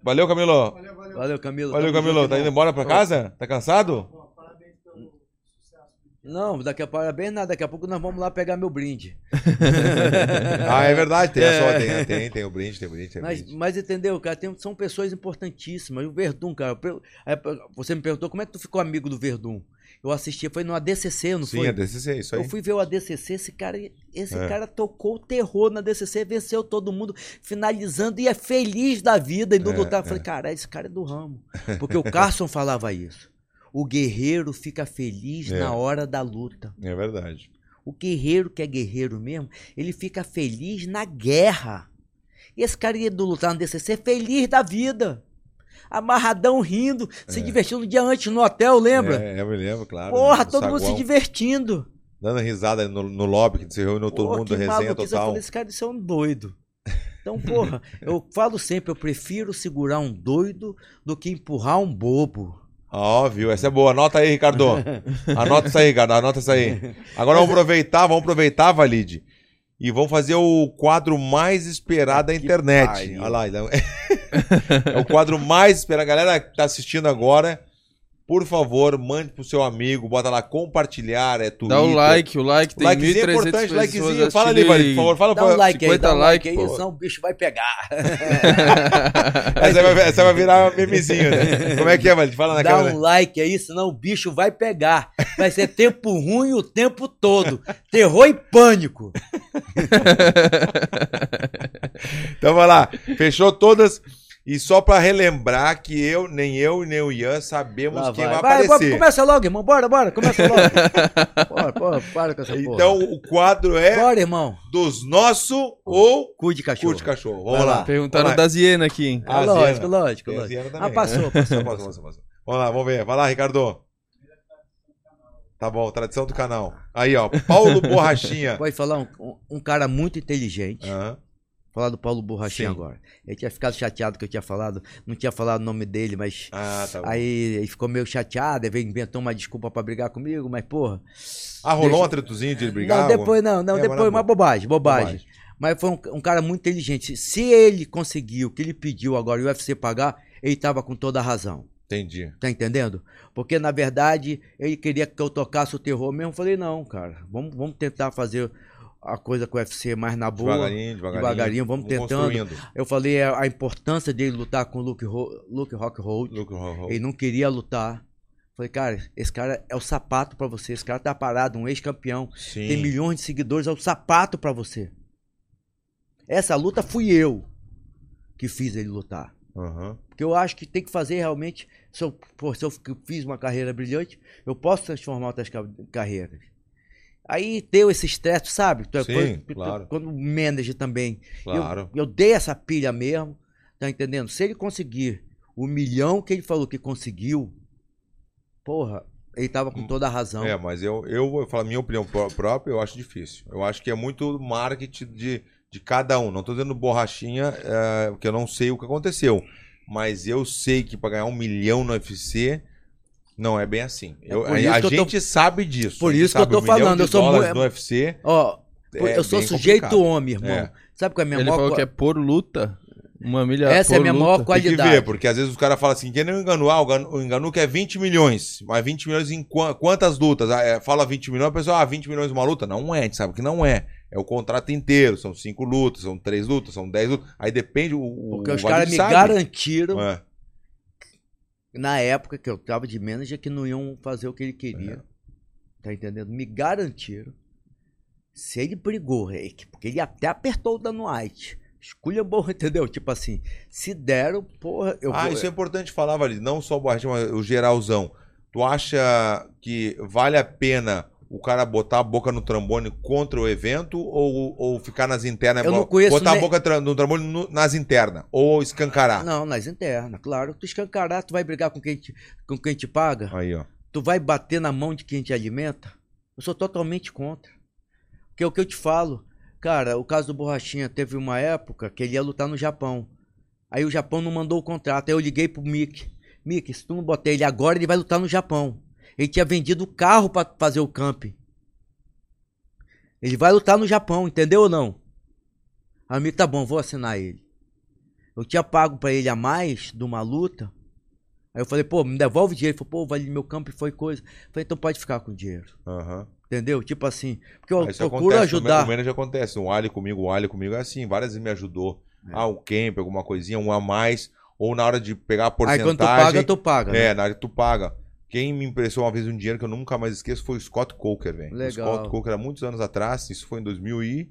S1: Valeu, Camilo.
S2: Valeu, Camilo.
S1: Valeu, Camilo. Tá indo embora pra casa? Tá cansado?
S2: Não, daqui a parabéns nada, daqui a pouco nós vamos lá pegar meu brinde. <laughs>
S1: Ah, é verdade. Tem, só, tem, tem, tem o brinde, tem o brinde, tem
S2: Mas,
S1: brinde.
S2: mas entendeu, cara? Tem- são pessoas importantíssimas. E o Verdun, cara. aí, Você me perguntou como é que tu ficou amigo do Verdun. Eu assisti, foi no ADCC, não
S1: Sim,
S2: foi?
S1: a DCC, isso aí.
S2: Eu fui ver o ADCC, esse cara, esse
S1: É.
S2: cara tocou o terror na ADCC, venceu todo mundo, finalizando e é feliz da vida indo
S1: É,
S2: lutar. Eu
S1: é.
S2: falei, cara, esse cara é do ramo. Porque o <laughs> Carson falava isso. O guerreiro fica feliz
S1: É.
S2: na hora da luta.
S1: É verdade.
S2: O guerreiro que é guerreiro mesmo, ele fica feliz na guerra. E esse cara ia lutar no DCC feliz da vida. Amarradão, rindo, se divertindo no dia antes no hotel, lembra?
S1: É, eu me lembro, claro.
S2: Porra, todo mundo se
S1: saguão,
S2: divertindo.
S1: Dando risada no, no lobby, que se reuniu todo mundo, resenha
S2: maluquice. Eu
S1: total.
S2: falei, esse cara isso é um doido. Então, porra, eu falo sempre, eu prefiro segurar um doido do que empurrar um bobo.
S1: Óbvio, essa é boa. Anota aí, Ricardo. <laughs> Anota isso aí, Ricardo. Anota isso aí. Agora vamos aproveitar, vamos aproveitar, Valide. E vamos fazer o quadro mais esperado da internet. Olha lá. então- <laughs> é o quadro mais esperado. A galera que tá assistindo agora, por favor, mande pro seu amigo, bota lá compartilhar, é Twitter.
S3: Dá o like, o like tem
S1: Likezinho é
S3: 1.300
S1: importante, likezinho. Fala ali,
S3: assistindo
S1: Valide,
S3: e-
S1: por favor. Fala
S2: Dá um
S1: pra-
S2: like aí,
S3: 50
S2: dá um like
S3: like,
S2: aí, senão o bicho vai pegar.
S1: Essa vai, essa vai virar memezinho, né? Como é que é, Valide? Fala na
S2: Dá
S1: câmera.
S2: um like aí, senão o bicho vai pegar. Vai ser tempo ruim o tempo todo. Terror e pânico. <laughs>
S1: Então vai lá, fechou todas. E só pra relembrar que eu, nem eu e nem o Ian sabemos
S2: Lá
S1: quem
S2: vai.
S1: vai,
S2: Vai,
S1: aparecer.
S2: bora, começa logo, irmão. Bora, bora, começa logo. <laughs> bora, bora, para com essa porra.
S1: Então o quadro é
S2: Bora, irmão.
S1: dos nossos ou
S2: Cu de cachorro.
S1: cu de cachorro. Vamos
S2: Vai
S1: lá.
S2: lá.
S3: Perguntaram
S1: lá.
S3: da Ziena aqui, hein?
S1: Ah,
S2: É lógico, lógico, lógico.
S1: Ziana
S2: Ah,
S1: também.
S2: passou, <laughs> passou,
S1: Passou,
S2: passou.
S1: passou, passou. Vamos lá, vamos ver. Vai lá, Ricardo. Tá bom, tradição do canal. Aí, ó, Paulo Borrachinha.
S2: Pode falar um, um- um cara muito inteligente.
S1: Aham.
S2: Falar do Paulo Borrachinha agora. Ele tinha ficado chateado que eu tinha falado, não tinha falado o nome dele, mas
S1: Ah, tá
S2: aí ele ficou meio chateado, veio inventou uma desculpa pra brigar comigo, mas porra.
S1: Ah, rolou
S2: deixa-
S1: um atritozinho de ele brigar?
S2: não, depois não, não,
S1: É,
S2: depois uma
S1: boa.
S2: bobagem, bobagem.
S1: Bobagem.
S2: Mas foi um, um cara muito inteligente. Se ele conseguiu o que ele pediu agora e o UFC pagar, ele tava com toda a razão.
S1: Entendi.
S2: Tá entendendo? Porque, na verdade, ele queria que eu tocasse o terror mesmo. Eu falei, não, cara, vamos, vamos tentar fazer a coisa com o UFC mais na boa.
S1: Devagarinho, devagarinho.
S2: devagarinho, vamos tentando. Eu falei a, a importância dele lutar com o Luke, Luke Rockhold.
S1: Luke Roll.
S2: Ele não queria lutar. Falei, cara, esse cara é o sapato pra você. Esse cara tá parado, um ex-campeão. Tem milhões de seguidores, é o sapato pra você. Essa luta fui eu que fiz ele lutar.
S1: Aham.
S2: Porque eu acho que tem que fazer realmente. Se eu, se eu fiz uma carreira brilhante, eu posso transformar outras ca- carreiras. Aí deu esse estresse, sabe? Tu-
S1: Sim,
S2: tu- tu-
S1: claro.
S2: Quando manager também.
S1: Claro.
S2: Eu, eu dei essa pilha mesmo, tá entendendo? Se ele conseguir o milhão que ele falou que conseguiu, porra, ele tava com toda a razão.
S1: É, mas eu, eu vou falar minha opinião pró- própria, eu acho difícil. Eu acho que é muito marketing de, de cada um. Não tô dizendo borrachinha, é, porque eu não sei o que aconteceu. Mas eu sei que para ganhar um milhão no UFC não é bem assim. Eu-
S2: por
S1: a
S2: que eu tô-
S1: gente sabe disso.
S2: por
S1: gente
S2: isso que eu tô
S1: um
S2: falando, eu sou muito-
S1: no UFC.
S2: Ó,
S1: é
S2: eu sou sujeito
S1: complicado.
S2: homem, irmão.
S1: É.
S2: Sabe qual é a minha
S3: Ele
S2: maior
S3: falou que é por luta. Uma milha
S2: Essa é a minha
S3: luta.
S2: maior
S1: Tem que
S2: qualidade.
S1: ver, porque às vezes os caras falam assim, quem não enganou, ah, o o Enganu quer 20 milhões, mas 20 milhões em qua- quantas lutas? Ah, é, fala 20 milhões, a pessoa, ah, 20 milhões uma luta? Não é, a gente sabe que não é. É o contrato inteiro, são cinco lutas, são três lutas, são 10 lutas. Aí depende, o, o
S2: Porque os
S1: Valide
S2: caras me
S1: sabe.
S2: garantiram,
S1: É,
S2: na época que eu tava de manager, que não iam fazer o que ele
S1: É.
S2: queria. Tá entendendo? Me garantiram. Se ele brigou, é que- porque ele até apertou o Dan White. Escolha boa, <laughs> entendeu? Tipo assim, se deram, porra, eu
S1: ah,
S2: vou.
S1: isso é importante falar, Valide, não só o Borrachinha, mas o geralzão. Tu acha que vale a pena o cara botar a boca no trombone contra o evento ou, ou ficar nas internas?
S2: Eu não conheço
S1: Botar
S2: nem-
S1: a boca no trombone no- nas internas ou escancarar?
S2: Não, nas internas, claro. Tu escancarar, tu vai brigar com quem te, com quem te paga?
S1: Aí, ó.
S2: Tu vai bater na mão de quem te alimenta? Eu sou totalmente contra. Porque é o que eu te falo. Cara, o caso do Borrachinha, teve uma época que ele ia lutar no Japão. Aí o Japão não mandou o contrato. Aí eu liguei pro Mick. Mick, se tu não botar ele agora, ele vai lutar no Japão. Ele tinha vendido o carro pra fazer o camping. Ele vai lutar no Japão, entendeu ou não? Aí o Mick, tá bom, vou assinar ele. Eu tinha pago pra ele a mais de uma luta. Aí eu falei, pô, me devolve o dinheiro. Ele falou, pô, vale meu campo e foi coisa. Eu falei, então pode ficar com o dinheiro.
S1: Aham.
S2: Entendeu? Tipo assim, porque eu
S1: Ah, isso
S2: procuro
S1: acontece,
S2: ajudar.
S1: O manager acontece. O Ali comigo, o Ali comigo é assim. Várias vezes me ajudou. Ah, o camp, alguma coisinha, um a mais. Ou na hora de pegar a
S2: Aí
S1: porcentagem.
S2: quando tu paga, tu paga. né?
S1: É, na hora que tu paga. Quem me impressou uma vez um dinheiro que eu nunca mais esqueço foi o Scott Coker, velho. Scott Coker há muitos anos atrás, isso foi em 2000 e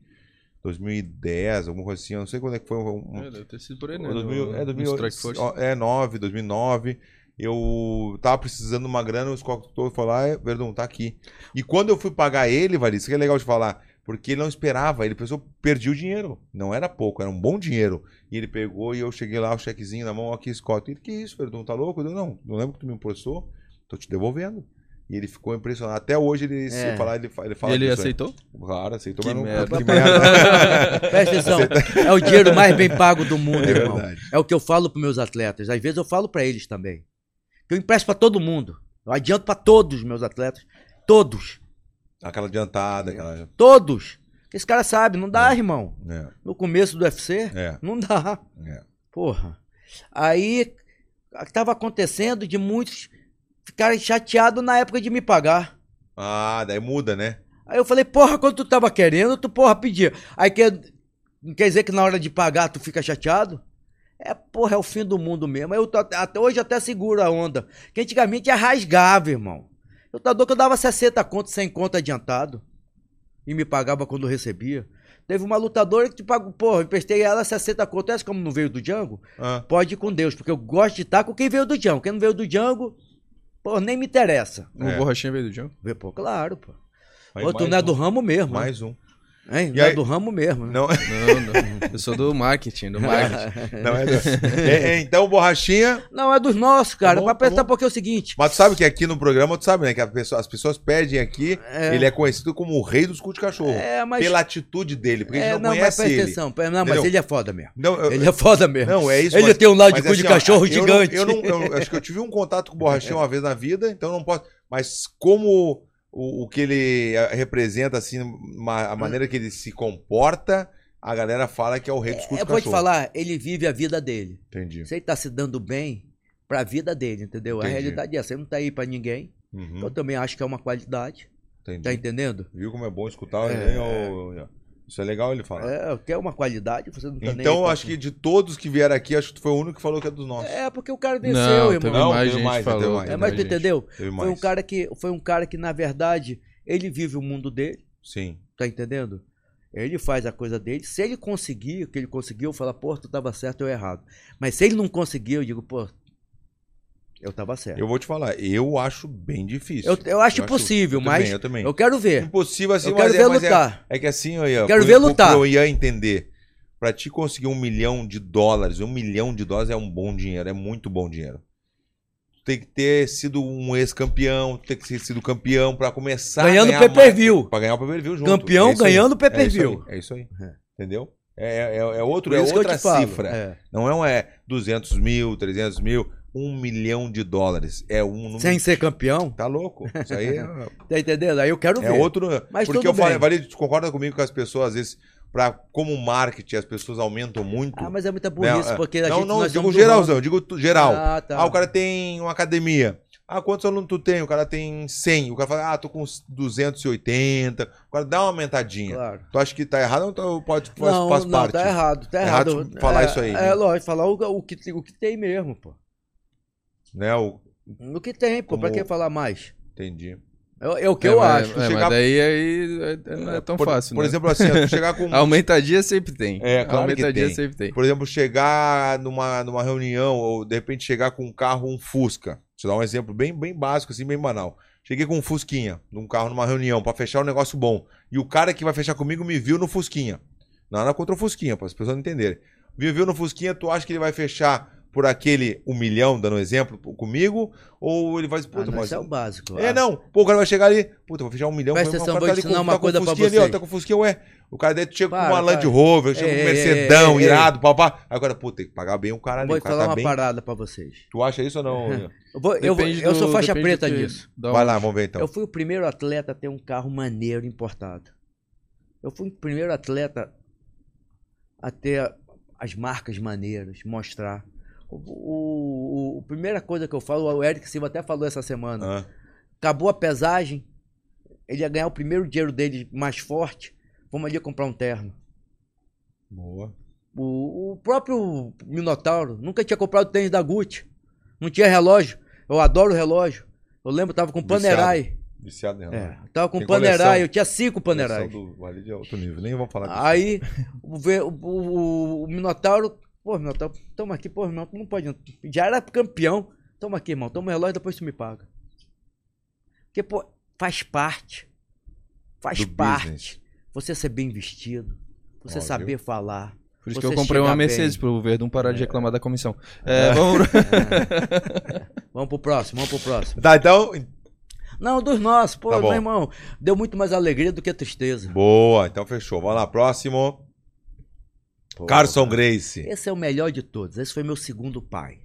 S1: 2010, alguma coisa assim, eu não sei quando é que foi. Um,
S3: É, deve ter sido por aí, né?
S1: 2000,
S3: no-
S1: é,
S3: no
S1: 2000,
S3: Strike Force.
S1: ó, é 9, 2009. Eu tava precisando de uma grana, o Scott Coker falou: Ah, é, Verdão, tá aqui. E quando eu fui pagar ele, Valide, isso que é legal de falar, porque ele não esperava, ele pensou, perdi o dinheiro. Não era pouco, era um bom dinheiro. E ele pegou e eu cheguei lá, o chequezinho na mão, aqui, Scott. Ele, que isso, Verdão, tá louco? Eu, não, não lembro que tu me emprestou, tô te devolvendo. E ele ficou impressionado. Até hoje ele se
S2: É.
S1: falar, ele, fa- ele fala
S3: Ele
S1: né?
S3: aceitou?
S1: Claro, aceitou,
S3: Que
S1: mas não
S3: merda.
S1: que merda. <laughs>
S2: Presta atenção. É o dinheiro mais bem pago do mundo,
S1: É
S2: irmão.
S1: verdade.
S2: É o que eu falo pros meus atletas. Às vezes eu falo pra eles também. Que eu empresto pra todo mundo. Eu adianto pra todos os meus atletas. Todos.
S1: Aquela adiantada, aquela.
S2: Todos. Porque esse cara sabe, não dá, irmão.
S1: É,
S2: No começo do UFC,
S1: é,
S2: não dá.
S1: é.
S2: Porra. Aí tava acontecendo de muitos ficarem chateados na época de me pagar.
S1: Ah, daí muda, né?
S2: Aí eu falei, porra, quando tu tava querendo, tu porra pedia. Aí quer, quer dizer que na hora de pagar tu fica chateado? É, porra, é o fim do mundo mesmo. Eu tô, até hoje até seguro a onda. Que antigamente é rasgava, irmão. Eu tá doido que eu dava 60 conto, 100 conto adiantado. E me pagava quando recebia. Teve uma lutadora que te pagou, porra, emprestei ela 60 conto. Essa como não veio do Django,
S1: Ah,
S2: pode ir com Deus, porque eu gosto de estar com quem veio do Django. Quem não veio do Django, pô, nem me interessa.
S3: O
S1: É.
S3: borrachinha veio do?
S2: Vê, Pô, claro, pô.
S1: aí
S2: Ô, tu não é
S1: um,
S2: do ramo mesmo, né?
S1: Mais um.
S2: Hein?
S1: E
S2: Não é
S1: aí-
S2: do ramo mesmo, né?
S1: Não,
S3: Não, não. Eu sou do marketing, do <laughs> marketing.
S1: não é, do... É, é, Então, borrachinha.
S2: Não, é dos nossos, cara.
S1: Tá bom,
S2: pra
S1: tá
S2: pensar
S1: bom.
S2: porque é o seguinte.
S1: Mas tu sabe que aqui no programa, tu sabe, né? Que a pessoa- as pessoas pedem aqui.
S2: É.
S1: Ele é conhecido como o rei dos cu de cachorro.
S2: É, mas.
S1: Pela atitude dele, porque a
S2: é,
S1: gente não,
S2: não, mas
S1: conhece
S2: presta
S1: ele.
S2: atenção. Não, mas
S1: Entendeu?
S2: ele é foda mesmo.
S1: Não, eu-
S2: Ele é foda mesmo.
S1: Não, é isso.
S2: Ele
S1: mas-
S2: tem um lado de
S1: mas
S2: cu de
S1: assim, ó,
S2: cachorro
S1: eu
S2: gigante.
S1: Não, eu não, eu acho que eu tive um contato com o Borrachinha <laughs> uma vez na vida, então eu não posso. Mas como o, o que ele eh, representa, assim, ma- a maneira que ele se comporta, a galera fala que é o rei dos cu de
S2: Eu vou te
S1: cachorro.
S2: falar, ele vive a vida dele.
S1: Entendi.
S2: Se ele tá se dando bem pra vida dele, entendeu? A
S1: Entendi.
S2: realidade é essa. Ele não tá aí pra ninguém.
S1: Uhum,
S2: Eu também acho que é uma qualidade.
S1: entendi.
S2: Tá entendendo?
S1: Viu como é bom escutar?
S2: É.
S1: né, Isso é legal ele falar.
S2: É, o que é uma qualidade, você não tá nem aí
S1: Então,
S2: pra-
S1: acho que de todos que vieram aqui, acho que tu foi o único que falou que é dos nossos.
S2: É, porque o cara venceu,
S3: Não,
S2: irmão.
S3: teve
S1: Não,
S3: mais
S1: teve
S3: gente
S1: mais,
S3: falou.
S1: teve mais.
S2: É, mas
S3: mais
S2: tu entendeu? Foi um cara que, foi um cara que na verdade, ele vive o mundo dele.
S1: Sim.
S2: Tá entendendo? Ele faz a coisa dele. Se ele conseguir o que ele conseguiu, eu falo, pô, tu tava certo ou errado. Mas se ele não conseguiu, eu digo, pô, eu tava certo.
S1: Eu vou te falar, eu acho bem difícil.
S2: Eu, eu acho impossível,
S1: eu
S2: mas
S1: Também, eu também.
S2: eu quero ver.
S1: Impossível assim,
S2: Eu quero
S1: mas,
S2: ver
S1: é, mas é-
S2: lutar.
S1: é, que assim, eu ia,
S2: Quero
S1: pro-
S2: ver lutar.
S1: Eu ia entender. Pra te conseguir um milhão de dólares, um milhão de dólares é um bom dinheiro, é muito bom dinheiro. Tu tem que ter sido um ex-campeão, tu tem que ter sido campeão pra começar
S2: Ganhando
S1: a ganhar
S2: pay-per-view.
S1: mais- Pra ganhar o pay-per-view junto.
S2: Campeão
S1: É
S2: ganhando
S1: É
S2: pay-per-view.
S1: isso aí. É isso aí.
S2: É.
S1: Entendeu? É, é, é outro, é
S2: que eu
S1: outra cifra.
S2: É.
S1: Não é um é 200 mil, 300 mil, um milhão de dólares. É um número.
S2: Sem ser campeão,
S1: Tá louco. Isso aí é, <laughs>
S2: tá entendendo? Aí eu quero
S1: é
S2: ver.
S1: outro.
S2: Mas
S1: porque eu falei. Valide, tu concorda comigo que as pessoas, às vezes, pra, como marketing, as pessoas aumentam muito.
S2: Ah, mas é muita
S1: né?
S2: burrice, porque a
S1: não,
S2: gente
S1: não,
S2: nós
S1: digo geralzão, digo geral.
S2: Ah, tá.
S1: Ah, o cara tem uma academia. Ah, quantos alunos tu tem? O cara tem 100. O cara fala, ah, tô com uns 280. O cara dá uma aumentadinha.
S2: Claro.
S1: Tu acha que tá errado ou tu pode, faz,
S2: Não,
S1: faz
S2: não,
S1: parte?
S2: tá errado, tá
S1: É
S2: errado.
S1: errado falar
S2: é,
S1: isso aí,
S2: É,
S1: né?
S2: lógico, falar o, o, que, o que tem mesmo, pô.
S1: Né? O...
S2: O que tem, pô, pra
S1: Como-
S2: que falar mais?
S1: Entendi.
S2: É, é o que
S3: É,
S2: eu
S3: mas-
S2: acho.
S3: É,
S1: Chegar-
S3: mas daí aí é- não é tão
S1: por,
S3: fácil,
S1: Por
S3: né?
S1: exemplo, assim, tu chegar com. <laughs>
S3: Aumentadia sempre tem.
S1: É, claro
S3: Aumentadia
S1: tem.
S3: sempre tem.
S1: Por exemplo, chegar numa, numa reunião, ou de repente chegar com um carro, um Fusca. Vou te dar um exemplo bem, bem básico, assim, bem banal. Cheguei com um Fusquinha, num carro, numa reunião, pra fechar um negócio bom. E o cara que vai fechar comigo me viu no Fusquinha. Nada contra o Fusquinha, para as pessoas entenderem. Me viu no Fusquinha, tu acha que ele vai fechar por aquele um milhão, dando um exemplo, comigo? Ou ele vai dizer,
S2: Ah,
S1: puta,
S2: não,
S1: mas...
S2: isso é o básico.
S1: É,
S2: Ah,
S1: não. Pô, o cara vai chegar ali, puta, vou fechar um milhão.
S2: Presta atenção, vou
S1: tá ali
S2: ensinar
S1: com-
S2: uma
S1: tá com
S2: coisa
S1: o
S2: pra
S1: Fusquinha ali, ó, tá com o Fusquinha, ué. O cara daí chega com
S2: Para,
S1: uma Land
S2: para.
S1: Rover, chega com um
S2: Ei, ei,
S1: Mercedão,
S2: ei, ei.
S1: irado, papá. Agora, puta, tem que pagar bem o cara ali.
S2: Vou
S1: o cara
S2: falar
S1: tá
S2: uma
S1: bem.
S2: parada pra vocês.
S1: Tu acha isso ou não? <laughs>
S2: Eu, vou- eu, vou- eu
S3: do-
S2: sou faixa preta
S3: da
S1: Vai
S3: onde.
S1: lá, vamos ver então.
S2: Eu fui o primeiro atleta a ter um carro maneiro importado. Eu fui o primeiro atleta a ter as marcas maneiras, mostrar. O, o- o- primeira coisa que eu falo, o Eric Silva até falou essa semana.
S1: Ah,
S2: Acabou a pesagem, ele ia ganhar o primeiro dinheiro dele mais forte. Vamos ali comprar um terno.
S1: boa.
S2: O, o próprio Minotauro nunca tinha comprado tênis da Gucci. Não tinha relógio. Eu adoro relógio. Eu lembro, eu tava com
S1: Viciado.
S2: Panerai.
S1: Viciado nela.
S2: É, tava com
S1: Tem
S2: Panerai,
S1: coleção.
S2: eu tinha cinco Panerai.
S1: Do alto nível. Nem vamos falar disso.
S2: Aí o, o- o Minotauro, pô, Minotauro, toma aqui, pô, irmão, tu não pode. Já era campeão. Toma aqui, irmão, toma o relógio depois tu me paga. Porque, pô, faz parte. Faz
S1: Do
S2: parte.
S1: business.
S2: Você ser bem vestido, você
S1: Ó,
S2: saber falar.
S3: Por isso
S2: Você
S3: que eu comprei uma Mercedes
S2: bem.
S3: pro Verdun parar de reclamar da comissão. É, vamos... <laughs>
S2: Vamos pro próximo, vamos pro próximo.
S1: Tá, então.
S2: Não, dos nossos, pô,
S1: Tá
S2: meu irmão, deu muito mais alegria do que tristeza.
S1: Boa, então fechou. Vamos lá, próximo.
S2: Pô,
S1: Carson Grace.
S2: Esse é o melhor de todos. Esse foi meu segundo pai.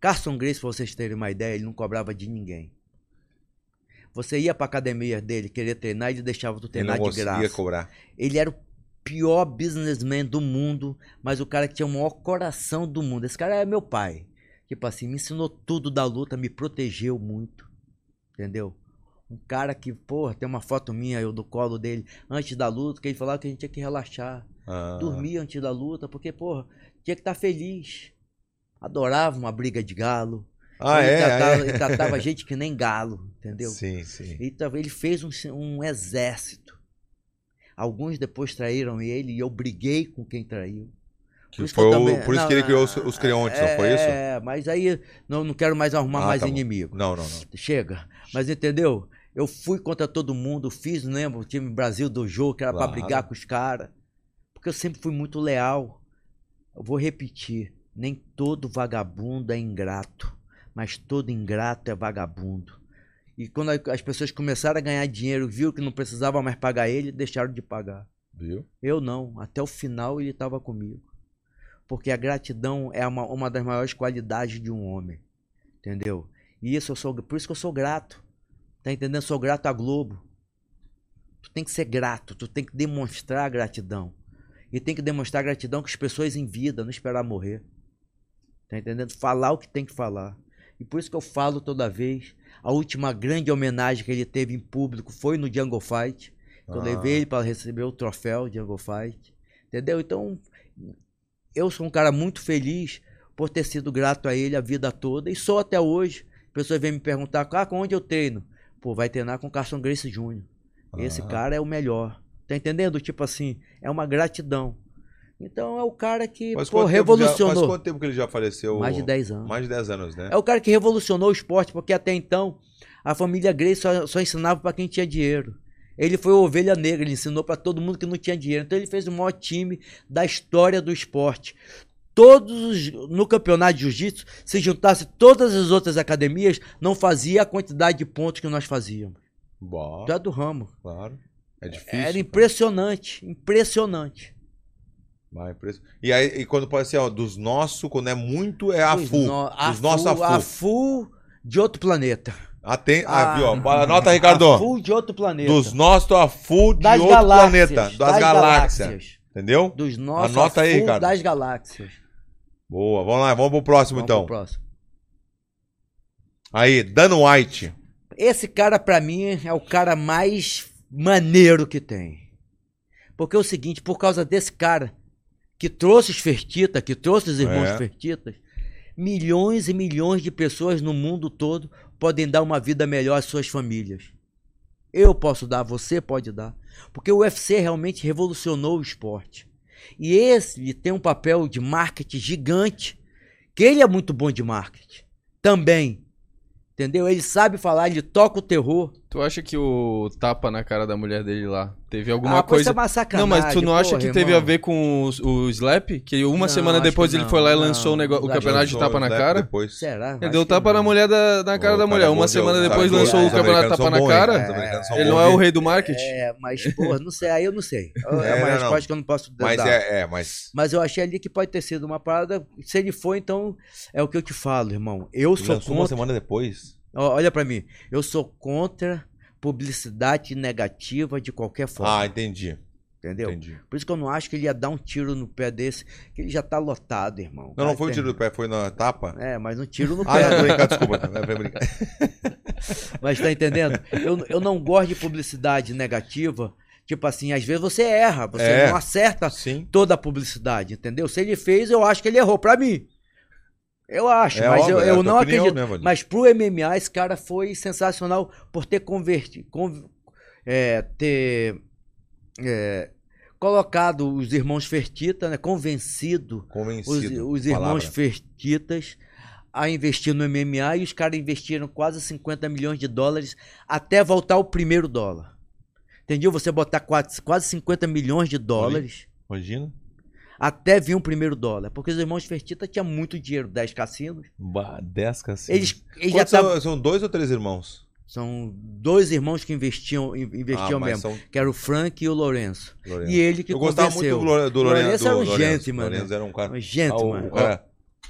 S2: Carson Grace, pra vocês terem uma ideia, ele não cobrava de ninguém. Você ia pra academia dele querer treinar, ele deixava tu
S1: Ele
S2: treinar
S1: não
S2: de
S1: conseguia
S2: graça.
S1: cobrar.
S2: Ele era o pior businessman do mundo, mas o cara que tinha o maior coração do mundo. Esse cara é meu pai. Tipo assim, me ensinou tudo da luta, me protegeu muito. Entendeu? Um cara que, porra, tem uma foto minha, eu do colo dele, antes da luta, que ele falava que a gente tinha que relaxar
S1: Ah,
S2: dormir antes da luta, porque, porra, tinha que estar feliz. Adorava uma briga de galo.
S1: Ah,
S2: ele,
S1: é?
S2: tratava,
S1: é.
S2: ele tratava <laughs> gente que nem galo, entendeu?
S1: Sim, sim.
S2: Ele, tava- ele fez um, um exército. Alguns depois traíram ele e eu briguei com quem traiu.
S1: Que
S2: isso
S1: foi o-
S2: também-
S1: por isso
S2: não,
S1: que ele criou os, os creontes,
S2: é,
S1: não foi isso?
S2: É, mas aí não, não quero mais arrumar
S1: Ah,
S2: mais
S1: tá
S2: inimigo.
S1: Não, não, não.
S2: Chega. Mas entendeu? Eu fui contra todo mundo, fiz, lembra, o time Brasil do jogo, que era
S1: Claro.
S2: pra brigar com os caras. Porque eu sempre fui muito leal. Eu vou repetir: nem todo vagabundo é ingrato, mas todo ingrato é vagabundo. E quando as pessoas começaram a ganhar dinheiro, viu que não precisava mais pagar ele, deixaram de pagar.
S1: Viu?
S2: Eu não, até o final ele estava comigo. Porque a gratidão é uma, uma das maiores qualidades de um homem. Entendeu? E isso eu sou, por isso que eu sou grato. Tá entendendo? Sou grato à Globo. Tu tem que ser grato, tu tem que demonstrar gratidão. E tem que demonstrar gratidão com as pessoas em vida, não esperar morrer. Tá entendendo? Falar o que tem que falar. E por isso que eu falo toda vez. A última grande homenagem que ele teve em público foi no Jungle Fight. Eu
S1: Ah.
S2: levei ele para receber o troféu Jungle Fight. Entendeu? Então, eu sou um cara muito feliz por ter sido grato a ele a vida toda. E sou até hoje. Pessoas vêm me perguntar, ah, com onde eu treino? Pô, vai treinar com o Carson Grace Jr. Esse
S1: Ah.
S2: cara é o melhor. Tá entendendo? Tipo assim, é uma gratidão. Então é o cara que,
S1: Mas
S2: pô,
S1: tempo já-
S2: revolucionou.
S1: mas quanto tempo que ele já faleceu?
S2: Mais de 10 anos.
S1: Mais de 10 anos, né?
S2: É o cara que revolucionou o esporte, porque até então a família Grace só, só ensinava para quem tinha dinheiro. Ele foi ovelha negra, ele ensinou para todo mundo que não tinha dinheiro. Então ele fez o maior time da história do esporte. Todos os- no campeonato de jiu-jitsu, se juntasse todas as outras academias, não fazia a quantidade de pontos que nós fazíamos.
S1: Bom,
S2: Já do ramo.
S1: claro. É difícil.
S2: Era
S1: cara.
S2: impressionante, impressionante.
S1: Vai, impresso- E aí, e quando pode ser, ó, dos nossos, quando é muito, é a full.
S2: no- a
S1: Dos nossos a
S2: full-
S1: full.
S2: a full de outro planeta.
S1: Aten... Ah,
S2: Ah,
S1: viu, ó. Anota, Ricardo.
S2: A full de outro planeta.
S1: Dos nossos a full de
S2: das
S1: outro
S2: galáxias,
S1: planeta. Das, galáxias. Entendeu?
S2: Dos nossos
S1: Anota aí, cara.
S2: das galáxias.
S1: Boa, vamos lá, vamos pro próximo
S2: Vamos
S1: então.
S2: pro próximo.
S1: Aí, Dan White.
S2: Esse cara, pra mim, é o cara mais maneiro que tem. Porque é o seguinte, por causa desse cara que trouxe os Fertitas, que trouxe os irmãos
S1: É.
S2: Fertitas, milhões e milhões de pessoas no mundo todo podem dar uma vida melhor às suas famílias. Eu posso dar, você pode dar. Porque o UFC realmente revolucionou o esporte. E esse ele tem um papel de marketing gigante, que ele é muito bom de marketing. Também. Entendeu? Ele sabe falar, ele toca o terror.
S3: Tu acha que o tapa na cara da mulher dele lá teve alguma
S2: ah,
S3: coisa.
S2: é uma sacanagem,
S3: Não, mas tu não acha
S2: porra,
S3: que teve
S2: irmão.
S3: a ver com os- o, slap? Que uma
S2: Não,
S3: semana depois ele
S2: não,
S3: foi lá e
S2: não.
S3: lançou o, negócio, o campeonato de tapa na
S1: o
S3: cara?
S1: Depois.
S2: Será?
S3: Ele deu tapa
S2: não.
S3: na mulher da, na cara
S1: O
S3: da mulher.
S1: é
S3: Uma
S1: de-
S3: semana depois lançou
S1: os
S3: o campeonato
S1: americanos
S3: tapa na cara. Ele não é o rei do marketing.
S2: É, mas, porra, não sei, aí eu não sei. <laughs> É uma
S1: É, não, não.
S2: resposta que eu não posso dar.
S1: Mas é, é, mas.
S2: Mas eu achei ali que pode ter sido uma parada. Se ele for, então é o que eu te falo, irmão. Eu sou
S1: Lançou uma semana depois.
S2: Olha pra mim. Eu sou contra publicidade negativa de qualquer forma.
S1: Ah, entendi.
S2: entendeu?
S1: Entendi.
S2: Por isso que eu não acho que ele ia dar um tiro no pé desse, que ele já tá lotado, irmão.
S1: Não, não foi o
S2: ter-
S1: tiro do pé, foi na tapa.
S2: É, mas um tiro no
S1: Ah,
S2: pé.
S1: brincando, desculpa. É brincar.
S2: Mas tá entendendo? Eu, eu não gosto de publicidade negativa. Tipo assim, às vezes você erra, você
S1: É.
S2: não acerta
S1: Sim.
S2: toda a publicidade, entendeu? Se ele fez, eu acho que ele errou pra mim. Eu acho,
S1: É
S2: mas
S1: óbvio,
S2: eu,
S1: é a
S2: eu
S1: tua
S2: não
S1: opinião,
S2: acredito.
S1: né, Valdir?
S2: mas pro MMA, esse cara foi sensacional por ter convertido. é, ter é, colocado os irmãos Fertita, né? Convencido os,
S1: Convencido.
S2: os irmãos
S1: Palavra.
S2: Fertitas a investir no MMA e os caras investiram quase 50 milhões de dólares até voltar o primeiro dólar. Entendeu? Você botar quase, quase 50 milhões de dólares
S1: Imagina.
S2: Até vir um primeiro dólar. Porque os irmãos Fertita tinham muito dinheiro, 10 cassinos.
S1: Bah, 10 cassinos.
S2: Eles, eles já estavam.
S1: são, são dois ou três irmãos?
S2: São dois irmãos que investiam, in- investiam
S1: Ah,
S2: mesmo.
S1: são
S2: Que era o Frank e o Lourenço.
S1: Lourenço.
S2: E ele que
S1: Eu gostava muito
S2: convenceu.
S1: do, Lore- do Lourenço.
S2: Lourenço era um gentleman, né?
S1: Lourenço era um cara.
S2: Um
S1: Ah,
S2: gentleman.
S1: o, o cara.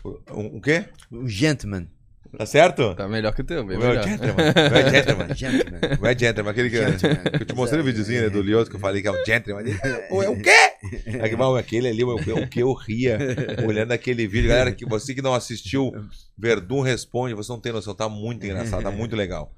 S1: Um, um quê?
S2: Um gentleman.
S1: Tá certo?
S3: Tá melhor que o teu, bem
S1: O meu é
S3: melhor.
S1: gentleman. O meu é gentleman. <laughs>
S2: Gentleman.
S1: O meu é gentleman. Aquele que,
S2: Gentleman.
S1: que eu te mostrei o videozinho né, do Lioto que eu falei que é o gentleman. "Pô, é o quê? É aquele ali, o que- o que eu ria olhando aquele vídeo. Galera, que você que não assistiu, Verdun responde, você não tem noção, tá muito engraçado, tá muito legal.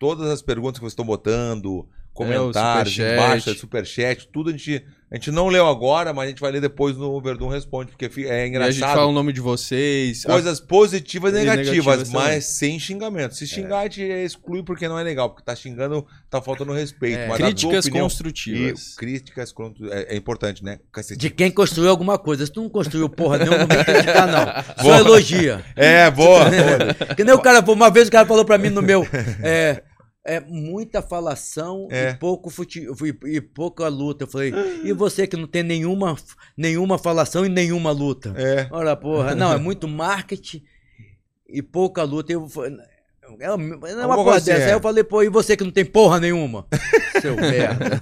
S1: Todas as perguntas que vocês estão botando, comentários,
S3: superchat.
S1: embaixo, é superchat, tudo a gente, a gente não leu agora, mas a gente vai ler depois no Verdun Responde, porque é
S3: E a gente
S1: engraçado.
S3: fala o nome de vocês.
S1: Coisas positivas e
S3: E
S1: negativas,
S3: negativas
S1: mas
S3: também.
S1: sem xingamento. Se xingar, a gente exclui porque não é legal, porque tá xingando, tá faltando respeito.
S2: É.
S1: A
S3: Críticas
S1: opinião-
S3: construtivas.
S1: E críticas é, é importante, né? Cacete.
S2: De quem construiu alguma coisa. Se tu não construiu porra nenhuma, não vem criticar, não. <laughs> Só elogia.
S1: É, boa. <laughs> boa.
S2: Que nem o cara, uma vez o cara falou pra mim no meu. É, é muita falação
S1: É.
S2: e, pouco fute, e, pouca luta. Eu falei, <gasps> e você que não tem nenhuma, nenhuma falação e nenhuma luta?
S1: É.
S2: Olha, porra. Não, é <laughs> muito marketing e pouca luta. Eu, é uma, é
S1: coisa assim,
S2: dessa.
S1: é.
S2: Aí eu falei, pô, e você que não tem porra nenhuma? <laughs> Seu merda.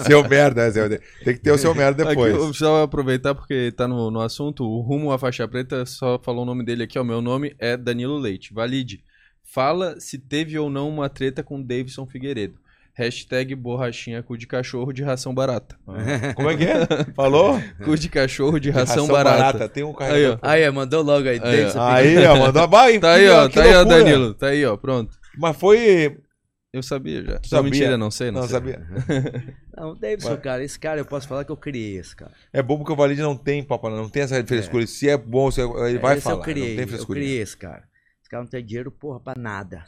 S2: <laughs>
S1: Seu merda, seu... tem que ter o seu merda
S3: Aqui,
S1: depois.
S3: eu precisava aproveitar porque tá no, no assunto. O Rumo à Faixa Preta só falou o nome dele aqui. ó. meu nome é Danilo Leite. Valide. Fala se teve ou não uma treta com Davidson Figueiredo. Hashtag borrachinha cu de cachorro de ração barata. <laughs>
S1: Como é que é? <laughs> Falou?
S3: Cu de cachorro de ração, barata.
S1: Tem um
S3: Aí,
S1: carregador.
S3: ó.
S2: Aí, mandou logo aí.
S3: Aí,
S2: Davidson
S3: ó.
S1: Aí, ó, mandou vai. <laughs>
S3: Tá aí,
S1: que-
S3: ó.
S1: que
S3: Tá aí, ó. Danilo. Tá aí, ó. Pronto.
S1: Mas foi.
S3: Eu sabia já. Não,
S1: sabia?
S3: mentira, não sei, não,
S1: Não
S3: sei.
S1: sabia.
S2: Não, Davidson,
S1: Mas-
S2: cara, esse cara eu posso falar que eu criei esse cara.
S1: É bom porque o Valide não tem, papai, não tem essa frescura. Se é bom, se é- ele vai
S2: esse
S1: falar.
S2: eu criei,
S1: não tem
S2: eu
S1: frescura.
S2: criei esse cara. Esse cara não tem dinheiro, porra, pra nada.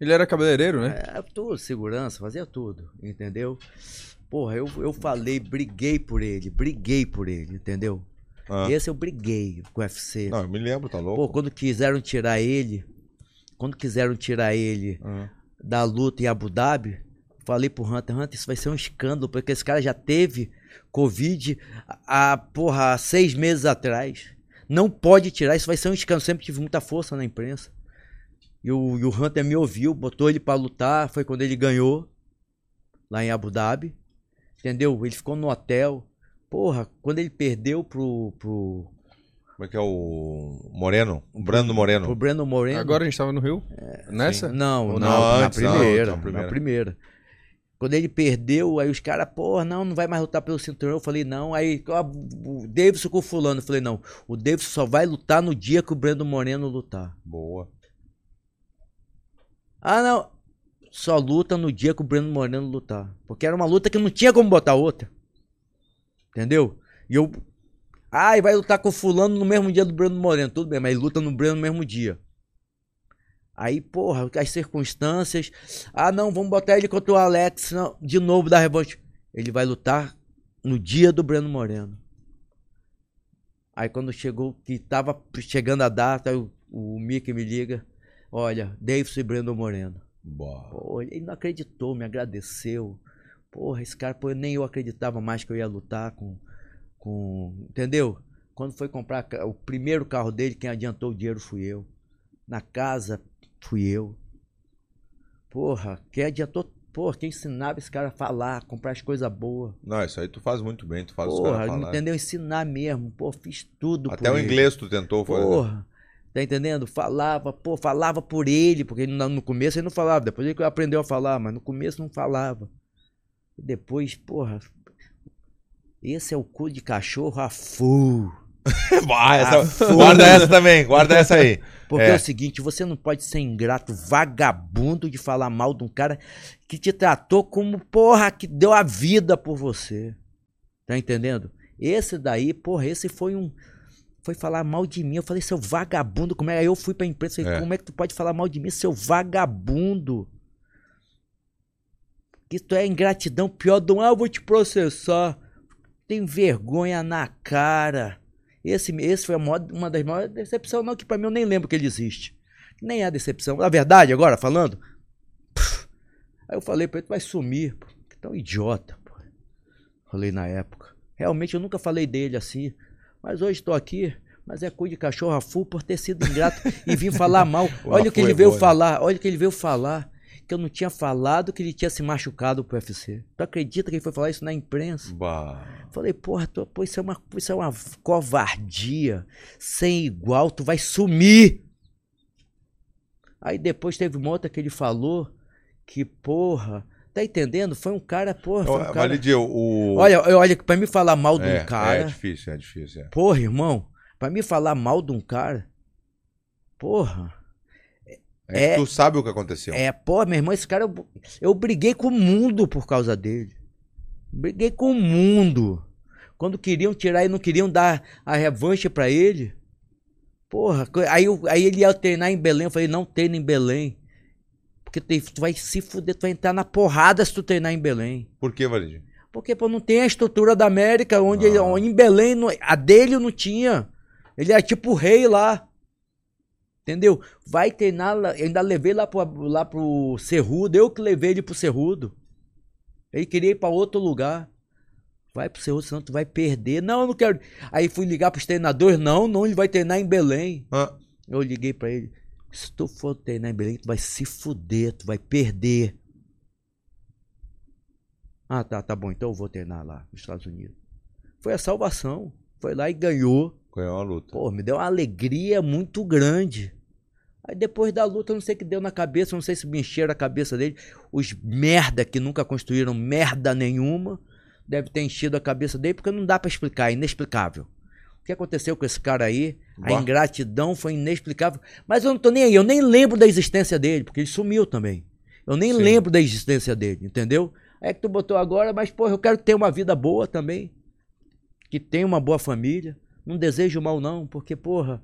S3: Ele era cabeleireiro, né?
S2: É, tudo, segurança, fazia tudo, entendeu? Porra, eu, eu falei, briguei por ele, briguei por ele, entendeu?
S1: Ah.
S2: Esse eu briguei com o UFC.
S1: Não, eu me lembro, tá
S2: Pô,
S1: louco?
S2: quando quiseram tirar ele, quando quiseram tirar ele
S1: Ah.
S2: da luta em Abu Dhabi, falei pro Hunter, Hunter, isso vai ser um escândalo, porque esse cara já teve Covid há, porra, há seis meses atrás. Não pode tirar, isso vai ser um escândalo. Sempre tive muita força na imprensa. E o, e o Hunter me ouviu, botou ele pra lutar, foi quando ele ganhou, lá em Abu Dhabi. Entendeu? Ele ficou no hotel. Porra, quando ele perdeu pro, pro,
S1: Como é que é o Moreno? O Brando Moreno.
S2: pro Breno Moreno.
S3: Agora a gente tava no Rio? Nessa?
S2: Não, não,
S1: não,
S2: na
S1: antes, não,
S2: primeira,
S1: na primeira.
S2: na primeira. Quando ele perdeu, aí os caras, porra, não, não vai mais lutar pelo cinturão. Eu falei, não. Aí ó, o Davidson com o fulano. Eu falei, não, o Davidson só vai lutar no dia que o Brando Moreno lutar.
S1: Boa.
S2: Ah, não. Só luta no dia que o Brando Moreno lutar. Porque era uma luta que não tinha como botar outra. Entendeu? E eu. Ah, e vai lutar com o fulano no mesmo dia do Brando Moreno. Tudo bem, mas luta no Breno no mesmo dia. Aí, porra, as circunstâncias. Ah, não, vamos botar ele contra o Alex não, de novo da revanche. Ele vai lutar no dia do Breno Moreno. Aí quando chegou, que tava chegando a data, o, o Mickey me liga. Olha, Davidson e Breno Moreno. Pô, ele não acreditou, me agradeceu. Porra, esse cara, pô, nem eu acreditava mais que eu ia lutar com. com entendeu? Quando foi comprar o primeiro carro dele, quem adiantou o dinheiro fui eu. Na casa, fui eu. Porra, quem adiantou. Porra, quem ensinava esse cara a falar, comprar as coisas boas.
S1: Não, isso aí tu faz muito bem, tu faz os
S2: Porra,
S1: caras falar.
S2: entendeu? Ensinar mesmo. Pô, fiz tudo
S1: Até o
S2: ele.
S1: inglês tu tentou fazer.
S2: Porra, tá entendendo? Falava, pô, falava por ele, porque ele no começo ele não falava, depois ele aprendeu a falar, mas no começo não falava. E depois, porra, esse é o cu de cachorro a full. <laughs>
S1: Essa- guarda essa também, guarda essa aí. <laughs>
S2: Porque é.
S1: É.
S2: o seguinte, você não pode ser ingrato, vagabundo de falar mal de um cara que te tratou como, porra, que deu a vida por você. Tá entendendo? Esse daí, porra, esse foi um. Foi falar mal de mim. Eu falei, seu vagabundo, como é? Aí eu fui pra imprensa e falei,
S1: É.
S2: como é que tu pode falar mal de mim, seu vagabundo? Isso é ingratidão pior do ah, eu vou te processar. Tem vergonha na cara. Esse, esse foi a maior- uma das maiores decepções, não, que pra mim eu nem lembro que ele existe. Nem é decepção. Na verdade, agora, falando. pff, aí eu falei pra ele, tu vai sumir, pô. Que tão idiota, pô. Falei na época. Realmente eu nunca falei dele assim. Mas hoje estou aqui. Mas é cu de cachorro full por ter sido ingrato <laughs> e vim falar mal. Olha o que ele veio
S1: boa, né?
S2: falar. Olha o que ele veio falar. Que eu não tinha falado que ele tinha se machucado pro UFC. Tu acredita que ele foi falar isso na imprensa?
S1: Bah.
S2: Falei, porra, tu, pô, isso, é uma, isso é uma covardia sem igual, tu vai sumir. Aí depois teve uma outra que ele falou que, porra, tá entendendo? Foi um cara, porra, foi um cara...
S1: O.
S2: Olha, olha, pra me falar mal de
S1: é,
S2: um cara,
S1: É difícil, é difícil. É.
S2: porra, irmão, pra me falar mal de um cara, porra,
S1: É,
S2: É-
S1: tu sabe o que aconteceu.
S2: é, porra, meu irmão, esse cara, eu, eu briguei com o mundo por causa dele. Briguei com o mundo. Quando queriam tirar e não queriam dar a revanche pra ele. Porra, aí, eu- aí ele ia treinar em Belém. Eu falei, não treina em Belém. Porque tu vai se fuder, tu vai entrar na porrada se tu treinar em Belém.
S1: Por que, Validio?
S2: Porque, pô, não tem a estrutura da América, onde ele-
S1: Ah.
S2: onde em Belém, a dele não tinha. Ele era tipo o rei lá. Entendeu? Vai treinar Ainda levei lá pro, lá pro Cerrudo. Eu que levei ele pro Cerrudo. Ele queria ir pra outro lugar. Vai pro senão tu vai perder. Não, eu não quero. Aí fui ligar pros treinadores. Não, não, ele vai treinar em Belém.
S1: Ah,
S2: Eu liguei pra ele. Se tu for treinar em Belém, tu vai se fuder, tu vai perder. Ah, tá, tá bom. Então eu vou treinar lá nos Estados Unidos. Foi a salvação. Foi lá e ganhou.
S1: ganhou uma luta.
S2: Pô, me deu uma alegria muito grande. Aí depois da luta, eu não sei o que deu na cabeça, não sei se me encheram a cabeça dele. Os merda que nunca construíram merda nenhuma, deve ter enchido a cabeça dele, porque não dá pra explicar, é inexplicável. O que aconteceu com esse cara aí? A
S1: Bah.
S2: ingratidão foi inexplicável. Mas eu não tô nem aí, eu nem lembro da existência dele, porque ele sumiu também. Eu nem
S1: Sim.
S2: lembro da existência dele, entendeu? É que tu botou agora, mas, porra, eu quero ter uma vida boa também. Que tenha uma boa família. Não desejo mal, não, porque, porra,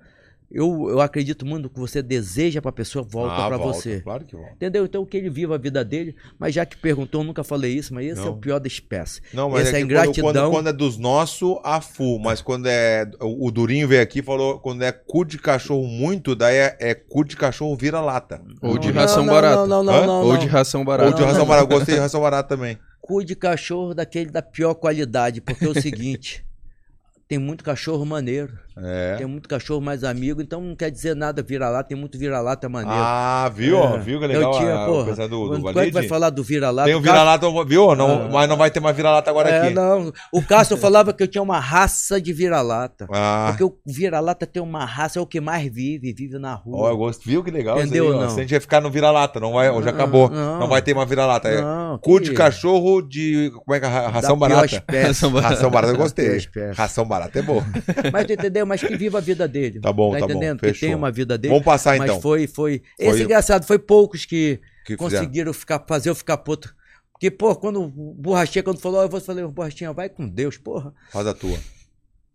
S2: eu, eu acredito muito no que você deseja pra pessoa, volta
S1: Ah,
S2: pra
S1: volta,
S2: você.
S1: Claro que volta.
S2: Entendeu? Então que ele viva a vida dele, mas já que perguntou, eu nunca falei isso, mas esse é
S1: Não.
S2: o pior da espécie.
S1: Não, mas
S2: Essa
S1: é
S2: é
S1: que quando-
S2: ingratidão.
S1: Quando, quando é dos nossos, a full. Mas quando é. O o Durinho veio aqui e falou: quando é cu de cachorro muito, daí é, é cu de cachorro vira-lata.
S3: Ou de ração
S2: não,
S3: barata.
S2: Não, não, não,
S1: Hã?
S2: não,
S3: Ou de ração
S1: Ou
S3: barata.
S1: de ração barata. Eu gostei de ração barata também.
S2: Cu de cachorro daquele da pior qualidade, porque é o seguinte, <laughs> tem muito cachorro maneiro,
S1: É.
S2: tem muito cachorro mais amigo, então não quer dizer nada vira-lata, tem muito vira-lata maneiro.
S1: Ah, viu?
S2: É.
S1: Viu que legal
S2: Eu tinha,
S1: a,
S2: porra,
S1: o pessoal do, do
S2: Quando é vai falar do vira-lata?
S1: Tem o
S2: Cássio-
S1: vira-lata, viu? Não,
S2: Ah.
S1: Mas não vai ter mais vira-lata agora
S2: É,
S1: aqui.
S2: não. O Cássio <laughs> falava que eu tinha uma raça de vira-lata.
S1: Ah,
S2: Porque o vira-lata tem uma raça, é o que mais vive, vive na rua.
S1: ó, eu gosto. Viu que legal
S2: Entendeu
S1: isso aí,
S2: não?
S1: Se a gente vai ficar no vira-lata, não vai, já
S2: Não,
S1: acabou. Não,
S2: não.
S1: vai ter mais vira-lata. É cu de cachorro de. Como é que é? Ra-
S2: da
S1: Ração
S2: pior
S1: barata. <laughs>
S3: Ração barata.
S1: Eu
S2: Da
S1: gostei. Ração barata é boa.
S2: Mas tu entendeu? Mas que viva a vida dele.
S1: Tá bom, tá bom.
S2: entendendo? Que
S1: Fechou.
S2: tem uma vida dele.
S1: Vamos passar
S2: mas
S1: então.
S2: foi, foi.
S1: Foi-
S2: Esse é engraçado, foi poucos que,
S1: que fizeram.
S2: conseguiram ficar, fazer eu ficar puto. Porque, pô, quando o Borrachinha, quando falou, eu falei, Borrachinha, vai com Deus, porra.
S1: Faz a tua.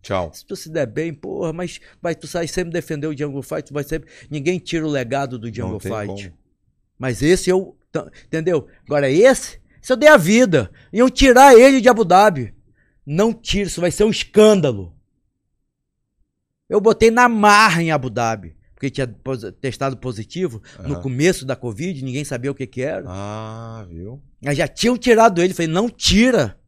S1: Tchau.
S2: Se tu se der bem, porra, mas vai, tu sai sempre defender o Jungle Fight, tu vai sempre. Ninguém tira o legado do
S1: tem
S2: Fight.
S1: como.
S2: Mas esse eu. Entendeu? Agora esse, se eu dei a vida. Iam tirar ele de Abu Dhabi. Não tira, isso vai ser um escândalo. Eu botei na marra em Abu Dhabi. porque tinha testado positivo no
S1: Aham.
S2: começo da Covid, ninguém sabia o que que era.
S1: Ah, viu?
S2: Aí já tinham tirado ele, falei, não tira.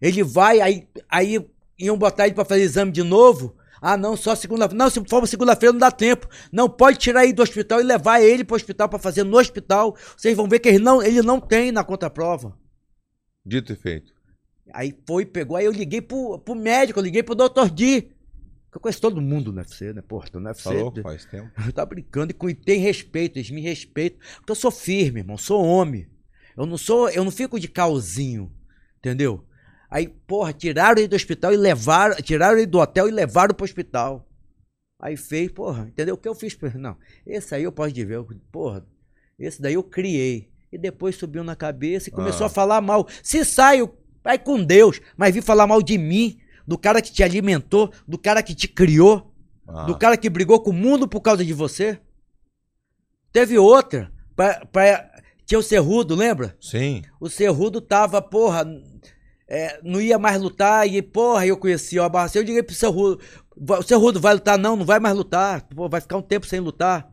S2: Ele vai, aí, aí iam botar ele pra fazer exame de novo. Ah, não, só segunda-feira. Não, se for segunda-feira não dá tempo. Não, pode tirar ele do hospital e levar ele pro hospital pra fazer no hospital. Vocês vão ver que ele não, ele não tem na contraprova.
S1: Dito e feito.
S2: Aí foi, pegou, aí eu liguei pro, pro médico, eu liguei pro Dr. D. Eu conheço todo mundo no UFC, né? Porra, tô no UFC.
S1: Falou? Faz tempo. <laughs>
S2: tá brincando e com- tem respeito, eles me respeitam. Porque eu sou firme, irmão, sou homem. Eu não sou, eu não fico de calzinho, entendeu? Aí, porra, tiraram ele do hospital e levaram, tiraram ele do hotel e levaram pro hospital. Aí fez, porra, entendeu? O que eu fiz? Não, esse aí eu posso dizer, eu- porra, esse daí eu criei. E depois subiu na cabeça e começou
S1: Ah.
S2: a falar mal. Se saio, vai com Deus, mas vir falar mal de mim, do cara que te alimentou, do cara que te criou.
S1: Ah,
S2: Do cara que brigou com o mundo por causa de você? Teve outra. Pra, pra- tinha o Cerrudo, lembra?
S1: Sim.
S2: O Cerrudo tava, porra, é, não ia mais lutar e, porra, eu conhecia o Abarracê. Eu liguei pro Cerrudo: "Va- o Cerrudo vai lutar? Não, não vai mais lutar. Pô, vai ficar um tempo sem lutar.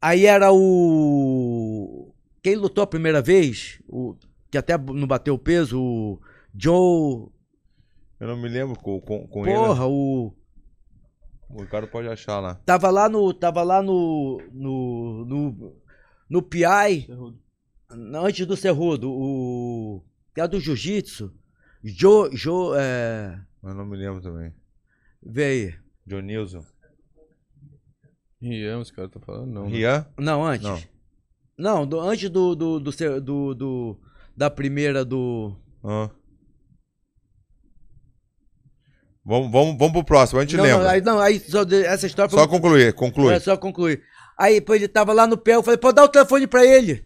S2: Aí era o. Quem lutou a primeira vez, o, que até não bateu o peso, o Joe.
S1: Eu não me lembro com, com, com
S2: Porra, o.
S1: ele. O Ricardo pode achar lá.
S2: Tava lá no. Tava lá no. No. No, no PI. não, Antes do Cerrudo. O. Que é do Jiu-Jitsu. Jo. Jo. É.
S1: Eu não me lembro também.
S2: Vê aí.
S1: John Nilson.
S3: Rian, os caras estão falando, não. né?
S1: Rian?
S2: Não, antes.
S1: Não.
S2: Não, do- antes do. Do, do, do, do- Da primeira do.
S1: Ah. Vamos, vamos, vamos pro próximo, a gente
S2: não,
S1: lembra.
S2: não, aí, não, aí só essa história foi.
S1: Só concluir, conclui.
S2: É, só concluir. Aí, pô, ele tava lá no pé, eu falei, pô, dá o telefone pra ele.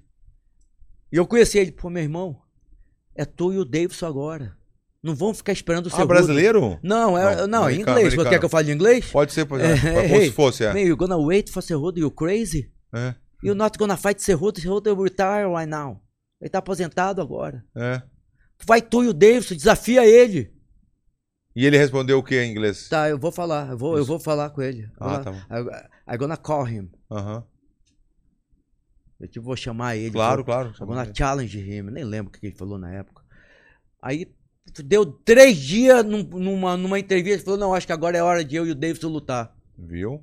S2: E eu conheci ele, pô, meu irmão, é tu e o Davidson agora. Não vão ficar esperando o seu
S1: Ah, brasileiro?
S2: Não, é,
S1: Não,
S2: não,
S1: americano,
S2: inglês. Você quer que eu fale em inglês?
S1: Pode ser, pode
S2: É,
S1: ser. Como
S2: hey,
S1: se <laughs> fosse, é.
S2: Man, you gonna wait for Cerrudo, you crazy?
S1: É,
S2: You're not gonna fight Cerrudo, Cerrudo will retire right now. Ele tá aposentado agora.
S1: é.
S2: Vai tu e o Davidson, desafia ele.
S1: E ele respondeu o que em inglês?
S2: Tá, eu vou falar, eu vou, eu vou falar com ele.
S1: Ah,
S2: Vou
S1: tá
S2: I, I gonna call him.
S1: Aham.
S2: Eu tipo, vou chamar ele.
S1: Claro,
S2: vou,
S1: claro.
S2: I'm gonna challenge him. Nem lembro o que ele falou na época. Aí deu três dias num- numa, numa entrevista. Ele falou: Não, acho que agora é hora de eu e o Davidson lutar.
S1: Viu?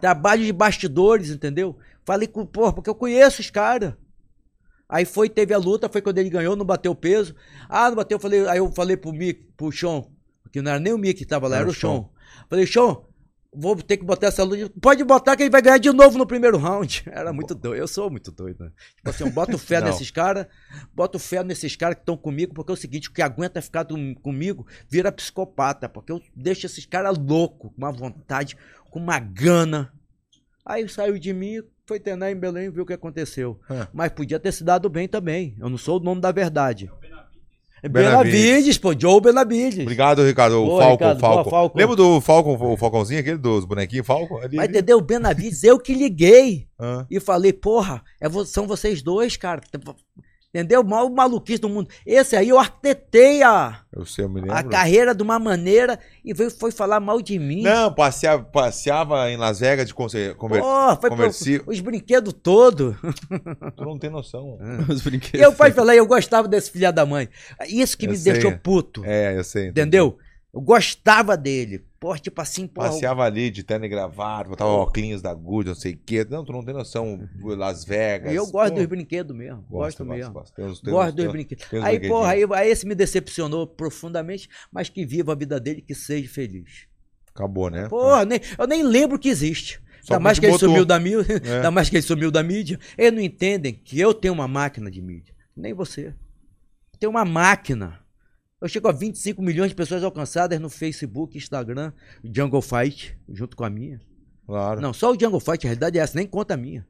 S2: Trabalho de bastidores, entendeu? Falei com, porra, porque eu conheço os caras. Aí foi, teve a luta, foi quando ele ganhou, não bateu peso. Ah, não bateu, eu falei, aí eu falei pro Mick, pro Sean, que não era nem o Mick que tava lá,
S1: Era
S2: era
S1: o
S2: o Sean. Falei, Sean, vou ter que botar essa luta. Pode botar que ele vai ganhar de novo no primeiro round. <laughs> Era muito doido, eu sou muito doido, né? Tipo assim, eu boto fé nesses caras, boto fé nesses caras que estão comigo, porque é o seguinte, o que aguenta ficar do- comigo vira psicopata, porque eu deixo esses caras loucos, com uma vontade, com uma gana. Aí saiu de mim, foi treinar em Belém e viu o que aconteceu.
S1: É.
S2: Mas podia ter se dado bem também. Eu não sou o nome da verdade. É
S1: Benavides.
S2: Benavides, pô, Joe Benavides.
S1: Obrigado, Ricardo. O
S2: Boa,
S1: Falcon,
S2: Ricardo. Boa,
S1: Falcon.
S2: Falcon.
S1: Lembra do Falcon, o Falcãozinho, aquele dos bonequinhos Falcon? Ali,
S2: Mas
S1: ali.
S2: entendeu? O Benavides, eu que liguei. <laughs>
S1: Ah,
S2: E falei, porra, é, vo- são vocês dois, cara. Entendeu? Mal maluquice do mundo. Esse aí eu arquitetei a,
S1: eu sei, eu
S2: a carreira de uma maneira e veio, foi falar mal de mim.
S1: Não, passeava, passeava em Las Vegas de conver...
S2: foi pro, os brinquedos todos. <laughs>
S1: Tu não tem noção. <laughs>
S3: Os brinquedos.
S2: E eu pai falei, eu gostava desse filho da mãe. Isso que
S1: Eu
S2: me
S1: sei.
S2: deixou puto.
S1: É, eu sei.
S2: Entendeu? Eu gostava dele. Porra, tipo assim, porra.
S1: Passeava ali de terno e gravado, botava óculos da Good, não sei o quê. Não, tu não tem noção. Las Vegas.
S2: eu gosto
S1: Pô,
S2: dos brinquedos mesmo. Gosto, mesmo.
S1: gosto. Tem uns- tem
S2: Gosto
S1: uns-
S2: dos brinquedos. Aí, porra, aí, aí esse me decepcionou profundamente, mas que viva a vida dele, que seja feliz.
S1: Acabou, né?
S2: Porra, nem, eu nem lembro que existe.
S1: Só
S2: Ainda mais que ele sumiu da mídia.
S1: É. <laughs>
S2: Ainda mais que ele sumiu da mídia. Eles não entendem que eu tenho uma máquina de mídia. Nem você. Tem uma máquina. Eu chego a 25 milhões de pessoas alcançadas no Facebook, Instagram, Jungle Fight, junto com a minha.
S1: Claro.
S2: Não, só o Jungle Fight, a realidade é essa, nem conta a minha.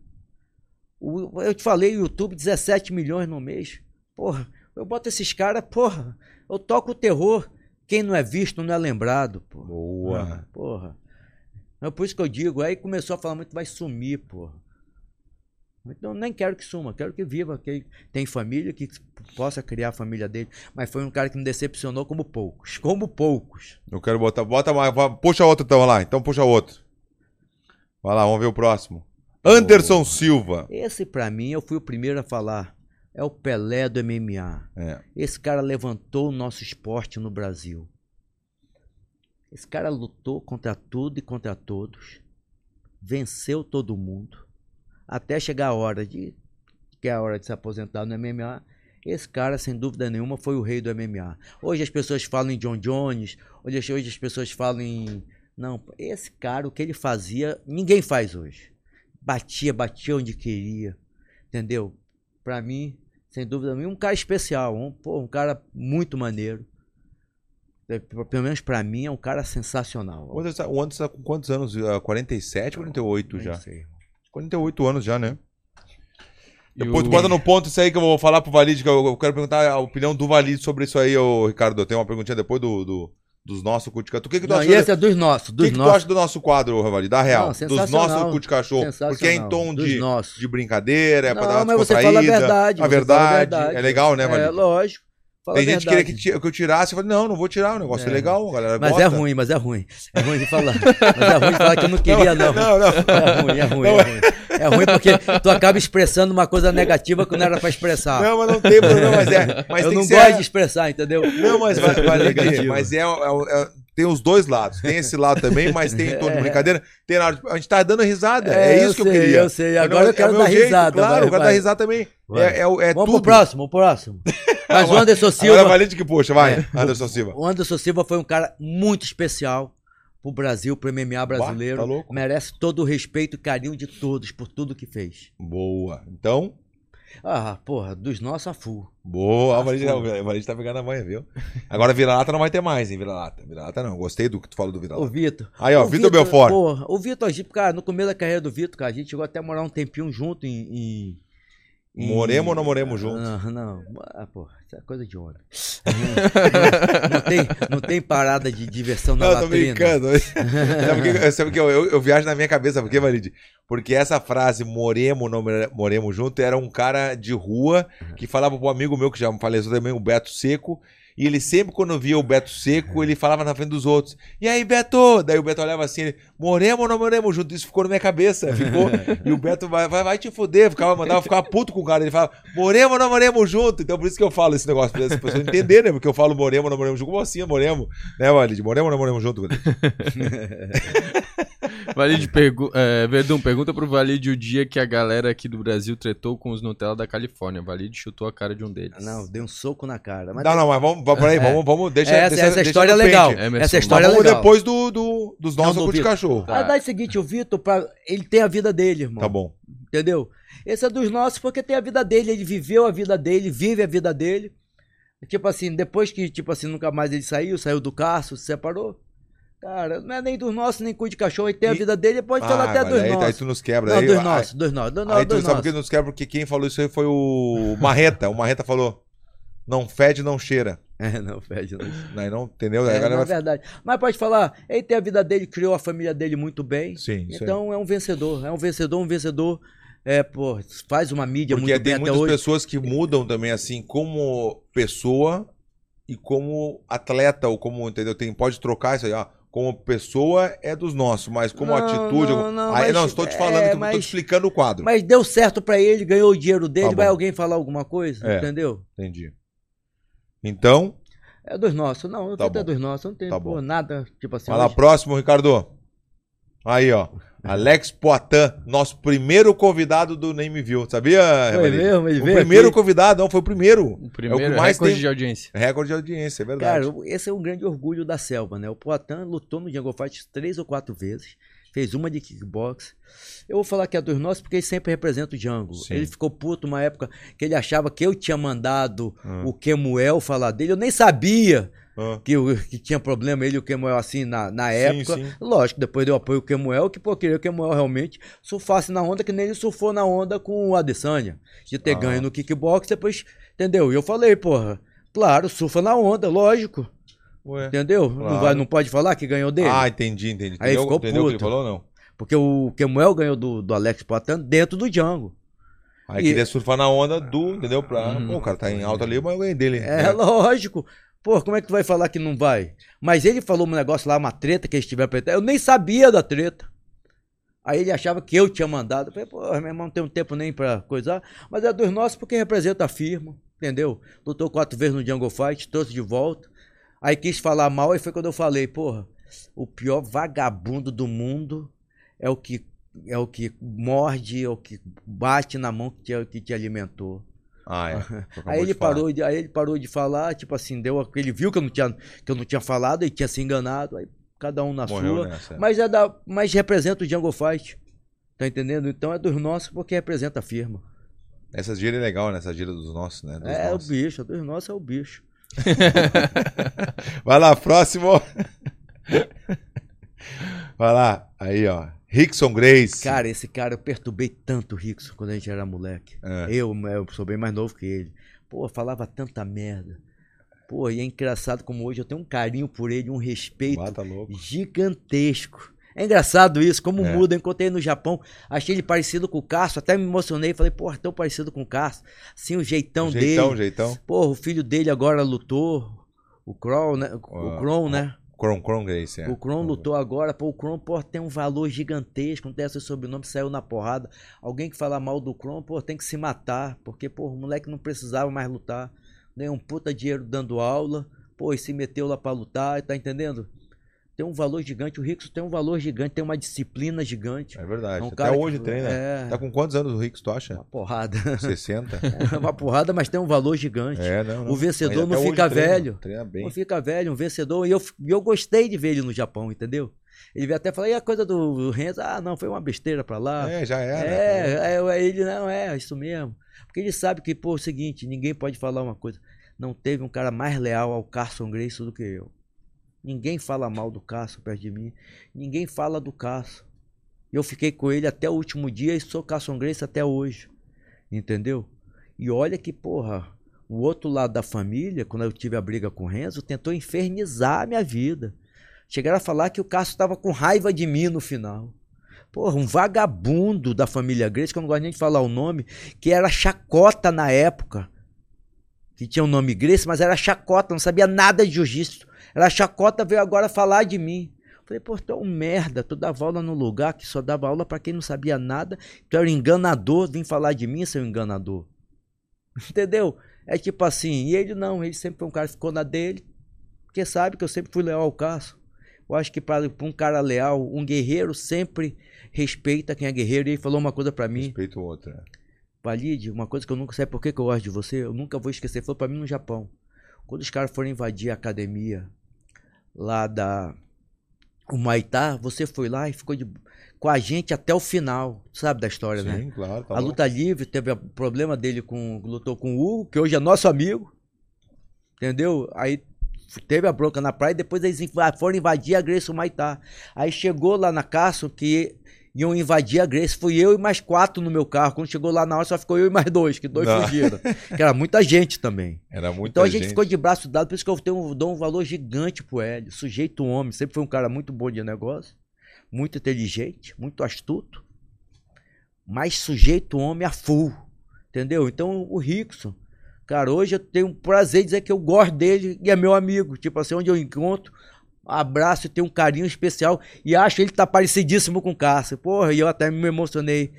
S2: O- eu te falei, o YouTube, 17 milhões no mês. Porra, eu boto esses caras, porra, eu toco o terror. Quem não é visto não é lembrado, porra.
S1: Boa.
S2: Ah, porra. É por isso que eu digo, aí começou a falar muito, vai sumir, porra. Então nem quero que suma, quero que viva, que tem família, que possa criar a família dele. Mas foi um cara que me decepcionou como poucos. Como poucos.
S1: Eu quero botar. Bota mais. Puxa outro então lá. Então puxa outro. Vai lá, vamos ver o próximo. Anderson Silva.
S2: Esse, pra mim, eu fui o primeiro a falar. É o Pelé do MMA.
S1: É.
S2: Esse cara levantou o nosso esporte no Brasil. Esse cara lutou contra tudo e contra todos. Venceu todo mundo. Até chegar a hora de. Que é a hora de se aposentar no MMA. Esse cara, sem dúvida nenhuma, foi o rei do MMA. Hoje as pessoas falam em John Jones. Hoje, hoje as pessoas falam em. Não, esse cara, o que ele fazia, ninguém faz hoje. Batia, batia onde queria. Entendeu? Pra mim, sem dúvida nenhuma, um cara especial. Um, pô, um cara muito maneiro. É, Pelo menos pra mim, é um cara sensacional.
S1: Tá com quantos anos? Ah, 47, 48
S2: Nem
S1: já?
S2: sei.
S1: 48 anos já, né?
S3: E
S1: Depois tu
S3: o-
S1: bota no ponto isso aí que eu vou falar pro Valide, que eu, eu quero perguntar a opinião do Valide sobre isso aí, ô Ricardo. Tem uma perguntinha depois do, do- dos nossos cu de cachorro. O que, que tu
S2: Não,
S1: acha?
S2: esse é dos nossos,
S1: o
S2: dos
S1: que, que tu acha do nosso quadro, Valide? Da real.
S2: Não,
S1: dos nossos cu de cachorro. Porque é em tom de, de brincadeira, é pra
S2: Não,
S1: dar uma
S2: mas você fala a verdade.
S1: A
S2: fala
S1: verdade. É legal, né,
S2: É,
S1: Valide?
S2: lógico. Fala
S1: Tem gente que queria que, que eu tirasse. Eu falei, não, não vou tirar. O negócio é,
S2: É.
S1: legal, galera
S2: Mas
S1: gosta.
S2: é ruim, mas é ruim. É ruim de falar. Mas é ruim de falar que eu não <laughs> queria, não.
S1: Não, não.
S2: É ruim, é ruim, é ruim. É ruim porque tu acaba expressando uma coisa negativa que não era pra expressar.
S1: Não, mas não tem problema, mas é. <laughs> Mas
S2: eu
S1: tem
S2: não
S1: que ser-
S2: gosto de expressar, entendeu?
S1: Não, mas, vai, vai
S2: Negativo.
S1: mas é, é- é- tem os dois lados. Tem esse lado também, mas tem em torno de brincadeira. Tem na de- a gente tá dando risada. É,
S2: É,
S1: isso que
S2: eu
S1: eu
S2: sei,
S1: queria.
S2: eu sei. Agora
S1: não-
S2: eu quero
S1: é
S2: dar
S1: jeito,
S2: risada,
S1: Claro,
S2: vai,
S1: eu quero
S2: vai.
S1: dar risada também.
S2: Vai.
S1: É, é, é
S2: Vamos
S1: tudo.
S2: pro próximo, o próximo. <laughs> Mas o Anderson
S1: Agora
S2: Silva.
S1: Valente que puxa, vai.
S2: É.
S1: Anderson Silva.
S2: O Anderson Silva foi um cara muito especial pro Brasil, pro MMA brasileiro.
S1: tá louco.
S2: Merece todo o respeito e carinho de todos por tudo que fez.
S1: Boa. Então,
S2: Ah, porra, dos nossos a full.
S1: boa. O Valente, o tá pegando a manha, viu? Agora vira-lata não vai ter mais, hein? Vira-lata. Vira-lata não. Gostei do que tu falou do
S2: O
S1: vira-lata.
S2: Vitor.
S1: Aí, ó,
S2: O
S1: Vitor Belfort.
S2: Porra, o Vitor, a cara, no começo da carreira do Vitor, cara, a gente chegou até a morar um tempinho junto em- em-
S1: Moremos ou não moremos juntos?
S2: Não, não. Ah, porra, isso é coisa de homem. não, <laughs> não tem, não tem parada de diversão na
S1: Não, tô
S2: latrina.
S1: brincando. <laughs> sabe o que, sabe que eu, eu, eu viajo na minha cabeça, por quê, Valide? Porque essa frase, moremos, não more- moremos junto, era um cara de rua que falava pro amigo meu, que já faleceu também, o Beto Seco, e ele sempre, quando via o Beto Seco, ele falava na frente dos outros. E aí, Beto? Daí o Beto olhava assim, ele, moremos ou não moremos junto? Isso ficou na minha cabeça, ficou. <laughs> E o Beto vai, vai, vai te fuder, ficava, mandava ficar puto com o cara. Ele falava, moremos ou não moremos junto? Então por isso que eu falo esse negócio, pra as pessoas entenderem, né? Porque eu falo moremos ou não moremos junto. Como assim, moremos? Né, Valide? Moremos ou não moremos junto, <laughs> Valide?
S3: Valide pergu é, Verdun, pergunta pro Valide o dia que a galera aqui do Brasil tretou com os Nutella da Califórnia. Valide chutou a cara de um deles.
S2: Não, dei um soco na cara. Mas
S1: Não, não, mas vamos, vamos, peraí, vamos, vamos, deixa,
S2: essa,
S1: deixa,
S2: essa
S1: deixa
S2: história é legal.
S3: Emerson,
S2: Essa história é legal.
S1: depois do, do- dos nossos
S2: do
S1: cu de
S2: Vitor.
S1: cachorro.
S2: A verdade é o seguinte, o Vitor, pra- ele tem a vida dele, irmão.
S1: Tá bom.
S2: Entendeu? Esse é dos nossos porque tem a vida dele, ele viveu a vida dele, vive a vida dele. Tipo assim, depois que, tipo assim, nunca mais ele saiu, saiu do Cássio, se separou. Cara, não é nem dos nossos, nem cu de cachorro, ele tem a
S1: E-
S2: vida dele, pode falar
S1: Ah,
S2: até
S1: mas
S2: dos
S1: aí, aí
S2: nossos.
S1: tu nos quebra.
S2: Não,
S1: aí,
S2: dos
S1: aí-
S2: nossos, dos nossos, dos
S1: Aí
S2: nossos,
S1: tu
S2: dos
S1: sabe por que nos quebra? Porque quem falou isso aí foi o Marreta. O Marreta falou: não fede, não cheira. <laughs>
S2: É, não, fede, não.
S1: Aí não, entendeu? Aí a
S2: É,
S1: galera
S2: é
S1: vai...
S2: verdade. Mas pode falar, ele tem a vida dele, criou a família dele muito bem.
S1: Sim.
S2: Então é um vencedor, é um vencedor, um vencedor. É, pô, faz uma mídia
S1: Porque
S2: muito bem
S1: tem
S2: até
S1: muitas
S2: hoje.
S1: pessoas que mudam também, assim, como pessoa e como atleta, ou como, entendeu? Tem, pode trocar isso aí, ó. Como pessoa é dos nossos, mas como
S2: Não,
S1: atitude.
S2: não, não,
S1: aí
S2: mas-
S1: não, estou te falando
S2: é,
S1: eu tô
S2: mas-
S1: te explicando o quadro.
S2: Mas deu certo pra ele, ganhou o dinheiro dele,
S1: Tá
S2: vai alguém falar alguma coisa?
S1: É.
S2: Entendeu?
S1: Entendi. Então,
S2: É dos nossos. Não,
S1: Tá
S2: tá é dos nossos. Não tem
S1: Tá
S2: pô, nada, tipo assim.
S1: lá,
S2: hoje-
S1: próximo, Ricardo. Aí, ó. Alex Poitin, nosso primeiro convidado do Nem Me Viu. Sabia,
S2: Foi mesmo, ele
S1: O
S2: veio
S1: primeiro
S2: aqui.
S1: convidado, não, foi o primeiro.
S3: O primeiro
S1: É o que mais
S3: recorde
S1: tem-
S3: de audiência.
S1: Recorde de audiência, é verdade.
S2: Cara, esse é um grande orgulho da selva, né? O Poitin lutou no Jungle Fight três ou quatro vezes. Fez uma de kickbox. Eu vou falar que é dos nossos porque ele sempre representa o Django.
S1: Sim.
S2: Ele ficou puto uma época que ele achava que eu tinha mandado
S1: Hum.
S2: o Kemuel falar dele. Eu nem sabia
S1: Ah,
S2: que, o- que tinha problema ele e o Kemuel assim na, na época.
S1: sim.
S2: Lógico, depois deu apoio ao Kemuel, que pô, queria que o Kemuel realmente surfasse na onda, que nem ele surfou na onda com o Adesanya. De ter
S1: Ah.
S2: ganho no kickbox, depois, entendeu? E eu falei, porra, claro, surfa na onda, lógico.
S1: Ué.
S2: Entendeu?
S1: Claro.
S2: Não, vai, não pode falar que ganhou dele.
S1: Ah, entendi, entendi.
S2: Aí
S1: Entendeu,
S2: ficou
S1: entendeu o que ele
S2: puto.
S1: falou não?
S2: Porque o Kemuel ganhou do, do Alex Poitin dentro do Django.
S1: Aí
S2: E-
S1: queria surfar na onda do, entendeu? Pra,
S3: Uhum.
S1: pô, o cara tá em alta ali, mas eu ganhei dele.
S2: É,
S1: né?
S2: lógico. Pô, como é que tu vai falar que não vai? Mas ele falou um negócio lá, uma treta que eles tiveram pra. Eu nem sabia da treta. Aí ele achava que eu tinha mandado. Eu falei, pô, meu irmão, não tem um tempo nem pra coisar. Mas é dos nossos porque representa a firma, entendeu? Lutou quatro vezes no Jungle Fight, trouxe de volta. Aí quis falar mal, e foi quando eu falei, porra, o pior vagabundo do mundo é o que é o que morde, é o que bate na mão que te, que te alimentou.
S1: Ah, é. <laughs>
S2: Aí ele
S1: falar.
S2: parou, de, aí ele parou de falar, tipo assim, deu, ele viu que eu não tinha, que eu não tinha falado e tinha se enganado, aí cada um na
S1: Morreu
S2: sua.
S1: nessa. é.
S2: Mas é da, mas representa o Jungle Fight. Tá entendendo? Então é dos nossos porque representa a firma.
S1: Essa gira é legal, né? Essa gira dos nossos, né? Dos
S2: é
S1: nossos.
S2: o bicho, dos nossos é o bicho. <laughs>
S1: Vai lá, próximo. Vai lá. Aí, ó. Rickson Grace.
S2: Cara, esse cara eu perturbei tanto o Rickson quando a gente era moleque.
S1: É.
S2: Eu, eu sou bem mais novo que ele. Pô, falava tanta merda. Pô, e é engraçado como hoje eu tenho um carinho por ele, um respeito
S1: louco.
S2: gigantesco. É engraçado isso, como
S1: É.
S2: muda. Eu encontrei no Japão, achei ele parecido com o Cássio, até me emocionei. Falei, porra, tão parecido com o Cássio. Assim, o jeitão,
S1: jeitão,
S2: dele.
S1: jeitão.
S2: Porra, o filho dele agora lutou. O Kroll, né? O
S1: Ah,
S2: Kron, né?
S1: Kron, Kron Grace, é.
S2: O Kron lutou agora, pô, o Kron, pô, tem um valor gigantesco, não tem esse sobrenome, saiu na porrada. Alguém que fala mal do Kron, pô, tem que se matar, porque, pô, o moleque não precisava mais lutar. Ganhou um puta dinheiro dando aula, pô, e se meteu lá pra lutar, tá entendendo? Tem um valor gigante, o Rickson tem um valor gigante, tem uma disciplina gigante.
S1: É verdade.
S2: É um
S1: Até
S2: cara que-
S1: hoje treina.
S2: é.
S1: Tá com quantos anos o Rickson, tu acha?
S2: Uma porrada. <laughs>
S1: 60?
S2: É uma porrada, mas tem um valor gigante.
S1: É, não, não.
S2: O vencedor não fica
S1: hoje treina,
S2: velho.
S1: Treina bem.
S2: Não fica velho, um vencedor. E eu, eu gostei de ver ele no Japão, entendeu? Ele veio até falar, e a coisa do Renzo? Ah, não, foi uma besteira pra lá.
S1: É, já era.
S2: É, é, ele não é, isso mesmo. Porque ele sabe que, pô, é o seguinte, ninguém pode falar uma coisa. Não teve um cara mais leal ao Carson Grace do que eu. Ninguém fala mal do Carson perto de mim. Ninguém fala do Carson. Eu fiquei com ele até o último dia e sou Carson Grace até hoje. Entendeu? E olha que, porra, o outro lado da família, quando eu tive a briga com o Renzo, tentou infernizar a minha vida. Chegaram a falar que o Cássio estava com raiva de mim no final. Porra, um vagabundo da família Grace, que eu não gosto nem de falar o nome, que era chacota na época. Que tinha o nome Grace, mas era chacota, não sabia nada de jiu-jitsu. Era chacota, veio agora falar de mim. Falei, pô, tu é um merda, tu dava aula no lugar que só dava aula pra quem não sabia nada. Tu era um enganador, vim falar de mim, seu enganador. <laughs> Entendeu? É tipo assim, e ele não, ele sempre foi um cara que ficou na dele, porque sabe que eu sempre fui leal ao Cássio. Eu acho que para um cara leal, um guerreiro sempre respeita quem é guerreiro. E ele falou uma coisa pra mim,
S1: Respeito o outro. né?
S2: Valide, uma coisa que eu nunca sei por que que eu gosto de você, eu nunca vou esquecer, foi pra mim no Japão. Quando os caras foram invadir a academia lá da o Maitá, você foi lá e ficou de, com a gente até o final, sabe da história, né?
S1: Sim, claro. Tá
S2: a luta livre teve o problema dele com lutou com o Hugo, que hoje é nosso amigo. Entendeu? Aí teve a bronca na praia, depois eles foram invadir a Grace Maitá. Aí chegou lá na Cássio que iam invadir a Grace, fui eu e mais quatro no meu carro. Quando chegou lá na hora só ficou eu e mais dois, que dois
S1: Não.
S2: fugiram. que era muita gente também.
S1: Era muita
S2: Então a gente, ficou de braço dado, por isso que eu tenho, dou um valor gigante pro Hélio. Sujeito homem, sempre foi um cara muito bom de negócio, muito inteligente, muito astuto, mas sujeito homem a full, entendeu? Então o Rickson, cara, hoje eu tenho um prazer de dizer que eu gosto dele e é meu amigo. Tipo assim, onde eu encontro, abraço e tenho um carinho especial e acho ele tá parecidíssimo com o Cássio. Porra, e eu até me emocionei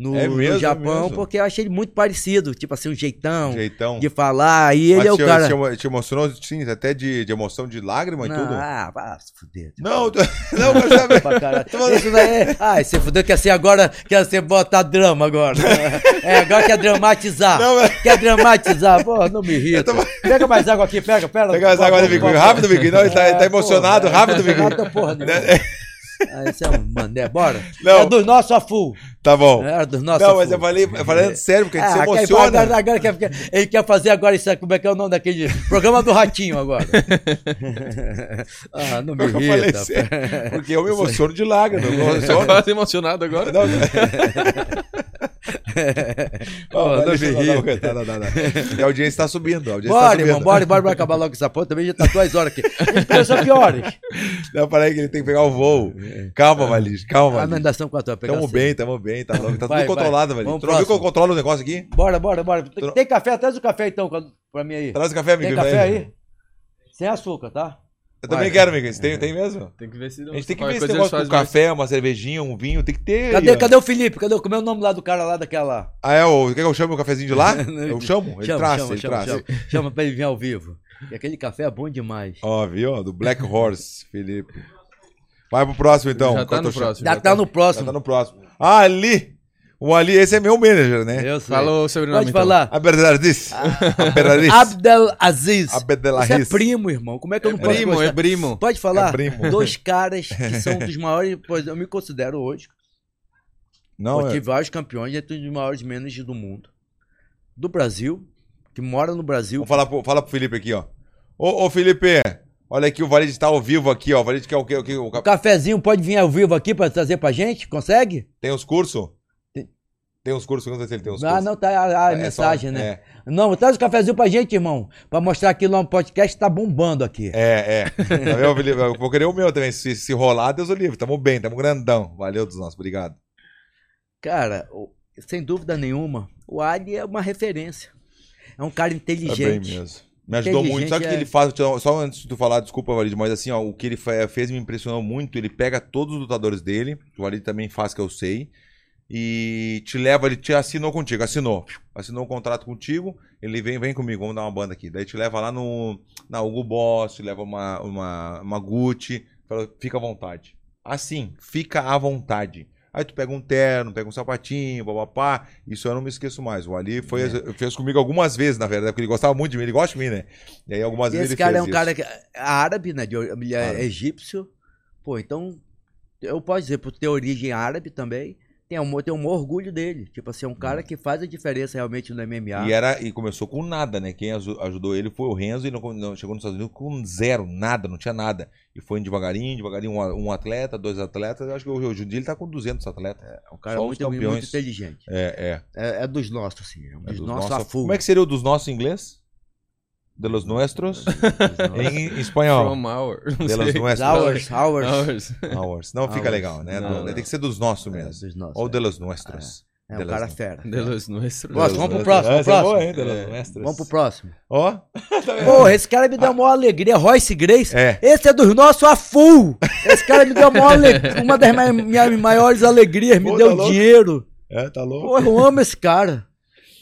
S2: no,
S1: É
S2: no
S1: mesmo, é
S2: Japão,
S1: mesmo?
S2: porque eu achei ele muito parecido, tipo assim, um jeitão
S1: Jeitão.
S2: de falar. E ele
S1: Mas
S2: é o
S1: te,
S2: cara.
S1: Te, te emocionou, sim, até de, de emoção, de lágrima e
S2: não,
S1: tudo?
S2: Ah, vá se fuder.
S1: Não, tu- <laughs> não, mas
S2: caralho. Isso daí é... Ai, você fudeu, quer ser agora, quer ser botar drama agora. É, agora quer dramatizar.
S1: Não, mas-
S2: Quer dramatizar. Pô, não me irrita. Pega mais água aqui, pega, pega.
S1: Pega mais água biquinho. Rápido, biquinho. Não, ele tá- ele tá emocionado. Rápido, biquinho.
S2: Rápido, porra, isso é um mané, bora.
S1: Não.
S2: É dos nossos a full.
S1: Tá bom.
S2: É dos nossos
S1: Não, mas
S2: full.
S1: eu falei, eu falei sério, porque a gente
S2: Ah,
S1: se
S2: quer-
S1: emociona.
S2: Agora, agora quer, ele quer fazer agora isso, como é que é o nome daquele programa do Ratinho agora. <laughs> ah, não me
S1: Eu falei
S2: irrita.
S1: sério, porque eu me emociono de lágrima. Eu.
S3: Quase <laughs> emocionado agora.
S1: Não,
S2: Pô, <laughs>
S1: Ó,
S2: não
S1: deixa coisa. Não, não, não. E a audiência tá subindo. A audiência tá
S2: Bora,
S1: subindo.
S2: irmão, bora, bora, bora acabar logo essa porra. Também já tá duas horas aqui. Só que horas?
S1: Não, peraí que ele tem que pegar o voo. Calma, Valis, calma,
S2: A amendação com a tua
S1: Tamo bem, tamo bem, tá louco. Tá
S2: Vai,
S1: tudo controlado. Valis. Tu não viu que eu controlo o negócio aqui?
S2: Bora, bora, bora. Tem, tem café? Traz o café então pra- mim aí.
S1: Traz o café, amigo.
S2: Tem café aí? Sem açúcar, tá?
S1: Eu também
S2: Vai.
S1: quero, amigo. Você tem, tem mesmo?
S3: Tem que ver se
S1: A gente tem que ver negócio
S3: eles
S1: com
S3: fazem
S1: café, uma cervejinha, um vinho. Tem que ter.
S2: Cadê,
S1: aí,
S2: cadê o Felipe? Cadê o, como é o nome lá do cara lá daquela.
S1: Ah, é? O, quer que eu chame o cafezinho de lá? <laughs> Eu chamo? Ele
S2: chama,
S1: traz,
S2: chama,
S1: ele
S2: chama,
S1: traz.
S2: chama, chama pra ele vir ao vivo. E aquele café é bom demais.
S1: Ó, viu? Do Black Horse, <laughs> Felipe. Vai pro próximo, então.
S3: Já tá no próximo.
S2: Já tá no
S1: Já
S2: próximo.
S1: tá no próximo. Ah, Ali. O Ali, esse é meu manager, né?
S2: Eu sei.
S3: Fala o sobrenome,
S2: Pode
S3: então.
S2: falar.
S1: Abdelaziz. Abdelaziz.
S2: Abdel Aziz.
S1: Abdelaziz.
S2: Você é primo, irmão. Como é que eu não posso
S3: Primo,
S2: gostar?
S3: é primo.
S2: Pode falar.
S1: É primo.
S2: Dois caras que <laughs> são dos maiores, pois eu me considero hoje.
S1: Não,
S2: eu
S1: é.
S2: tive vários campeões entre os maiores managers do mundo. Do Brasil, que mora no Brasil.
S1: Vamos falar pro, fala pro Felipe aqui, ó. Ô, ô Felipe, olha aqui, o Valide tá ao vivo aqui, ó. O Valide quer o quê? O? O
S2: O
S1: cap-
S2: cafezinho pode vir ao vivo aqui pra trazer pra gente? Consegue?
S1: Tem os cursos?
S2: Tem.
S1: Os cursos, pergunta se ele tem os
S2: Ah,
S1: cursos.
S2: não, tá a, a
S1: É
S2: mensagem,
S1: só-
S2: né? Não, traz o cafezinho pra gente, irmão. Pra mostrar aqui lá no podcast que tá bombando aqui.
S1: É, é. Tá vendo, Felipe? Eu vou querer o meu também. Se, se rolar, Deus o livre. Tamo bem, tamo grandão. Valeu dos nossos, obrigado.
S2: Cara, sem dúvida nenhuma, o Ali é uma referência. É um cara inteligente.
S1: bem mesmo. Me ajudou muito. Sabe o que
S2: Inteligente
S1: ele faz? Só antes de tu falar, desculpa, Valide, mas assim, ó, o que ele fe- fez me impressionou muito. Ele pega todos os lutadores dele, que o Valide também faz, que eu sei, e te leva, ele te assinou contigo, assinou. Assinou um contrato contigo, ele vem, vem comigo, vamos dar uma banda aqui. Daí te leva lá no na Hugo Boss, te leva uma, uma, uma Gucci, fala, fica à vontade. Assim, fica à vontade. Aí tu pega um terno, pega um sapatinho, papapá. Isso eu não me esqueço mais. O Ali foi, fez comigo algumas vezes, na verdade, porque ele gostava muito de mim, ele gosta de mim, né? E aí algumas
S2: E
S1: vezes
S2: esse
S1: ele
S2: cara
S1: fez
S2: é um
S1: isso.
S2: cara que é árabe, né? De, ele é
S1: Árabe.
S2: egípcio. Pô, então, eu posso dizer, por ter origem árabe também, tem um, tem um orgulho dele. Tipo assim, é um cara que faz a diferença realmente no MMA.
S1: Hum. E, era, e começou com nada, né? Quem aju- ajudou ele foi o Renzo e não, não- chegou nos Estados Unidos com zero, nada, não tinha nada. E foi devagarinho, devagarinho, um, um atleta, dois atletas. Eu acho que hoje em dia ele tá com 200 atletas. É,
S2: É um cara
S1: só
S2: muito, muito inteligente.
S1: é.
S2: É, é dos nossos, assim. É,
S1: É
S2: dos
S1: dos
S2: nossos
S1: nossos-
S2: a full.
S1: Como é que seria o dos nossos em inglês? De los nuestros? <laughs> Em, espanhol.
S3: From our.
S1: De los nuestros.
S2: Ours, ours.
S3: Ours.
S1: Ours. <laughs> Não fica legal, né?
S3: Não, não.
S1: Tem que ser dos nossos
S2: É,
S1: mesmo.
S2: dos nossos.
S1: Ou
S2: é.
S1: de los nuestros.
S2: É
S1: de
S2: um cara fera.
S3: De los nuestros.
S2: Próximo, vamos pro próximo,
S1: Essa é
S2: próximo.
S1: De los
S3: É.
S1: nuestros.
S2: Vamos pro próximo.
S1: Ó. <laughs>
S2: Porra, esse cara me deu uma alegria. Royce Grace.
S1: É.
S2: Esse é dos nossos a full. Esse cara me deu uma, ale- uma das minhas maiores alegrias. Me
S1: Pô,
S2: deu
S1: tá
S2: dinheiro.
S1: É, tá louco?
S2: Porra, eu amo esse cara.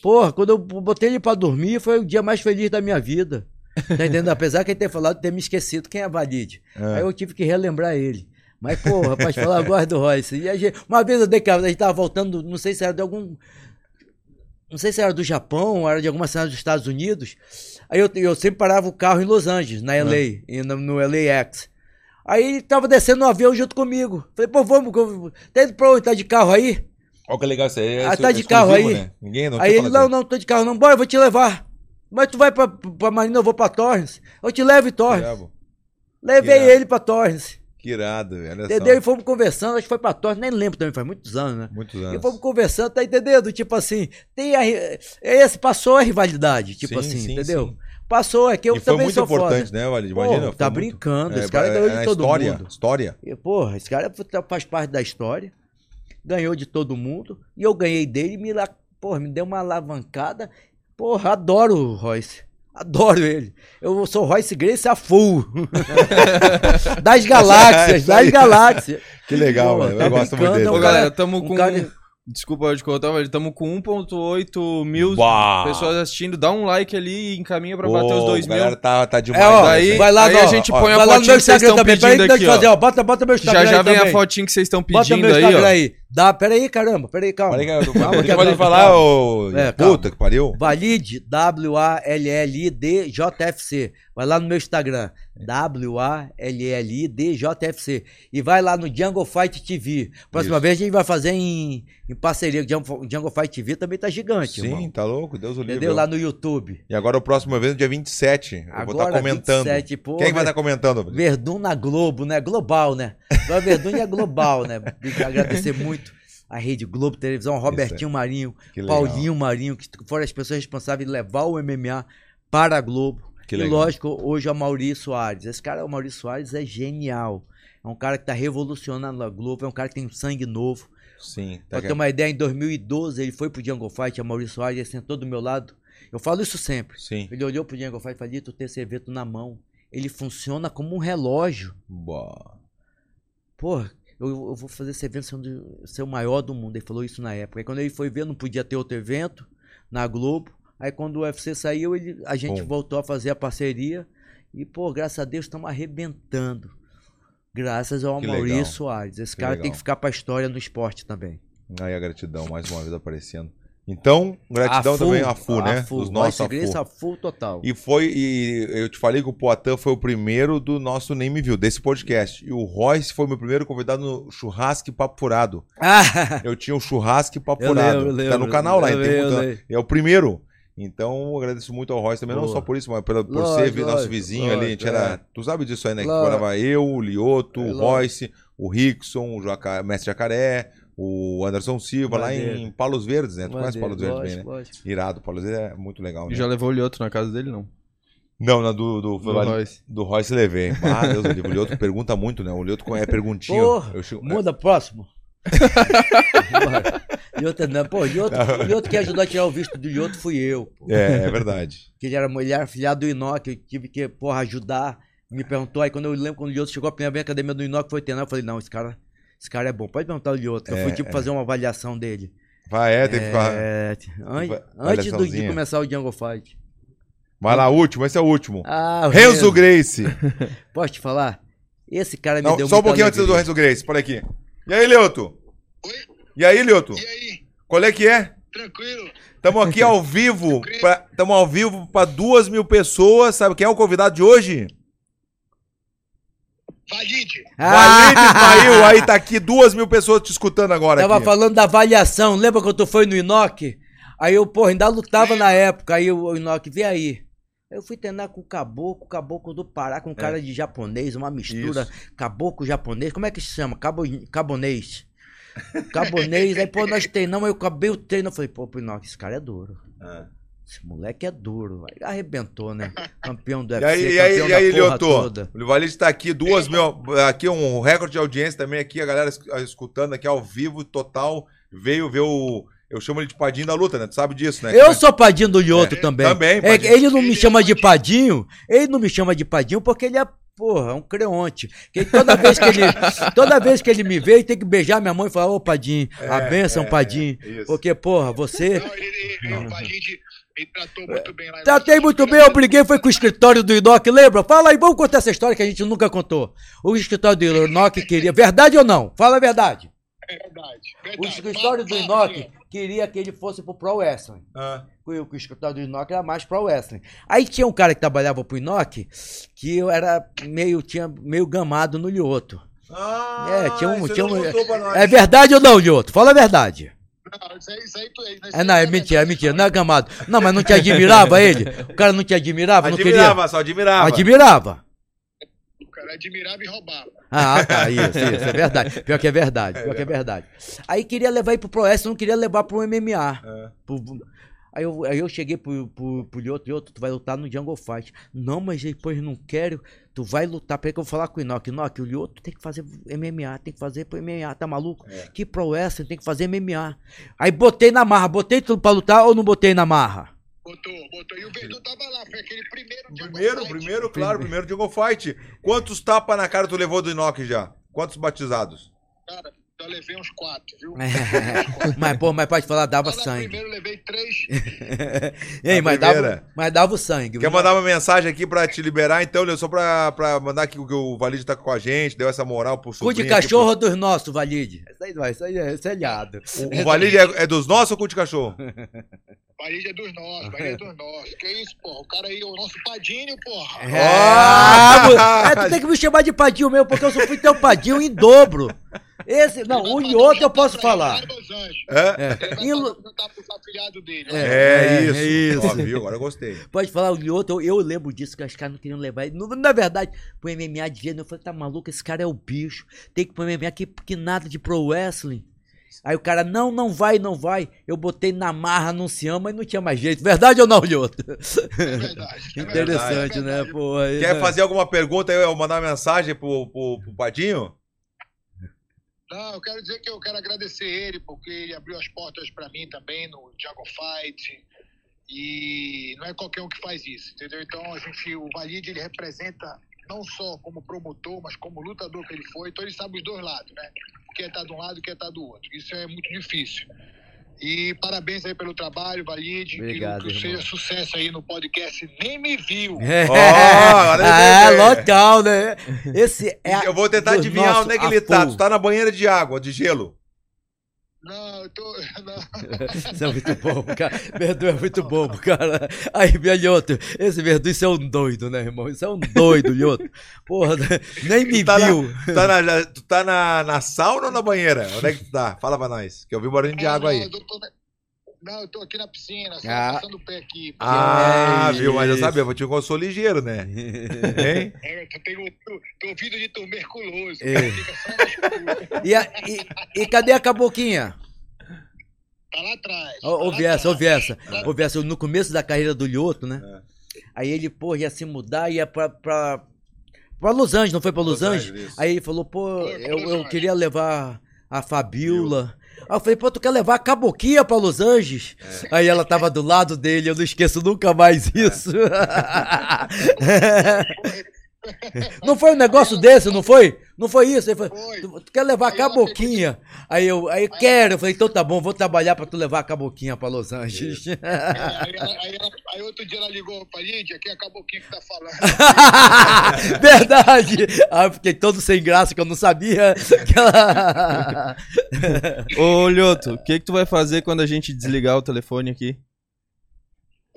S2: Porra, quando eu botei ele pra dormir, foi o dia mais feliz da minha vida. Tá entendendo? Apesar que ele ter falado, ter me esquecido quem é Valide.
S1: É.
S2: Aí eu tive que relembrar ele. Mas, porra, pra te falar, gosto do Royce. E gente- uma vez eu dei que a gente tava voltando, não sei se era de algum. Não sei se era do Japão, era de alguma cidade dos Estados Unidos. Aí eu, eu sempre parava o carro em Los Angeles, na LA, e no, no LAX. Aí ele tava descendo no avião junto comigo. Falei, pô, vamos, vamos. Tá indo pra onde? Tá de carro aí?
S1: Olha que legal isso aí. É
S2: Ah, tá de carro aí?
S1: Né? Ninguém não
S2: aí ele, não, não, tô de carro não. Bora, eu vou te levar. Mas tu vai pra, pra Marina, eu vou pra Torrance. Eu te levo em.
S1: Bravo.
S2: Levei ele pra Torrance.
S1: Que irado, velho.
S2: Entendeu? E
S1: só.
S2: fomos conversando, acho que foi pra Torrance, nem lembro também, faz muitos anos, né?
S1: Muitos
S2: E
S1: anos.
S2: fomos conversando, tá entendendo? Tipo assim, tem a, ri- esse passou a rivalidade, tipo
S1: Sim,
S2: assim,
S1: sim,
S2: entendeu?
S1: sim.
S2: Passou, é que eu
S1: e foi
S2: também
S1: muito
S2: sou
S1: importante,
S2: foda.
S1: né, Valide?
S2: Pô,
S1: Imagina.
S2: tá
S1: foi
S2: brincando,
S1: muito-
S2: esse cara ganhou de
S1: é a
S2: todo
S1: história,
S2: mundo.
S1: História.
S2: E, porra, esse cara faz parte da história, ganhou de todo mundo, e eu ganhei dele, e me, porra, me deu uma alavancada. Porra, adoro o Royce. Adoro ele. Eu sou Royce Grace a full. <laughs> das <laughs> galáxias,
S1: aí.
S2: das galáxias.
S1: Que legal,
S2: Pô,
S1: velho.
S2: tá
S1: Eu gosto muito dele.
S2: é um
S3: Ô,
S2: cara-
S3: galera, tamo
S2: um
S3: com.
S2: cara-
S3: Desculpa de contar, velho. Tamo com 1,8 mil
S1: Bah.
S3: pessoas assistindo. Dá um like ali e encaminha pra bater os 2
S1: a
S3: mil.
S1: galera tá, tá demais.
S2: É, ó,
S1: né,
S3: Daí,
S2: vai lá,
S3: aí
S2: ó,
S3: a gente
S1: ó,
S3: põe a
S2: lá no
S3: fotinha que vocês estão pedindo aqui,
S2: fazer,
S3: ó.
S2: ó. Bota, bota meu Instagram
S3: Já já
S2: aí
S3: vem a
S2: também.
S3: fotinha que vocês estão
S2: Bota
S3: pedindo
S2: meu
S3: aí,
S2: Instagram
S3: ó.
S2: aí. Dá, peraí, caramba. Peraí, calma.
S1: Peraí,
S2: Calma,
S1: Deixa
S2: que é
S1: falar,
S2: calma.
S1: ô.
S2: É,
S1: Puta que pariu.
S2: Valide, W-A-L-L-I-D-J-F-C. Vai lá no meu Instagram, W-A-L-L-I-D-J-F-C. E vai lá no Jungle Fight TV. Próxima
S1: Isso.
S2: vez a gente vai fazer em, em parceria. O Jungle, Fight TV também tá gigante,
S1: Sim,
S2: irmão.
S1: tá louco? Deus o livre.
S2: Entendeu? Lá no YouTube.
S1: E agora o próximo evento, dia 27. Eu vou estar
S2: Agora,
S1: comentando.
S2: 27, pô,
S1: Quem que vai estar comentando?
S2: Verdun na Globo, né? Global, né? Agora Verdun é global, né? Agradecer muito a Rede Globo Televisão, Robertinho Marinho,
S1: Que legal.
S2: Paulinho Marinho, que foram as pessoas responsáveis de levar o MMA para a Globo.
S1: Que
S2: e
S1: legal.
S2: lógico, hoje é o Maurício Soares. Esse cara, o Maurício Soares, é genial. É um cara que tá revolucionando a Globo, é um cara que tem sangue novo.
S1: Sim.
S2: Pra
S1: Tá
S2: ter uma ideia, em 2012 ele foi pro Jungle Fight, a Maurício Soares, ele sentou do meu lado. Eu falo isso sempre.
S1: Sim.
S2: Ele olhou pro Jungle Fight e falou, tu tem esse evento na mão. ele funciona como um relógio.
S1: Boa.
S2: Pô, eu, eu vou fazer esse evento sendo, ser o maior do mundo. Ele falou isso na época. Aí quando ele foi ver, não podia ter outro evento na Globo. Aí quando o UFC saiu, ele, a gente
S1: Bom.
S2: voltou a fazer a parceria. E, pô, graças a Deus, estamos arrebentando. Graças ao Maurício. Soares. Esse
S1: Que
S2: cara
S1: legal.
S2: tem que ficar pra história no esporte também.
S1: Aí a gratidão, mais uma vez aparecendo. Então, gratidão também a FU, né?
S2: Full.
S1: Dos nossos AFU.
S2: a full total.
S1: E foi, e eu te falei que o Poitin foi o primeiro do nosso Nem Me Viu, desse podcast. E o Royce foi meu primeiro convidado no Churrasco Papo Furado.
S2: Ah,
S1: Eu tinha o Churrasco Papo
S2: Eu
S1: Furado. tá no canal lá,
S2: eu lembro.
S1: é o primeiro. Então, eu agradeço muito ao Royce também, não
S2: Boa.
S1: só por isso, mas pela, por
S2: Lógico,
S1: ser vi- nosso
S2: lógico,
S1: vizinho ali. A gente
S2: lógico,
S1: era,
S2: é.
S1: Tu sabe disso aí, né? Que
S2: Lógico.
S1: morava eu, o Lioto,
S2: É,
S1: o
S2: lógico.
S1: Royce, o Rickson, o Jaca- Mestre Jacaré, o Anderson Silva, lá em. Palos Verdes, né? Tu conhece
S2: Maneiro,
S1: Palos Verdes bem, né?
S2: lógico.
S1: Irado, Palos Verdes é muito legal, né?
S3: Já levou o Lioto na casa dele, não?
S1: Não, na do, do,
S3: Do
S1: Vale-
S3: Royce.
S1: do Royce levei. Ah, Deus do livro. O Lioto pergunta muito, né? O Lioto é <laughs> perguntinho.
S2: Porra,
S1: Eu chego-
S2: Muda, próximo. <laughs> Lioto não, pô, Lioto, Lioto que ajudou a tirar o visto do Lioto fui eu. pô.
S1: É, é verdade.
S2: Que ele era, ele era afiliado do Inoc, eu tive que, porra, ajudar. Me perguntou, aí quando eu lembro quando o Lioto chegou a primeira vez na academia do Inoc, foi treinar, eu falei, não, esse cara, esse cara é bom. Pode perguntar o Lioto. Eu
S1: É,
S2: fui, tipo,
S1: é.
S2: fazer uma avaliação dele.
S1: Vai, é, tem que ficar.
S2: É, an- antes do- de começar o Jungle Fight.
S1: Vai lá, último, esse é o último.
S2: Ah, o
S1: Renzo Grace. <laughs>
S2: Posso te falar? Esse cara me
S1: Não,
S2: deu
S1: só um pouquinho antes do
S2: alegria.
S1: Renzo Grace, por aqui. E aí, Lioto?
S4: Oi?
S1: E aí, Lioto?
S4: E aí?
S1: Qual é que é?
S4: Tranquilo?
S1: Estamos aqui ao vivo. <laughs> Estamos ao vivo para duas mil pessoas. Sabe quem é o convidado de hoje?
S4: Valide.
S1: Valide Fail. Aí tá aqui duas mil pessoas te escutando agora.
S2: Tava
S1: aqui.
S2: falando da avaliação. Lembra quando tu foi no Inoc? Aí eu, porra, ainda lutava na época. Aí o Inoc, vê aí. Eu fui treinar com o caboclo, caboclo do Pará, com cara de japonês, uma mistura. Caboclo japonês. Como é que se chama? Cabo, cabonês. Cabonês. aí, pô, nós treinamos. Aí eu acabei o treino. Eu falei, pô, pro Inoc, esse cara é duro.
S1: Ah.
S2: Esse moleque é duro. Aí arrebentou, né? Campeão do
S1: E
S2: UFC,
S1: aí, e aí,
S2: campeão
S1: e aí
S2: da porra
S1: Lioto?
S2: toda.
S1: O Valide tá aqui, duas mil. Aqui um recorde de audiência também. Aqui a galera es- escutando aqui ao vivo, total. Veio ver o. Eu chamo ele de Padinho da luta, né? Tu sabe disso, né?
S2: Eu sou padinho do Lioto também.
S1: também,
S2: É, ele não me chama de padinho, ele não me chama de padinho porque ele é, porra, um creonte. Que toda vez que ele, toda vez que ele me vê, ele tem que beijar minha mãe e falar, ô padinho, a benção, padinho.
S1: é, isso.
S2: Porque, porra, você...
S4: Não, ele, ele, o Valide me tratou muito bem lá.
S2: Tratei muito bem, eu briguei, foi com o escritório do Inoc, lembra? Fala aí, vamos contar essa história que a gente nunca contou. O escritório do Inoc queria, verdade ou não? Fala a verdade.
S4: É verdade.
S2: O
S4: verdade.
S2: escritório do Inoc queria que ele fosse pro Pro Wrestling.
S1: Ah,
S2: o que o escritório do Inoc era mais pro wrestling. Aí tinha um cara que trabalhava pro Inoc que eu era meio, tinha meio gamado no Lioto.
S1: Ah,
S2: É, tinha um- tinha
S1: ele
S2: um-
S1: não contou pra nós.
S2: É verdade ou não, Lioto? Fala a verdade.
S4: Não, isso aí, isso aí, tu- isso
S2: É, não, é mentira, é mentira, não é gamado. Não, mas não te admirava ele? O cara não te admirava, não
S1: Admirava,
S2: queria?
S1: só admirava.
S2: Admirava.
S4: O cara admirava e roubava.
S2: Ah, tá, isso, isso, é verdade. Pior que é verdade, pior que é verdade. Aí queria levar ele pro Pro Wrestling, não queria levar pro MMA.
S1: É.
S2: Pro- Aí eu, aí eu cheguei pro, pro, pro Lioto, Lioto, tu vai lutar no Jungle Fight. Não, mas depois não quero. Tu vai lutar. Peraí que eu vou falar com o Inoki. Inoki, o Lioto tem que fazer MMA, tem que fazer pro MMA, tá maluco?
S1: É.
S2: Que pro wrestling tem que fazer MMA. Aí botei na marra, botei tudo pra lutar ou não botei na marra?
S4: Botou, botou. E o Verdun tava lá, foi aquele primeiro dia
S1: Primeiro, primeiro, claro, primeiro Jungle Fight. Quantos tapas na cara tu levou do Inoki já? Quantos batizados?
S4: Cara, eu levei uns quatro, viu? <laughs>
S2: mas, pô, mas pode falar, dava
S4: na
S2: sangue.
S4: primeiro eu levei três. <laughs>
S2: Ei,
S1: A
S2: mas dava, mas dava o sangue.
S1: Quer mandar uma mensagem aqui pra te liberar, então, Leo? Só pra, pra mandar que o Valide tá com a gente, deu essa moral pro
S2: Cu
S1: sobrinho.
S2: de
S1: aqui,
S2: cachorro dos nossos, Valide. Isso aí vai, isso aí é, isso é
S1: pro- O, o Valide é, é dos nossos ou cu de cachorro? <laughs>
S4: Bahia é dos nossos, Bahia é dos nossos. Que isso, porra? O cara aí, o nosso padinho, porra.
S2: É, ah, é, tu tem que me chamar de padinho mesmo, porque eu só fui teu padinho em dobro. Esse, não, um
S4: vai
S2: e outro eu posso falar.
S1: É?
S4: Afilhados dele.
S2: É.
S1: É,
S2: É,
S1: isso.
S2: é isso.
S1: Ó, viu? Agora eu gostei.
S2: Pode falar o Lioto, eu, eu lembro disso, que os caras não queriam levar ele. Na verdade, pro MMA de jeito, eu falei, tá maluco, esse cara é o bicho. Tem que ir pro MMA que, que nada de pro wrestling. Aí o cara, não, não vai, não vai. Eu botei na marra, anunciamos, mas não tinha mais jeito. Verdade ou não, Lioto?
S4: É verdade. é
S2: Interessante,
S4: verdade, é
S2: né, pô?
S1: Quer
S2: né?
S1: fazer alguma pergunta aí, eu mandar uma mensagem pro, pro, pro Padinho?
S4: Não, eu quero dizer que eu quero agradecer ele, porque ele abriu as portas pra mim também no Jungle Fight.
S6: E não é qualquer um que faz isso, entendeu? Então a gente, o Valide ele representa não só como promotor, mas como lutador que ele foi. Então ele sabe os dois lados, né? Quem tá de um lado e quem tá do outro. Isso é muito difícil. E parabéns aí pelo trabalho, Valide.
S2: Obrigado,
S6: que, que seja sucesso aí no podcast. Nem me viu. <laughs>
S2: É,
S1: ele
S2: ah,
S1: entendeu.
S2: local, né? Esse é.
S1: eu vou tentar adivinhar
S2: nosso
S1: onde é que ele tá. Tu tá na banheira de água, de gelo.
S6: Não, eu tô. <laughs> Não.
S2: Isso é muito bom, cara. Verdu é muito bom, cara. Aí, Lhoto, esse Verdu, isso é um doido, né, irmão? Isso é um doido, Lhoto. Porra, nem me
S1: Tu tá,
S2: viu.
S1: na, tu tá, na, tu tá na, na sauna ou na banheira? Onde é que tu tá? Fala pra nós. Que eu vi barulho de
S6: Ah,
S1: água aí.
S6: eu tô na- Não, eu tô aqui na piscina, só
S2: Ah.
S6: passando o pé aqui.
S1: Ah,
S2: Que
S1: viu? Mas eu sabia, vou te eu sou ligeiro, né? <laughs> Hein?
S6: É, eu tenho tô, tô ouvido de tuberculoso.
S2: É. E, a- e, e cadê a caboquinha?
S6: Tá lá atrás. tá lá
S2: Viessa, ô
S6: atrás.
S2: Viessa. Ô Viessa, no começo da carreira do Lhoto, né? Aí ele, pô, ia se mudar, ia pra, pra, pra Los Angeles, não foi pra Los,
S1: Los
S2: Angeles?
S1: Angeles.
S2: Aí ele falou, pô, eu, eu queria levar a Fabiola. Aí eu falei, pô, tu quer levar a caboquinha pra Los Angeles?
S1: É.
S2: Aí ela tava do lado dele, eu não esqueço nunca mais isso. <laughs> <laughs> <laughs> não foi um negócio desse, não foi? Não foi isso? Ele falou,
S6: Foi.
S2: tu, tu quer levar a
S6: Aí ela
S2: caboquinha? Aí eu, aí eu quero. Eu falei, então tá bom, vou trabalhar pra tu levar a caboquinha pra Los Angeles.
S6: É, aí, ela- aí ela- aí outro dia ela ligou pra gente, aqui é a Caboquinha que tá falando. <laughs>
S2: Verdade! Ah, eu fiquei todo sem graça que eu não sabia que ela. <laughs>
S3: Ô, Lhoto, o que que tu vai fazer quando a gente desligar o telefone aqui?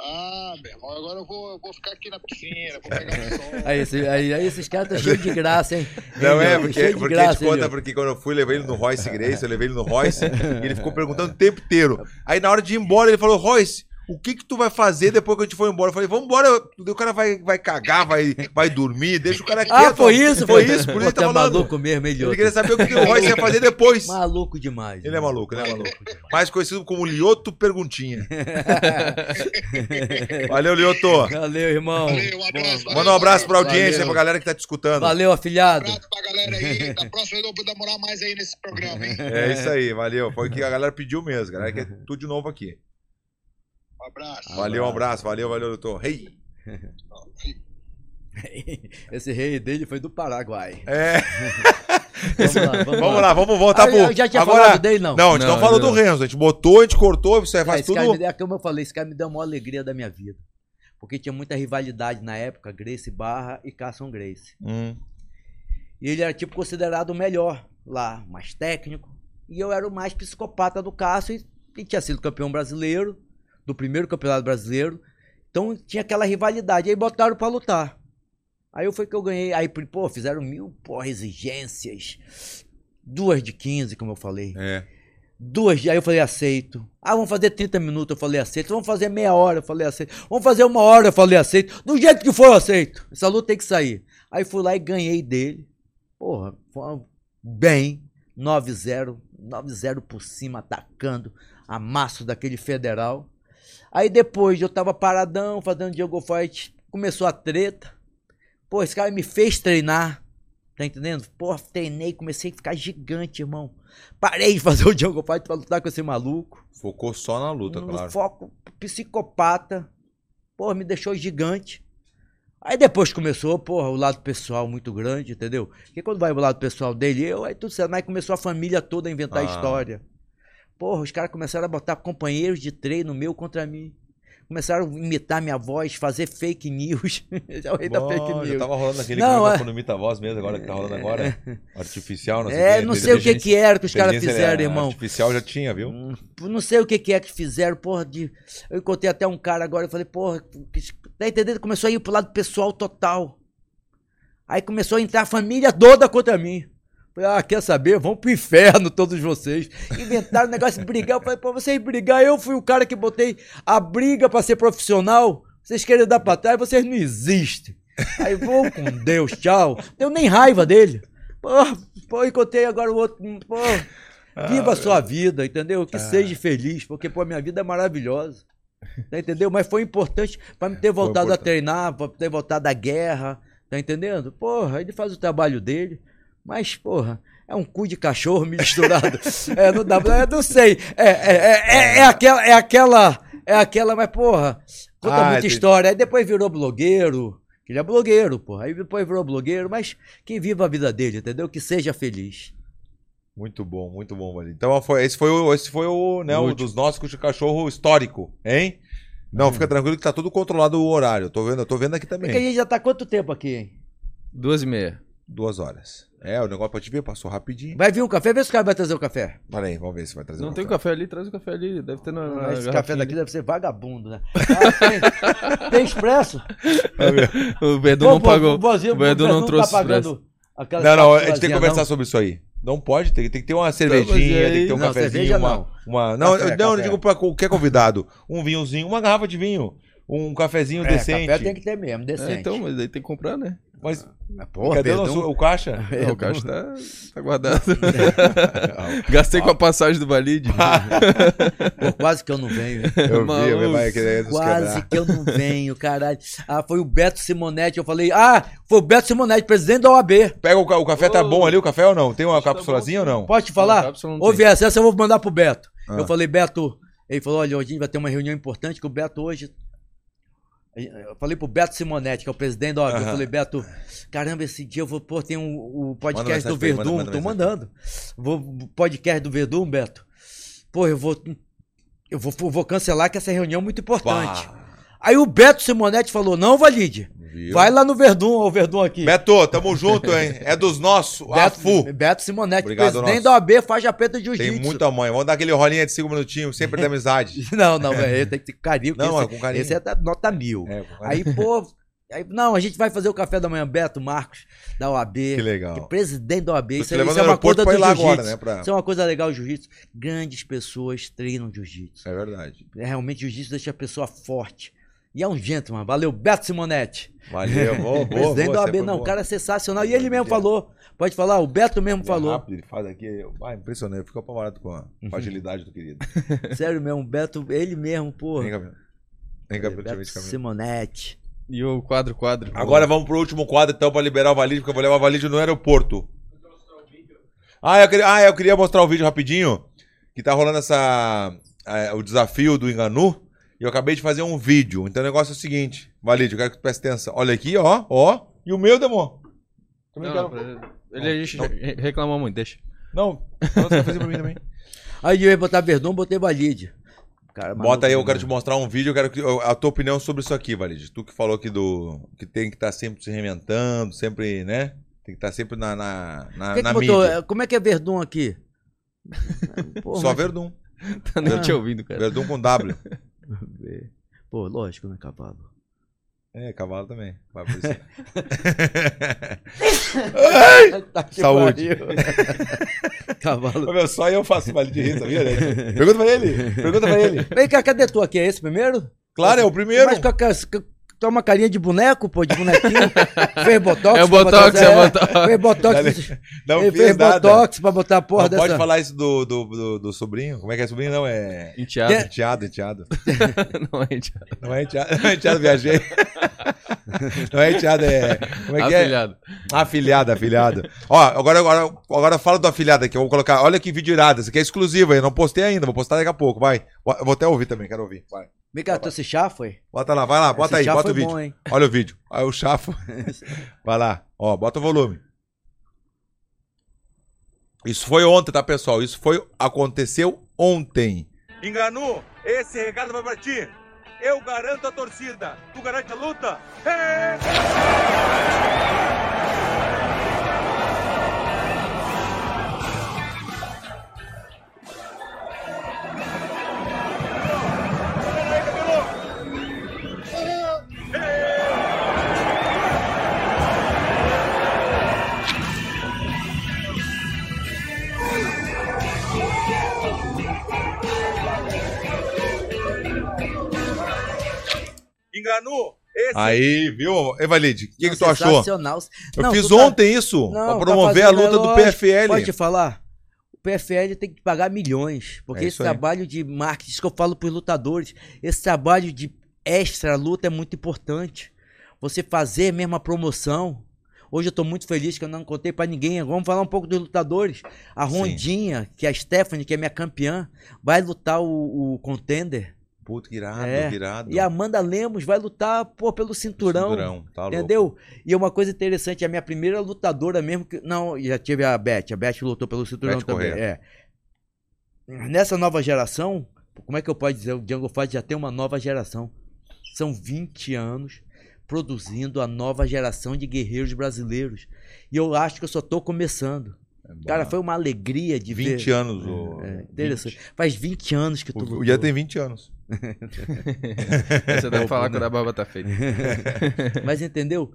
S6: Ah, meu irmão, agora eu vou, eu vou ficar aqui na piscina, vou pegar <laughs> sol.
S2: Aí, aí- aí esses caras estão cheios de graça, hein?
S1: Não
S2: Hein,
S1: é, porque,
S2: Cheio de
S1: porque
S2: graça,
S1: a gente conta, porque quando eu fui, levei ele no Royce Grace, eu levei ele no Royce, e ele ficou perguntando o tempo inteiro. Aí na hora de ir embora, ele falou, Royce, o que que tu vai fazer depois que a gente for embora? Eu falei, vamos embora, o cara vai, vai cagar, vai, vai dormir, deixa o cara quieto.
S2: Ah, foi isso?
S1: Foi isso, por isso que tá
S2: é
S1: falando.
S2: maluco mesmo, hein,
S1: Ele queria saber o que, que o Royce ia fazer depois.
S2: Maluco demais.
S1: Ele é
S2: né?
S1: maluco, ele é maluco.
S2: demais.
S1: Mais conhecido como Lioto Perguntinha. <laughs> Valeu, Lioto.
S2: Valeu, irmão.
S6: Valeu, um abraço.
S1: Manda um abraço pra audiência,
S2: Valeu.
S1: pra galera que tá te escutando.
S2: Valeu,
S6: Um
S2: afilhado.
S6: abraço pra galera aí. Da próxima eu vou demorar mais aí nesse programa, hein?
S1: É isso aí, valeu. Foi o que a galera pediu mesmo. A galera quer tudo de novo aqui.
S6: Um abraço.
S1: Valeu, um abraço, valeu, valeu, doutor. Hey. <laughs>
S2: Esse rei dele foi do Paraguai.
S1: É, <laughs>
S2: Vamos lá, vamos,
S1: vamos lá, vamos voltar
S2: Ah,
S1: pro.
S2: eu já tinha
S1: Agora,
S2: falado dele, não?
S1: Não, a gente não,
S3: Não,
S1: falou
S3: não.
S1: do Renzo. A gente botou, a gente cortou, você faz
S2: esse cara
S1: tudo.
S2: me deu- é como eu falei, esse cara me deu a maior alegria da minha vida. Porque tinha muita rivalidade na época, Grace Barra e Carson Grace.
S1: Hum,
S2: E ele era tipo considerado o melhor lá, mais técnico. E eu era o mais psicopata do Cássio e, e tinha sido campeão brasileiro, do primeiro campeonato brasileiro. Então tinha aquela rivalidade. Aí botaram pra lutar. Aí foi que eu ganhei. Aí, pô, fizeram mil porra, exigências. Duas de 15, como eu falei.
S1: é.
S2: Duas de. Aí eu falei, aceito. Ah, vamos fazer 30 minutos, eu falei, aceito. Vamos fazer meia hora, eu falei, aceito. Vamos fazer uma hora, eu falei, aceito. Do jeito que for, eu aceito. Essa luta tem que sair. Aí fui lá e ganhei dele. Porra, bem. 9-0. 9-0 por cima, atacando. Amasso daquele federal. Aí depois eu tava paradão, fazendo Diogo Fight. Começou a treta. Pô, esse cara me fez treinar. Tá entendendo? Pô, treinei, comecei a ficar gigante, irmão. Parei de <laughs> fazer o Diogo Fight pra lutar com esse maluco.
S1: Focou só na luta,
S2: um
S1: claro.
S2: foco psicopata. Porra, me deixou gigante. Aí depois começou, porra, o lado pessoal muito grande, entendeu? Porque quando vai o lado pessoal dele, eu, aí tudo certo. Aí começou a família toda a inventar
S1: Ah.
S2: história. Porra, os caras começaram a botar companheiros de treino meu contra mim. Começaram a imitar minha voz, fazer fake news. <laughs> Já o rei da
S1: Bom,
S2: fake
S1: já
S2: news.
S1: tava rolando aquele
S2: Não,
S1: que
S2: é-
S1: quando imita a voz mesmo, agora que tá rolando agora. <laughs> Artificial, não sei
S2: É,
S1: quê,
S2: não sei o que que era que os caras fizeram, irmão.
S1: Artificial já tinha, viu?
S2: Hum, Não sei o que, que é que fizeram, porra. De... Eu encontrei até um cara agora, eu falei, porra, que- tá entendendo? Começou a ir pro lado pessoal total. Aí começou a entrar a família toda contra mim. Ah, quer saber? Vão pro inferno todos vocês. Inventaram um negócio de brigar. Eu falei, pô, vocês brigar, eu fui o cara que botei a briga pra ser profissional. Vocês querem dar pra trás, vocês não existem. Aí vou com Deus, tchau. Tenho nem raiva dele. Pô, pô, encontrei agora o outro. Pô, viva a sua vida, entendeu? Que seja feliz, porque, pô, minha vida é maravilhosa. Tá entendeu? Mas foi importante pra me ter voltado a treinar, pra ter voltado da guerra. Tá entendendo? Porra, ele faz o trabalho dele. Mas, porra, é um cu de cachorro misturado. <laughs> é, não dá, é, não sei. É, é, é, é, é aquela, é aquela, É aquela, mas porra, conta
S1: Ah,
S2: muita
S1: entendi.
S2: história. Aí depois virou blogueiro. que Ele é blogueiro, porra. Aí depois virou blogueiro, mas que viva a vida dele, entendeu? Que seja feliz.
S1: Muito bom, muito bom, Valide. Então foi, esse foi o, esse foi o, né,
S3: O
S1: dos nossos de cachorro histórico, hein? Não, fica tranquilo que tá tudo controlado o horário. Eu tô vendo, eu tô vendo aqui
S2: Porque a
S1: também.
S2: gente já tá quanto tempo aqui, hein?
S3: Duas e meia.
S1: Duas horas. É, o negócio pra te ver passou rapidinho.
S2: Vai vir um café? Vê se o cara vai trazer o café.
S1: Pera aí, vamos ver se vai trazer
S3: Não
S1: um
S3: tem o
S1: café.
S3: café ali, traz o café ali. Deve ter na. na
S2: Esse
S3: garrafinha
S2: café daqui deve ser vagabundo, né? Ah, tem, <laughs> tem expresso?
S3: O Bedu não pagou.
S2: O
S3: Bedu não trouxe
S2: tá aquelas
S1: Não, não, a gente tem que conversar
S2: não?
S1: sobre isso aí. Não pode, tem, tem que ter uma
S3: mas
S1: cervejinha, tem que ter um?
S2: Não,
S1: cafezinho, uma,
S2: não.
S1: uma. Não,
S2: Café,
S1: eu, não, eu digo pra qualquer convidado. Um vinhozinho, uma garrafa de vinho. Um cafezinho
S2: É,
S1: decente.
S2: café tem que ter mesmo,
S3: É,
S2: decente.
S3: então, mas aí tem que comprar, né?
S1: Mas
S2: Porra,
S1: cadê o,
S2: Verdun?
S1: nosso- o caixa? <laughs>
S3: Não, o caixa tá, tá guardado. <laughs> <laughs> Gastei com a passagem do Valide.
S2: Pô, quase que eu não venho.
S1: Eu vi, eu vai querer nos
S2: Quase
S1: quebrar.
S2: que eu não venho, caralho. Ah, foi o Beto Simonetti. Eu falei, ah, foi o Beto Simonetti, presidente da OAB.
S1: Pega o, o café, tá bom ali, o café ou não? Tem uma
S3: tá
S1: cápsulazinha
S3: bom,
S1: ou não?
S2: Pode falar?
S3: não
S2: Ô, essa eu vou mandar pro Beto.
S1: Ah.
S2: Eu falei, Beto. Ele falou, olha, hoje a gente vai ter uma reunião importante que o Beto hoje. Eu falei pro Beto Simonetti, que é o presidente da OAB. Eu
S1: Aham.
S2: falei, Beto, caramba, esse dia eu vou pôr, tem um, o
S1: Manda
S2: podcast
S1: mensagem
S2: do Verdun.
S1: manda- manda
S2: tô mandando. Vou, podcast do Verdun, Beto. Pô, eu vou. Eu vou, vou cancelar que essa reunião é muito importante.
S1: Pá,
S2: Aí o Beto Simonetti falou: não, Valide.
S1: Viu?
S2: Vai lá no Verdun, o Verdun aqui.
S1: Beto, tamo junto, hein? É dos nossos. A
S2: Beto, Simonetti,
S1: Obrigado,
S2: presidente
S1: nosso.
S2: da OAB, faixa preta de
S1: Tem
S2: jiu-jitsu.
S1: muita mãe. Vamos dar aquele rolinha de cinco minutinhos, sempre da amizade. <laughs>
S2: Não, não, velho, tem que ter carinho.
S1: Não,
S2: esse,
S1: é com carinho.
S2: Esse é da nota mil.
S1: É,
S2: Aí, pô. Aí, não, a gente vai fazer o café da manhã, Beto Marcos, da OAB.
S1: Que legal.
S2: que presidente da OAB. Isso, é- isso é uma coisa do jiu-jitsu.
S1: agora, né? Pra...
S2: Isso é uma coisa legal, o jiu-jitsu. Grandes pessoas treinam jiu-jitsu.
S1: É verdade.
S2: É, realmente, jiu-jitsu deixa a pessoa forte. E é um gentleman. Valeu, Beto Simonetti.
S1: Valeu, <laughs> boa, boa.
S2: presidente
S1: boa,
S2: da OAB,
S1: foi
S2: não, o cara é sensacional. E ele mesmo
S1: é.
S2: falou. Pode falar, o Beto mesmo
S1: Ele é
S2: falou.
S1: rápido, ele faz aqui. Ah, impressionante. Fica apavorado com a com a agilidade do querido. <laughs>
S2: Sério mesmo, o Beto, ele mesmo, pô.
S1: Vem, Camilo. Vem, Camilo,
S2: Beto
S1: eu Camilo.
S2: Simonetti.
S3: E o quadro, quadro.
S1: Agora vamos pro último quadro, então, pra liberar o Valide, porque eu vou levar o Valide no aeroporto. Ah eu, queria, ah, eu queria mostrar o vídeo rapidinho, que tá rolando essa... é, o desafio do Enganu, e eu acabei de fazer um vídeo. Então o negócio é o seguinte, Valide, eu quero que tu preste atenção. Olha aqui, ó, ó, e o meu, Demon? Também
S3: Não,
S1: quero...
S3: pra- ele a gente re- reclamou muito, deixa.
S1: Não, não, você vai fazer pra mim também. <laughs>
S2: Aí eu ia botar Verdun, botei Valide. Cara,
S1: Bota aí, eu quero te mostrar um vídeo, eu quero que, a tua opinião sobre isso aqui, Valide. Tu que falou aqui do... que tem que estar sempre se reinventando, sempre, né? Tem que estar sempre na, na, na,
S2: que que
S1: na
S2: botou-
S1: mídia.
S2: Como é que é Verdun aqui? <laughs> Porra,
S1: Só
S2: mas-
S1: Verdun.
S3: Tá nem te ouvindo, cara.
S1: Verdun com W. <laughs>
S2: Pô, lógico, né, cavalo?
S1: É, cavalo também. Vai por isso.
S2: Tá que
S1: Saúde.
S2: pariu. <laughs> cavalo.
S1: Ô, meu, só eu faço vale de rir, sabia? né? Pergunta pra ele. Pergunta pra ele.
S2: Vem cá, cadê tu aqui? É esse primeiro?
S1: Claro, é o primeiro.
S2: Mas com a, com, Toma uma carinha de boneco, pô, de bonequinho. <laughs> fez botox.
S3: É o botox,
S2: botar-
S3: é o botox.
S2: Fez botox.
S1: Não fiz
S2: fez
S1: nada.
S2: botox pra botar a porra
S1: não
S2: dessa.
S1: pode falar isso do, do, do, do sobrinho. Como é que é sobrinho? Não, é.
S3: Enteado.
S1: Enteado, enteado. <laughs>
S3: Não é enteado.
S1: Não é enteado, não é enteado, viajei. <laughs> Não é enteado, é. Como é que é?
S3: Afilhado.
S1: Afilhado, afilhado. Ó, agora, agora, agora fala do afilhado aqui. Eu vou colocar. Olha que vídeo irado. Esse aqui é exclusivo aí. Eu não postei ainda. Vou postar daqui a pouco. Vai. Eu vou até ouvir também. Quero ouvir. Vai.
S2: Vem cá, tu esse chá foi?
S1: Bota lá, vai lá. Bota
S2: Esse
S1: aí.
S2: chá
S1: Bota
S2: foi
S1: o vídeo.
S2: bom?
S1: Olha o vídeo. Aí o chafo. <laughs> Vai lá. Ó, bota o volume. Isso foi ontem, tá, pessoal? Isso foi. Aconteceu ontem. Enganu, esse recado vai pra ti. Eu garanto a torcida. Tu garante a luta? Enganu, esse. Aí, viu? Evalide, o que, que tu achou?
S2: Sensacional.
S1: Eu
S2: Não,
S1: fiz
S2: tá-
S1: ontem isso.
S2: Não,
S1: pra
S2: tá
S1: promover a
S2: fazendo,
S1: luta
S2: é
S1: do. PFL.
S2: Pode te falar? O PFL tem que pagar milhões. Porque
S1: É
S2: esse
S1: aí.
S2: trabalho de marketing, isso que eu falo pros lutadores, esse trabalho de extra luta é muito importante. Você fazer mesmo a promoção. Hoje eu tô muito feliz que eu não contei pra ninguém. Vamos falar um pouco dos lutadores. A
S1: Sim.
S2: Rondinha, que é a Stephanie, que é minha campeã, vai lutar o, o contender.
S1: Que irado,
S2: É.
S1: que irado.
S2: E a Amanda Lemos vai lutar, pô, pelo cinturão.
S1: Cinturão, tá louco.
S2: Entendeu? E é uma coisa interessante, a minha primeira lutadora mesmo que. Não, já tive a Beth. A Beth lutou pelo cinturão
S1: Beth
S2: também.
S1: Correia.
S2: É. Nessa nova geração, como é que eu posso dizer? O Django Fight já tem uma nova geração. São 20 anos produzindo a nova geração de guerreiros brasileiros. E eu acho que eu só tô começando.
S1: É.
S2: Cara, foi uma alegria de
S1: 20
S2: ver.
S1: anos. o...
S2: É, interessante. Faz 20 anos que tu
S1: 20. O,
S2: lutou.
S1: o Ian tem 20 anos. <laughs>
S3: Você deve falar quando a barba tá feita. <laughs>
S2: Mas entendeu?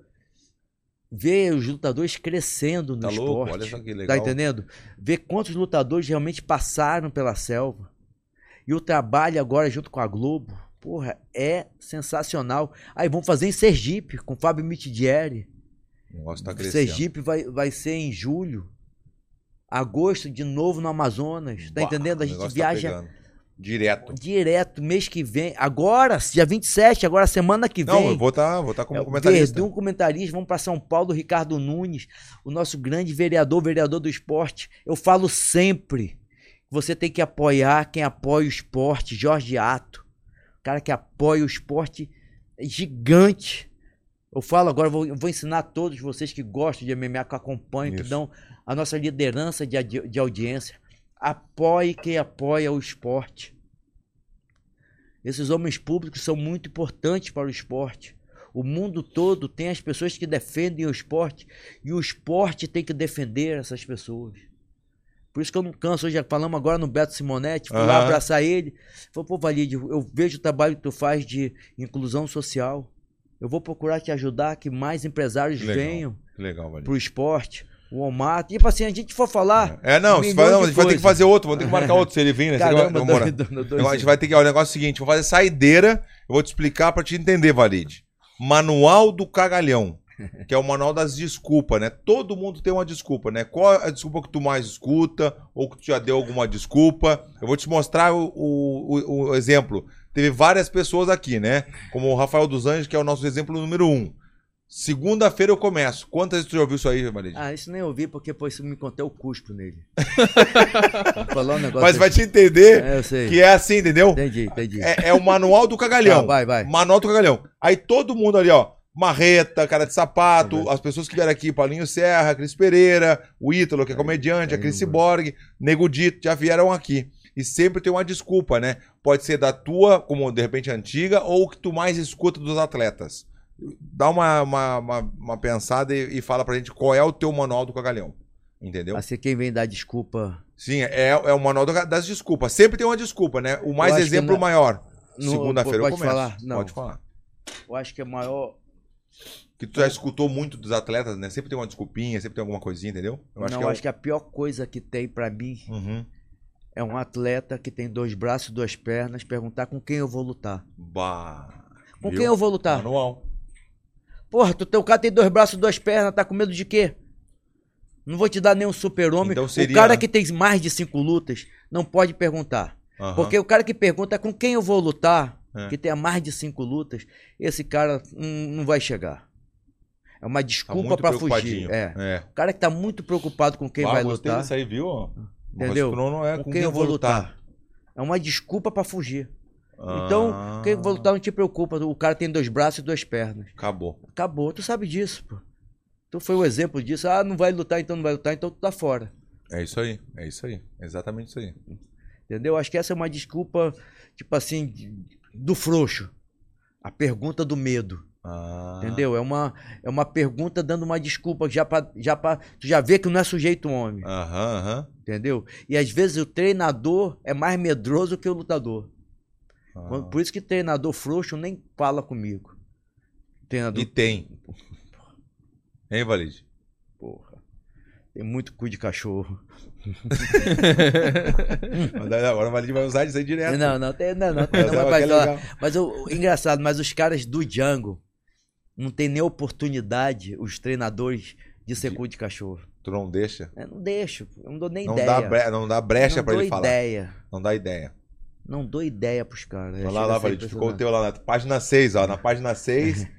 S2: Ver os lutadores crescendo no
S1: Tá
S2: esporte.
S1: louco? Olha só que legal.
S2: Tá entendendo? Ver quantos lutadores realmente passaram pela selva. E o trabalho agora junto com a Globo, porra, é sensacional. Aí vamos fazer em Sergipe, com Fábio Mitidieri.
S1: O negócio tá crescendo.
S2: Sergipe vai, vai ser em julho. Agosto, de novo no Amazonas. Tá entendendo? A gente
S1: tá
S2: viaja
S1: pegando. Direto.
S2: direto, mês que vem. Agora, dia 27, agora semana que vem.
S1: Não, eu vou estar vou tá como
S2: É,
S1: comentarista.
S2: Verdun comentarista, vamos para São Paulo, Ricardo Nunes, o nosso grande vereador, vereador do esporte. Eu falo sempre que você tem que apoiar quem apoia o esporte, Jorge Ato. O cara que apoia o esporte é gigante. Eu falo agora, vou, vou ensinar a todos vocês que gostam de MMA, que acompanham, que
S1: Isso.
S2: dão a nossa liderança de, de audiência. Apoie quem apoia o esporte. Esses homens públicos são muito importantes para o esporte. O mundo todo tem as pessoas que defendem o esporte e o esporte tem que defender essas pessoas. Por isso que eu não canso. Hoje falamos agora no Beto Simonetti, fui lá
S1: Aham.
S2: abraçar ele. Falei, pô, Valide, eu vejo o trabalho que tu faz de inclusão social. Eu vou procurar te ajudar que mais empresários
S1: legal.
S2: venham
S1: Valinho.
S2: pro esporte. O Omar, tipo assim, a gente for falar.
S1: É, não,
S2: um
S1: se vai, não, a gente vai ter que fazer outro, vamos ter que marcar outro se ele vir, né?
S2: Caramba,
S1: morar.
S2: dois- dois-
S1: Então, a gente vai ter que. ó, O negócio é o seguinte: vou fazer saideira, eu vou te explicar pra te entender, Valide. Manual do cagalhão. Que é o manual das desculpas, né? Todo mundo tem uma desculpa, né? Qual é a desculpa que tu mais escuta? Ou que tu já deu alguma desculpa? Eu vou te mostrar o- o- o exemplo. Teve várias pessoas aqui, né? Como o Rafael dos Anjos, que é o nosso exemplo número um. Segunda-feira eu começo. Quantas vezes tu já ouviu isso aí, Valide?
S2: Ah, isso nem ouvi, porque pô, se me contar eu cuspo nele. <laughs> Falar um negócio.
S1: Mas vai te entender
S2: É, eu sei.
S1: que é assim, entendeu?
S2: Entendi, entendi.
S1: É, é o manual do cagalhão.
S2: Tá, vai, vai.
S1: Manual do cagalhão. Aí todo mundo ali, ó. Marreta, cara de sapato,
S2: Uhum.
S1: as pessoas que vieram aqui, Paulinho Serra, Cris Pereira, o Ítalo, que é comediante, a Cris Borg, Nego Dito, já vieram aqui. E sempre tem uma desculpa, né? Pode ser da tua, como de repente antiga, ou o que tu mais escuta dos atletas. Dá uma, uma, uma, uma pensada e, e fala pra gente qual é o teu manual do cagalhão. Entendeu?
S2: Assim, quem vem dar desculpa.
S1: Sim, é, é o manual das desculpas. Sempre tem uma desculpa, né? O mais
S2: acho
S1: exemplo
S2: na-
S1: maior. Segunda-feira eu
S2: pode
S1: começo.
S2: falar? Não.
S1: Pode falar.
S2: Eu acho que é maior.
S1: Que tu já escutou muito dos atletas, né? Sempre tem uma desculpinha, sempre tem alguma coisinha, entendeu? Eu
S2: não,
S1: que é
S2: acho que a pior coisa que tem pra mim
S1: Uhum.
S2: é um atleta que tem dois braços, duas pernas, perguntar com quem eu vou lutar.
S1: Bah.
S2: Com
S1: Viu?
S2: quem eu vou lutar?
S1: Manual.
S2: Porra, tu teu cara tem dois braços, duas pernas, tá com medo de quê? Não vou te dar nenhum super-homem.
S1: Então
S2: O
S1: seria-
S2: cara que tem mais de cinco lutas não pode perguntar.
S1: Aham.
S2: Porque o cara que pergunta com quem eu vou lutar,
S1: É.
S2: que tenha mais de cinco lutas, esse cara não vai chegar. É uma
S1: Tá
S2: desculpa
S1: muito
S2: pra fugir. É.
S1: é.
S2: O cara que tá muito preocupado com quem
S1: Bah,
S2: vai lutar,
S1: disso aí, viu?
S2: Entendeu?
S1: Mas não é
S2: com quem eu vou lutar. É uma desculpa pra fugir. Então,
S1: Ah,
S2: quem lutar não te preocupa. O cara tem dois braços e duas pernas.
S1: Acabou.
S2: Acabou, tu sabe disso, pô. Tu foi o exemplo disso. Ah, não vai lutar, então não vai lutar, então tu tá fora.
S1: É isso aí. É isso aí. Exatamente isso aí.
S2: Entendeu? Acho que essa é uma desculpa, tipo assim, do frouxo. A pergunta do medo.
S1: Ah.
S2: Entendeu? É uma, é uma pergunta dando uma desculpa já pra, já pra. Tu já vê que não é sujeito homem.
S1: Aham, aham.
S2: Entendeu? E às vezes o treinador é mais medroso que o lutador.
S1: Ah.
S2: Por isso que treinador frouxo nem fala comigo. Treinador,
S1: E tem. Hein, Valide?
S2: porra. Tem muito cu de cachorro. <laughs>
S1: Mas Agora o Valide vai usar isso aí direto.
S2: Não, não, tem, não, não, tem,
S1: Mas
S2: não,
S1: é
S2: mas,
S1: é
S2: ó,
S1: legal.
S2: mas o, engraçado, mas os caras do Django não tem nem oportunidade, os treinadores, de ser cu de cachorro.
S1: Tu não deixa.
S2: Eu não deixo, eu não dou nem
S1: Não
S2: ideia.
S1: dá, bre- não dá brecha
S2: não
S1: pra
S2: dou
S1: ele falar.
S2: ideia.
S1: Não dá ideia.
S2: Não dou ideia pros caras.
S1: Olha lá,
S2: a
S1: lá,
S2: ser
S1: Valide. Ficou o teu lá na página 6, ó. Na página 6 <laughs>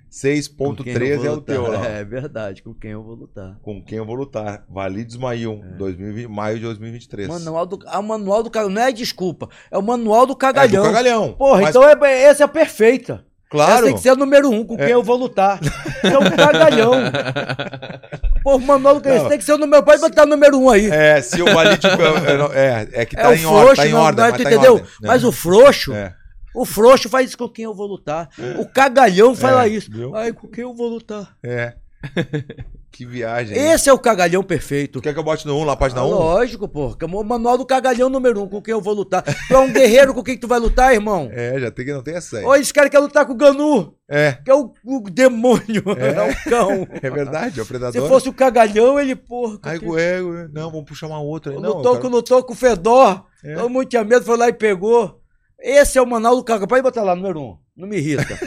S2: Com quem eu
S1: 6.13
S2: vou
S1: é o teu lá. <laughs>
S2: É verdade, com quem eu vou lutar.
S1: Com quem eu vou lutar. Valides Maium, 2020, maio de 2023.
S2: Manual do, ah, o manual do cagalhão. Não é desculpa, é o manual do
S1: é do
S2: cagalhão.
S1: cagalhão.
S2: Porra,
S1: Mas,
S2: então é, essa é a perfeita.
S1: Claro.
S2: Tem que ser a número um, com quem eu vou lutar. É o cagalhão. <laughs> Pô, o cagalhão
S1: Não.
S2: tem que ser o número. Pode botar o número um aí.
S1: É, se o Valide. <laughs> é, é que
S2: É
S1: tá
S2: o
S1: em ordem.
S2: frouxo,
S1: Tá em
S2: não,
S1: ordem,
S2: não é,
S1: mas tá
S2: entendeu?
S1: ordem?
S2: Mas o frouxo,
S1: É.
S2: o frouxo faz isso com quem eu vou lutar. O cagalhão fala
S1: É,
S2: isso.
S1: viu?
S2: Ai, com quem eu vou lutar.
S1: É. <laughs> que viagem.
S2: Esse é o cagalhão perfeito.
S1: Quer que eu bote no 1, lá, página
S2: Ah,
S1: 1?
S2: lógico, pô. é O manual do cagalhão número um, com quem eu vou lutar. Tu é um guerreiro com quem tu vai lutar, irmão?
S1: É, já tem que não tem essa aí.
S2: Olha, esse cara quer lutar com o Ganu,
S1: É,
S2: que é o, o demônio, é, <laughs>
S1: É.
S2: o cão. <laughs>
S1: é verdade, é o
S2: Se
S1: predador.
S2: fosse o cagalhão, ele, porra.
S1: Ai,
S2: que-
S1: ué, não, vamos puxar uma outra aí. Não,
S2: lutou,
S1: eu
S2: com,
S1: quero-
S2: lutou com o Fedor.
S1: É.
S2: Todo mundo tinha medo, foi lá e pegou. Esse é o manual do cagalhão. Pode botar lá, número um. Não me irrita.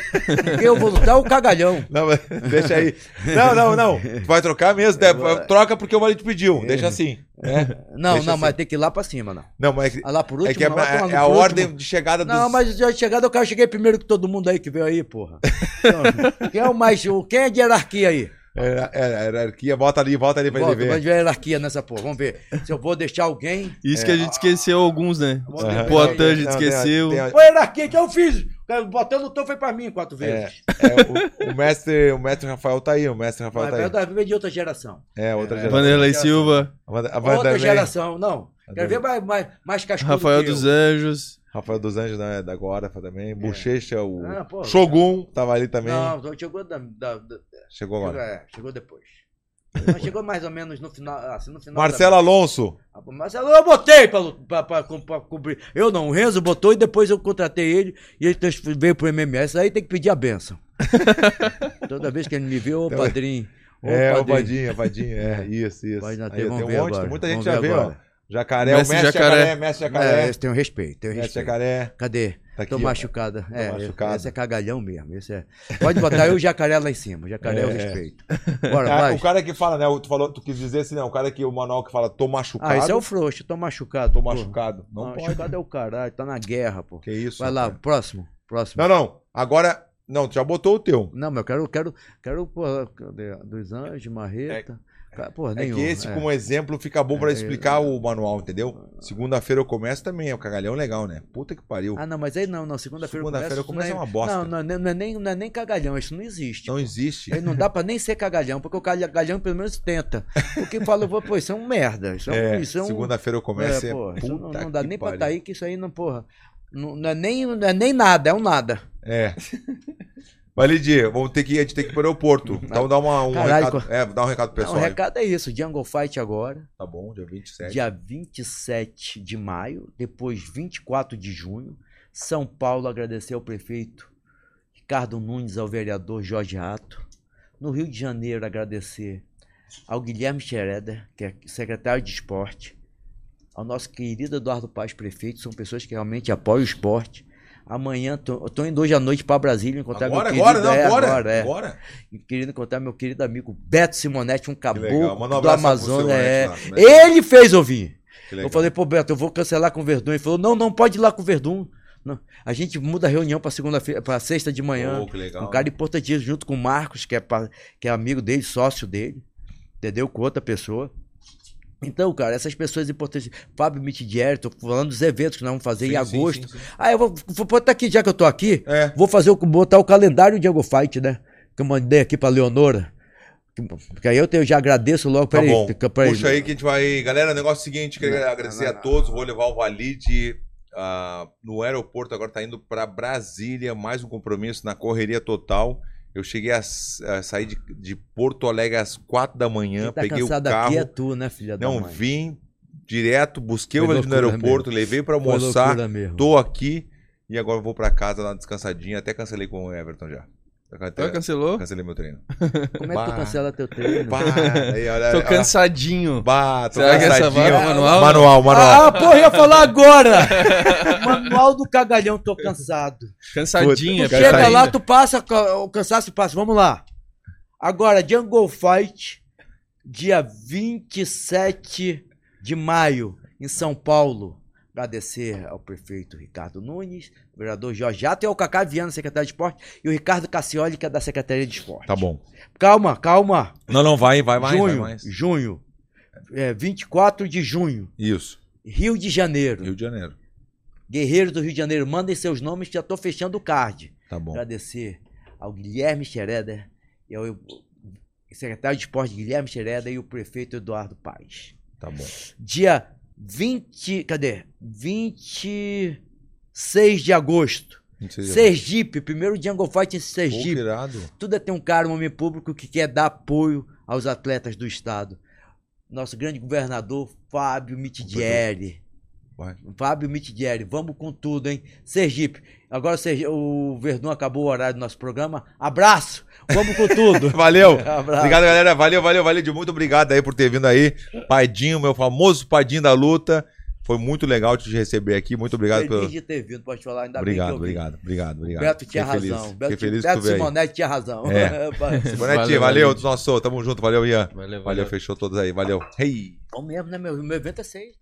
S2: Porque <laughs> eu vou lutar é o cagalhão.
S1: Não, deixa aí. Não, não, não. Tu vai trocar mesmo? né? Troca porque o Valide pediu. Deixa assim. né?
S2: Não,
S1: Deixa
S2: não,
S1: assim.
S2: mas tem que ir lá pra cima, não.
S1: Não, mas é
S2: Ah, lá por último,
S1: é, que é,
S2: não,
S1: é
S2: no
S1: a ordem
S2: último.
S1: de chegada dos.
S2: Não, mas já chegada, eu cheguei primeiro que todo mundo aí que veio aí, porra. <laughs> Então, quem é o mais. Quem é de hierarquia aí?
S1: É, é, a hierarquia, volta ali, volta ali pra
S2: Volta,
S1: ele
S2: vai
S1: ver.
S2: ver a hierarquia nessa porra. Vamos ver. Se eu vou deixar alguém.
S3: Isso que a gente esqueceu alguns, né?
S1: Aham.
S2: ver.
S3: Pô, a
S1: tem-
S3: esqueceu.
S1: tem a-
S2: Ô, hierarquia, que eu fiz. Botando o tom foi pra mim quatro
S1: É,
S2: vezes.
S1: é, o, o mestre, o mestre Rafael tá aí, o mestre Rafael
S2: Mas
S1: tá aí.
S2: vai ver de outra geração.
S1: É, outra geração.
S3: Vanderlei Silva,
S1: A a
S2: Outra
S1: Vanderlei,
S2: geração. Não. Quero ver mais, mais, mais cascudo
S3: Rafael
S2: que eu.
S3: dos Anjos.
S1: Rafael dos Anjos, né, da Agora também. Bochecha, o
S2: Ah,
S1: Shogun tava ali também.
S2: Não, chegou, da, da- da-
S1: Chegou
S2: chegou,
S1: agora.
S2: é, chegou depois. Mas chegou mais ou menos no final. Assim, no final
S1: Marcelo Alonso.
S2: da... Ah, Marcelo, eu botei pra cobrir. Eu não, o Renzo botou e depois eu contratei ele e ele veio pro MMS. Aí tem que pedir a benção. <laughs> Toda vez que ele me vê, ô padrinho. Ô,
S1: é, o
S2: padrinho.
S1: O Vadinho, é, isso, isso. Aí, tem um monte,
S2: agora.
S1: muita gente
S2: Vamos
S1: já vê, ó. Jacaré,
S3: Mestre
S1: o mestre
S3: Jacaré.
S1: Jacaré, mestre Jacaré.
S2: É, esse tem um respeito, tem um
S1: mestre
S2: respeito.
S1: Jacaré.
S2: Cadê?
S1: Tá aqui,
S2: Tô machucada. É, esse-
S1: machucado.
S2: esse é cagalhão mesmo. Esse é... Pode botar eu e o jacaré lá em cima. O jacaré é, o
S1: É.
S2: respeito. <laughs> Bora,
S1: Ah,
S2: vai.
S1: o cara que fala, né? Tu, falou, tu quis dizer assim, não. O cara que o manual que fala, tô machucado.
S2: Ah, esse é o frouxo. Tô machucado.
S1: Tô
S2: pô.
S1: machucado. Não
S2: Não,
S1: pode.
S2: machucado é o caralho. Tá na guerra, pô.
S1: Que isso?
S2: Vai lá,
S1: rapaz.
S2: próximo. Próximo.
S1: Não, não. Agora. Não, tu já botou o teu.
S2: Não, mas eu quero, quero, quero, pô, cadê? Dos Anjos, Marreta. Porra,
S1: É
S2: nenhum.
S1: que esse,
S2: é.
S1: como exemplo, fica bom pra
S2: É,
S1: explicar o manual, entendeu? Segunda-feira eu começo também, é o cagalhão legal, né? Puta que pariu.
S2: Ah, não, mas aí não, não. Segunda-feira
S1: Segunda-feira eu começo
S2: isso
S1: é
S2: não
S1: uma bosta.
S2: Não, não, é nem- não, é nem, não é nem cagalhão, isso não existe.
S1: Não existe.
S2: Aí não dá pra nem ser cagalhão, porque o cagalhão pelo menos tenta. O que fala, pô, isso é um merda. Isso é, um.
S1: É,
S2: isso é um
S1: segunda-feira eu começo
S2: é,
S1: é,
S2: porra, isso não, não dá nem pra
S1: pariu.
S2: tá aí, que isso aí não, porra. Não, não é nem, não é nem nada, é um nada.
S1: É. <laughs> Valide, vamos ter que ir, a gente tem que ir pro aeroporto. <laughs> Então dá uma, um
S2: Caralho,
S1: recado. É, dá um recado pro
S2: Não, o
S1: pessoal.
S2: recado é isso: Jungle Fight agora,
S1: Tá bom, dia 27.
S2: dia 27 de maio, depois 24 de junho. São Paulo agradecer ao prefeito Ricardo Nunes, ao vereador Jorge Rato. No Rio de Janeiro, agradecer ao Guilherme Schroeder, que é secretário de esporte, ao nosso querido Eduardo Paz, prefeito, são pessoas que realmente apoiam o esporte. Amanhã, tô, eu tô indo hoje à noite para Brasília encontrar
S1: Agora,
S2: meu
S1: agora,
S2: querido...
S1: não,
S2: é,
S1: agora.
S2: agora, é.
S1: Agora.
S2: Querendo encontrar meu querido amigo Beto Simonetti, um caboclo
S1: um
S2: do Amazonas. É.
S1: Lá, né?
S2: Ele fez ouvir. Eu falei, pô, Beto, eu vou cancelar com o Verdun. Ele falou, não, não pode ir lá com o Verdun. Não. A gente muda a reunião para segunda-feira, para sexta de manhã.
S1: Pô, que legal.
S2: Um cara importantíssimo, junto com o Marcos, que é, pa- que é amigo dele, sócio dele, entendeu? Com outra pessoa. Então, cara, essas pessoas importantes. Fábio Mitidieri, tô falando dos eventos que nós vamos fazer
S1: Sim,
S2: em agosto.
S1: sim, sim.
S2: Ah, eu vou, vou botar aqui, já que eu tô aqui,
S1: É.
S2: vou fazer o, botar o calendário de Diego Fight, né? Que eu mandei aqui pra Leonora. Que- Porque aí eu, te- eu já agradeço logo.
S1: Tá
S2: Peraí,
S1: bom.
S2: peraí.
S1: Puxa aí que a gente vai. Galera, o negócio é o seguinte: queria
S2: Não,
S1: agradecer
S2: não,
S1: a
S2: não.
S1: todos. Vou levar o Valide ah, no aeroporto. Agora tá indo pra Brasília. Mais um compromisso na correria total. Eu cheguei a, a sair de, de Porto Alegre às quatro da manhã.
S2: Tá
S1: peguei o carro.
S2: aqui é tu, né, filha
S1: não vim direto, busquei
S2: Foi
S1: o no aeroporto, levei pra
S2: Foi
S1: almoçar.
S2: mesmo.
S1: Tô aqui e agora vou pra casa lá descansadinho. Até cancelei com o Everton já. Até
S3: Ah, cancelou?
S1: cancelei meu treino. <laughs>
S2: Como é que tu
S1: Bah.
S2: cancela teu treino?
S1: Bah, aí, olha,
S3: Tô
S1: olha,
S3: cansadinho.
S1: Bah, tô
S3: Será que essa
S1: cansadinho.
S3: pro manual?
S1: Manual, manual.
S2: Ah, porra, eu ia falar agora! <laughs> Manual do cagalhão, tô cansado.
S3: Cansadinho,
S2: Tu
S3: é
S2: chega lá, tu passa, o cansaço passa. Vamos lá. Agora, Jungle Fight, dia 27 de maio, em São Paulo. Agradecer ao prefeito Ricardo Nunes, ao vereador Jorge Jato e ao Cacá Viana, secretário de esporte, e o Ricardo Cassioli, que é da Secretaria de Esporte.
S1: Tá bom.
S2: Calma, calma.
S1: Não, não, vai, vai, vai.
S2: junho,
S1: vai mais.
S2: junho. É, 24 de junho,
S1: Isso.
S2: Rio de Janeiro.
S1: Rio de Janeiro.
S2: Guerreiros do Rio de Janeiro, mandem seus nomes que já tô fechando o card.
S1: Tá bom.
S2: Agradecer ao Guilherme Xereder e ao secretário de esporte Guilherme Xereder e o prefeito Eduardo Paes.
S1: Tá bom.
S2: Dia 20, cadê? 26 de agosto. Sergipe, primeiro Jungle Fight em
S1: Pô,
S2: Sergipe.
S1: irado.
S2: Tudo é ter um cara, um homem público que quer dar apoio aos atletas do estado. Nosso grande governador, Fábio Mitidieri.
S1: Vai.
S2: Fábio Mitidieri, vamos com tudo, hein? Sergipe. Agora o Sergi- o Verdun acabou o horário do nosso programa. Abraço! Vamos com tudo! <laughs>
S1: Valeu. <laughs> Obrigado, galera. Valeu, valeu, valeu. De muito obrigado aí por ter vindo aí. Padinho, meu famoso Padinho da luta. Foi muito legal te receber aqui. Muito obrigado pelo.
S2: Feliz de ter vindo, pode falar. Ainda
S1: Obrigado,
S2: bem
S1: obrigado, obrigado, obrigado.
S2: Beto tinha
S1: feliz.
S2: razão. Beto,
S1: feliz
S2: Beto. Simonetti tinha razão.
S1: É. <laughs>
S2: Valeu,
S1: Bonetinho, valeu,
S3: Valeu,
S1: nosso. Tamo junto, valeu, Ian.
S3: Valeu,
S1: Valeu, fechou todos aí. Valeu. Hey.
S2: mesmo, né? Meu, meu evento é seis.